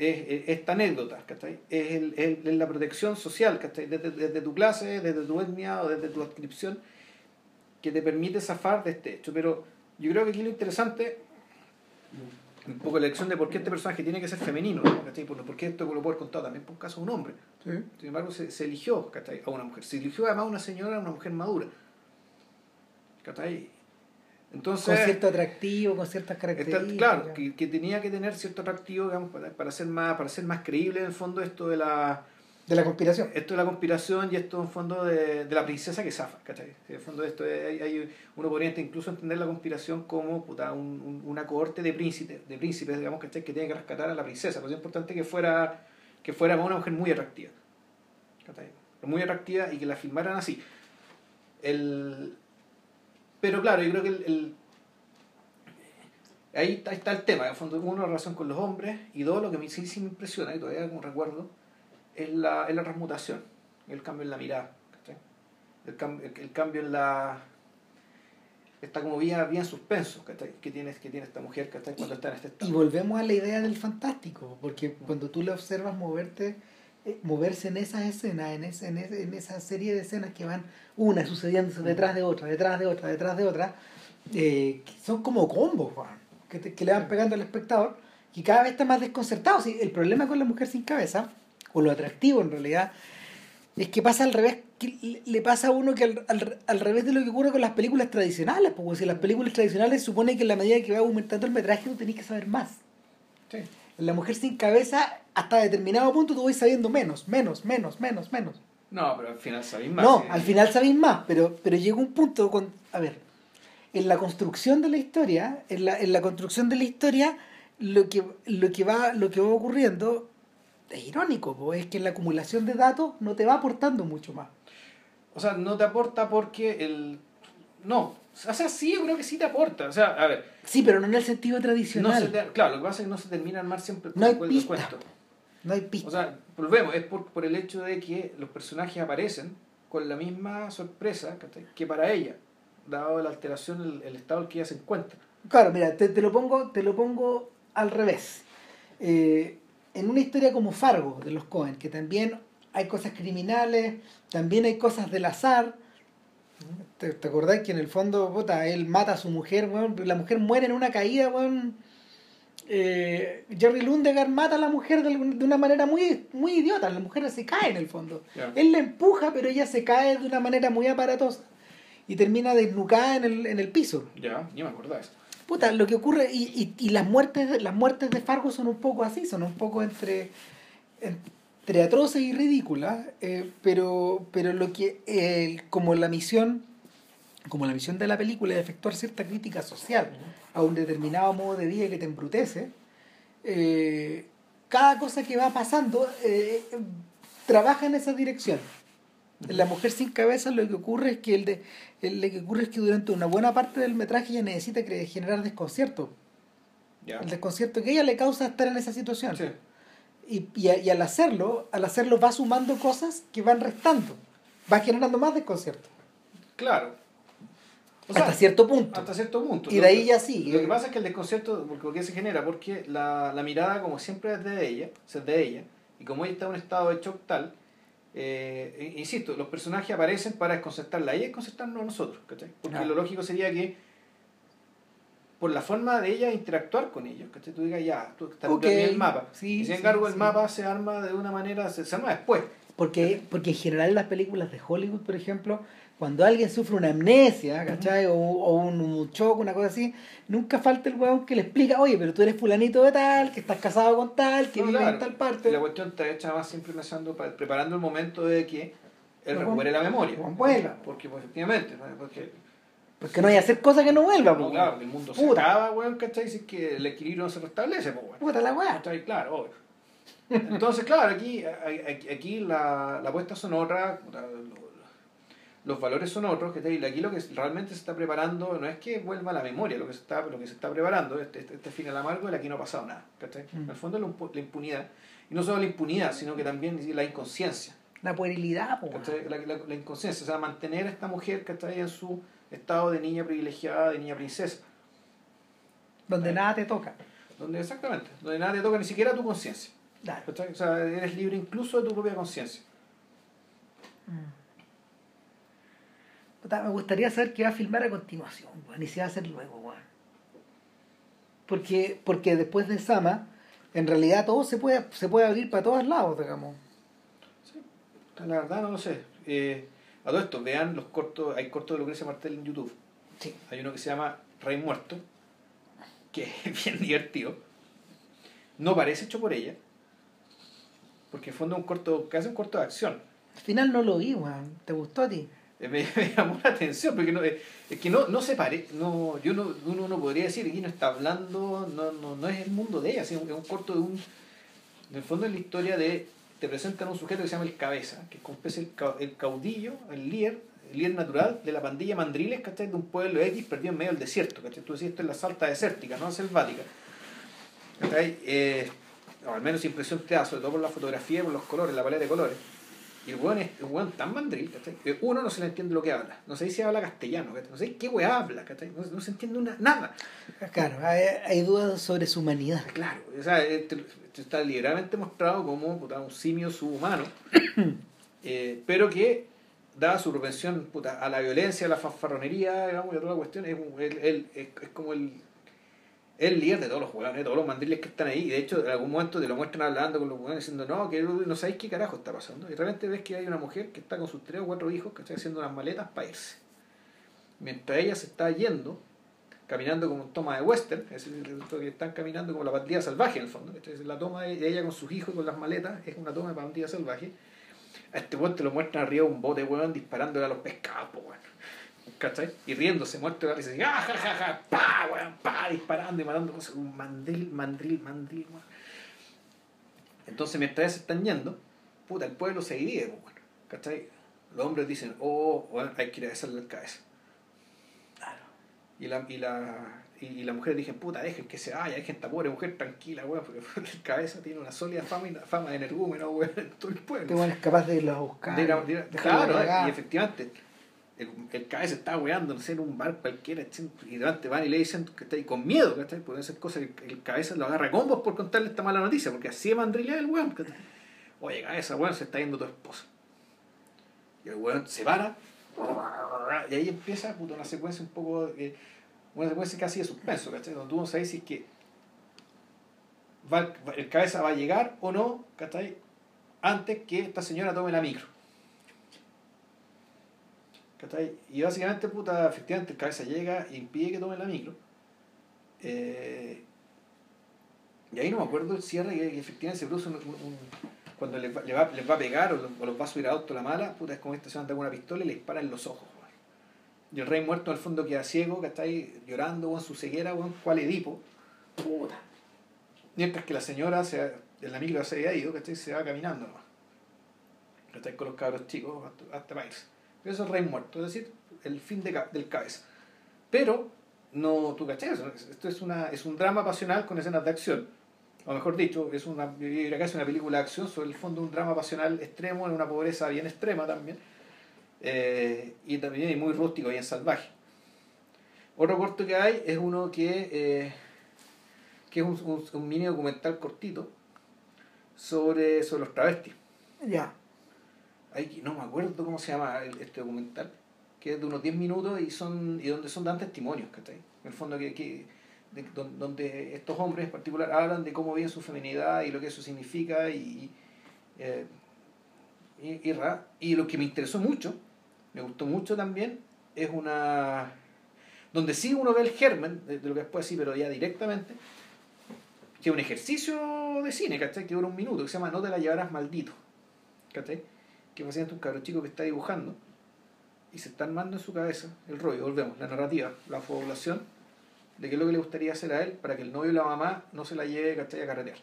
Es, es esta anécdota, ¿cachai? Es, el, es- es la protección social, ¿cachai? Desde, desde tu clase, desde tu etnia o desde tu adscripción, que te permite zafar de este hecho. Pero yo creo que aquí lo interesante, un poco la elección de por qué este personaje tiene que ser femenino, ¿no? ¿cachai? Por, qué esto lo puede haber contado también por un caso de un hombre. Sí. Sin embargo, se, se eligió ¿cachai? a una mujer. Se eligió además a una señora, a una mujer madura. ¿cachai? Entonces, Con cierto atractivo, con ciertas Está- características. claro, que, que tenía que tener cierto atractivo, digamos, para, para ser más, para ser más creíble en el fondo esto de la De la conspiración. esto de la conspiración y esto en el fondo de, de la princesa que zafa, ¿cachai? En el fondo de esto es- hay, hay- uno podría incluso entender la conspiración como puta, un- un- una cohorte de príncipes, de príncipes, digamos, ¿cachai? Que tiene que rescatar a la princesa. Pues es importante que fuera, que fuera una mujer muy atractiva. ¿cachai? Muy atractiva y que la filmaran así. El, pero claro, yo creo que el, el- ahí, está, ahí está el tema. En el fondo, uno, la relación con los hombres, y dos, lo que me, sí, sí me impresiona, y todavía como recuerdo, es la, es la transmutación, el cambio en la mirada. ¿cachai? El, cam- el, el cambio en la. Está como bien, bien suspenso que, tiene, que tiene esta mujer ¿cachai? cuando está en este Y estado. volvemos a la idea del fantástico, porque cuando tú le observas moverte, moverse en esas escenas, en, ese, en, ese- en esa serie de escenas que van una sucediéndose detrás de otra, detrás de otra, detrás de otra, eh, que son como combos, que, te- que le van pegando al espectador, y cada vez está más desconcertado. Sí, el problema con la mujer sin cabeza, o lo atractivo en realidad, es que pasa al revés, que le- le pasa a uno que al, al, al revés de lo que ocurre con las películas tradicionales, porque si las películas tradicionales supone que en la medida que va aumentando el metraje tú tenés que saber más. Sí. En la mujer sin cabeza, hasta determinado punto tú vas sabiendo menos, menos, menos, menos, menos. No, pero al final sabéis más. No, sí. al final sabéis más, pero, pero llega un punto con. A ver, en la construcción de la historia, en la, en la construcción de la historia, lo que, lo que va, lo que va ocurriendo es irónico, po, es que en la acumulación de datos no te va aportando mucho más. O sea, no te aporta porque el. No. O sea, sí, yo creo que sí te aporta. O sea, a ver. Sí, pero no en el sentido No tradicional. se te- claro, lo que pasa es que no se termina de armar siempre No hay el pista. cuento. No hay pista. O sea, volvemos, es por, por el hecho de que los personajes aparecen con la misma sorpresa que para ella, dado la alteración, el, el estado en el que ella se encuentra. Claro, mira, te, te lo pongo, te lo pongo al revés. Eh, en una historia como Fargo de los Cohen, que también hay cosas criminales, también hay cosas del azar. ¿Te, te acordás que en el fondo, puta, él mata a su mujer, weón, la mujer muere en una caída, weón. Eh, Jerry Lundegaard mata a la mujer de, de una manera muy, muy idiota, la mujer se cae en el fondo. Él la empuja, pero ella se cae de una manera muy aparatosa y termina desnucada en el, en el piso. Ya, ni me acordaba eso. Puta, lo que ocurre, y, y, y las muertes las muertes de Fargo son un poco así, son un poco entre, entre atroces y ridículas, eh, pero, pero lo que eh, como la misión, como la misión de la película es efectuar cierta crítica social a un determinado modo de vida que te embrutece, eh, cada cosa que va pasando eh, trabaja en esa dirección. En La mujer sin cabeza lo que ocurre es que el de, el- lo que ocurre es que durante una buena parte del metraje ella necesita generar desconcierto. Ya. El desconcierto que ella le causa estar en esa situación. Sí. Y, y, y al hacerlo, al hacerlo va sumando cosas que van restando. Va generando más desconcierto. Claro. O hasta cierto punto. Hasta cierto punto. Y de ahí ya sigue. Lo que pasa es que el desconcierto, porque ¿por qué se genera? Porque la, la mirada, como siempre, es de ella, o sea, es de ella, y como ella está en un estado de shock tal, eh, insisto, los personajes aparecen para desconcertarla y desconcertarnos a nosotros, ¿cachai? Porque Ah. lo lógico sería que, por la forma de ella interactuar con ellos, ¿cachai? Tú digas, ya, tú estás Ok. en el mapa. Sí, y sin sí, embargo, el sí. mapa se arma de una manera, se, se arma después. Porque, porque en general en las películas de Hollywood, por ejemplo, cuando alguien sufre una amnesia, ¿cachai? O, o un, un shock, una cosa así, nunca falta el huevón que le explica, oye, pero tú eres fulanito de tal, que estás casado con tal, que No, vive claro. en tal Y parte. la cuestión está hecha más siempre pensando, pa- preparando el momento de que él No, recupere la memoria. no vuelva. Porque, pues, efectivamente, ¿no? porque Porque no hay que hacer cosas que no vuelvan, No, po, claro, el mundo se Puta. acaba, weón, ¿cachai? Si es que el equilibrio no se restablece, pues, weón. Puta la weá. Claro, obvio. Entonces, claro, aquí, aquí, aquí la, la apuesta son otras, los valores son otros, ¿cachai? Y aquí lo que realmente se está preparando no es que vuelva a la memoria, lo que se está, lo que se está preparando, este, este, este final amargo de la que no ha pasado nada, ¿cachai? Mm. En el fondo la, impu- la impunidad, y no solo la impunidad, sino que también la inconsciencia. La puerilidad. La, la- la inconsciencia, o sea, mantener a esta mujer que está en su estado de niña privilegiada, de niña princesa. Donde nada te toca. Donde exactamente, donde nada te toca ni siquiera tu conciencia. O sea, eres libre incluso de tu propia conciencia. Puta, me gustaría saber qué va a filmar a continuación, weón, y si va a hacer luego, weón. Porque, porque después de Sama, en realidad todo se puede, se puede abrir para todos lados, digamos. Sí, la verdad no lo sé. Eh, a todo esto, vean los cortos, hay cortos de Lucrecia Martel en YouTube. Sí. Hay uno que se llama Rey Muerto, que es bien divertido. No parece hecho por ella, porque en fondo es un corto, casi un corto de acción. Al final no lo vi, weón. ¿Te gustó a ti? Me, llamó la atención, porque no, eh, es que no, no se parece, no, yo no, uno no podría decir, aquí no está hablando, no, no, no es el mundo de ella, sino es un corto de un, en el fondo es la historia de, te presentan un sujeto que se llama el cabeza, que es el, el caudillo, el líder, el líder natural de la pandilla Mandriles, ¿cachai? De un pueblo X perdido en medio del desierto, ¿cachai? Tú decís, esto es la salta desértica, no selvática. ¿cachai? Eh, o al menos impresión te da, sobre todo por la fotografía, por los colores, la paleta de colores. Y el weón es un weón tan mandril, ¿cachai? Que uno no se le entiende lo que habla. No sé si habla castellano, ¿cachai? No sé qué weá habla, ¿cachai? No, no se entiende una, nada. Claro, hay, hay dudas sobre su humanidad. Claro, o sea, este, está liberalmente mostrado como puta, un simio subhumano, eh, pero que, dada su propensión puta, a la violencia, a la fanfarronería, digamos, y a toda la cuestión, es, un- él- él- es, es como el, el líder de todos los jugadores, de todos los mandriles que están ahí. Y de hecho, en algún momento te lo muestran hablando con los jugadores diciendo, no, que no sabéis qué carajo está pasando. Y realmente ves que hay una mujer que está con sus tres o cuatro hijos que está haciendo unas maletas para irse. Mientras ella se está yendo, caminando como toma de western, es decir, que están caminando como la pandilla salvaje en el fondo. Entonces, la toma de ella con sus hijos y con las maletas es una toma de pandilla salvaje. A este weón te lo muestran arriba un bote, weón, disparándole a los pescados, weón. ¿Cachai? Y riéndose, muerto de la risa, así, ¡ah, ja, ja, ja! ¡pa, weón! ¡pa! Disparando y matando cosas. Un mandril, mandril, mandril, weón. Entonces, mientras se están yendo, puta, el pueblo se divide, po, weón. ¿Cachai? Los hombres dicen, oh, weón, hay que ir a besarle la cabeza. Y la, y la, y, y las mujeres dicen, puta, dejen que se vaya, dejen esta pobre mujer tranquila, weón, porque el cabeza tiene una sólida fama, y, fama de energúmeno, weón, en todo el pueblo. Este weón es capaz de irlos a buscar. De ir a- de ir a- dejarlo claro, y efectivamente, el, el cabeza está weando, no sé, en un bar cualquiera, y delante van y le dicen que está ahí con miedo, ¿cachai? Pueden ser cosas que el cabeza lo agarra a combos por contarle esta mala noticia, porque así es mandrilea el weón. Oye, cabeza, weón, se está yendo tu esposa. Y el weón se para, y ahí empieza una secuencia un poco, una secuencia casi de suspenso, ¿cachai? Donde tú no sabes si es que va- el cabeza va a llegar o no, ¿cachai? Antes que esta señora tome la micro. ¿Cachai? Y básicamente, puta, efectivamente el cabeza llega e impide que tome la micro. Eh, y ahí no me acuerdo el cierre que, que efectivamente se produce un, un- un- cuando les va, les, va, les va a pegar o, lo- o los va a subir a auto la mala, puta, es como esta se anda con una pistola y le dispara en los ojos. Y el rey muerto al fondo queda ciego, que está ahí llorando, en su ceguera, weón, cual Edipo. Puta. Mientras que la señora se, en la micro se había ido, ¿cachai? Se va caminando nomás. ¿Cachai? Con los cabros chicos hasta, hasta irse. Eso es rey muerto, es decir, el fin de, del cabeza. Pero, no, tú cachai, eso, esto es, una, es un drama pasional con escenas de acción. O mejor dicho, es una, es una película de acción sobre el fondo un drama pasional extremo, en una pobreza bien extrema también. Eh, y también muy rústico, bien salvaje. Otro corto que hay es uno que, eh, que es un mini documental cortito sobre, sobre los travestis. Ya. No me acuerdo cómo se llama este documental, que es de unos 10 minutos y son y donde son dan testimonios, ¿cachai? En el fondo que, que de- don- donde estos hombres en particular hablan de cómo viven su feminidad y lo que eso significa y, eh, y, y, ra- y lo que me interesó mucho, me gustó mucho también, es una donde sí uno ve el germen de, de lo que después sí, pero ya directamente, que es un ejercicio de cine, ¿cachai? Que dura un minuto, que se llama No te la llevarás maldito, ¿cachai? Que básicamente un cabro chico que está dibujando y se está armando en su cabeza el rollo, volvemos, la narrativa, la población de qué es lo que le gustaría hacer a él para que el novio y la mamá no se la lleve, ¿cachai? A carretear.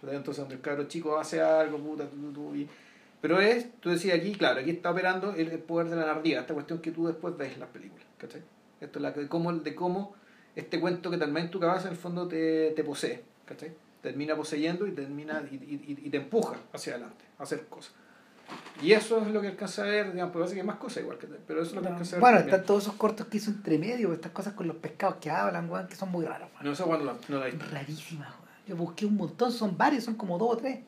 ¿Cachai? Entonces, donde el cabro chico hace algo, puta, tú, tú, y- Pero es, tú decías aquí, claro, aquí está operando el, poder de la narrativa, esta cuestión que tú después ves en las películas, ¿cachai? Esto es la, de, cómo, de cómo este cuento que también en tu cabeza en el fondo te, te posee, ¿cachai? Termina poseyendo y, termina, y, y, y te empuja hacia adelante a hacer cosas. Y eso es lo que alcanza a ver, digamos, pues parece que hay más cosas igual, que pero eso es lo que alcanza a ver. Bueno, también. están todos esos cortos que hizo entre medio, estas cosas con los pescados que hablan, weón, que son muy raros. No no la. Rarísimas, weón. Yo busqué un montón, son varios, son como dos o tres.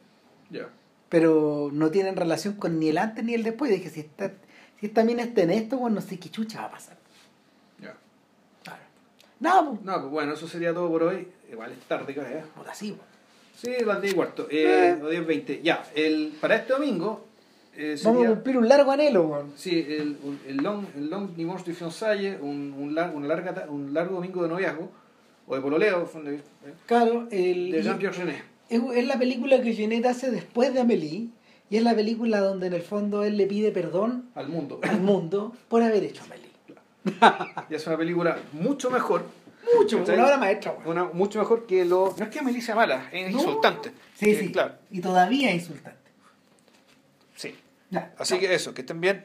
Ya. Pero no tienen relación con ni el antes ni el después. Dije, si esta, si esta mina está en esto, weón, no sé qué chucha va a pasar. Ya. Claro. Nada, pues. No, pues bueno, eso sería todo por hoy. Igual es tarde, ¿qué hora es? Puta, sí. Sí, las 10 y cuarto. Eh, Eh. o 10, 20. Ya, el, para este domingo eh, Vamos a sería... cumplir un largo anhelo, weón. Sí, el, el long, el long dimanche de fiançailles, un, un, lar- una larga, un largo domingo de noviazgo, o de pololeo, en fondo, eh, Claro, el, de Jean-Pierre Genet. es, es la película que Jeanette hace después de Amélie y es la película donde en el fondo él le pide perdón al mundo. al mundo por haber hecho Amélie. Y es una película mucho mejor. Mucho, ¿cachai? una obra maestra, weón. Una- mucho mejor que lo. No es que Amelie sea mala, es No. insultante. Sí, Eh, sí. Claro, Y todavía es insultante. sí. Ya. Así que eso, que estén bien.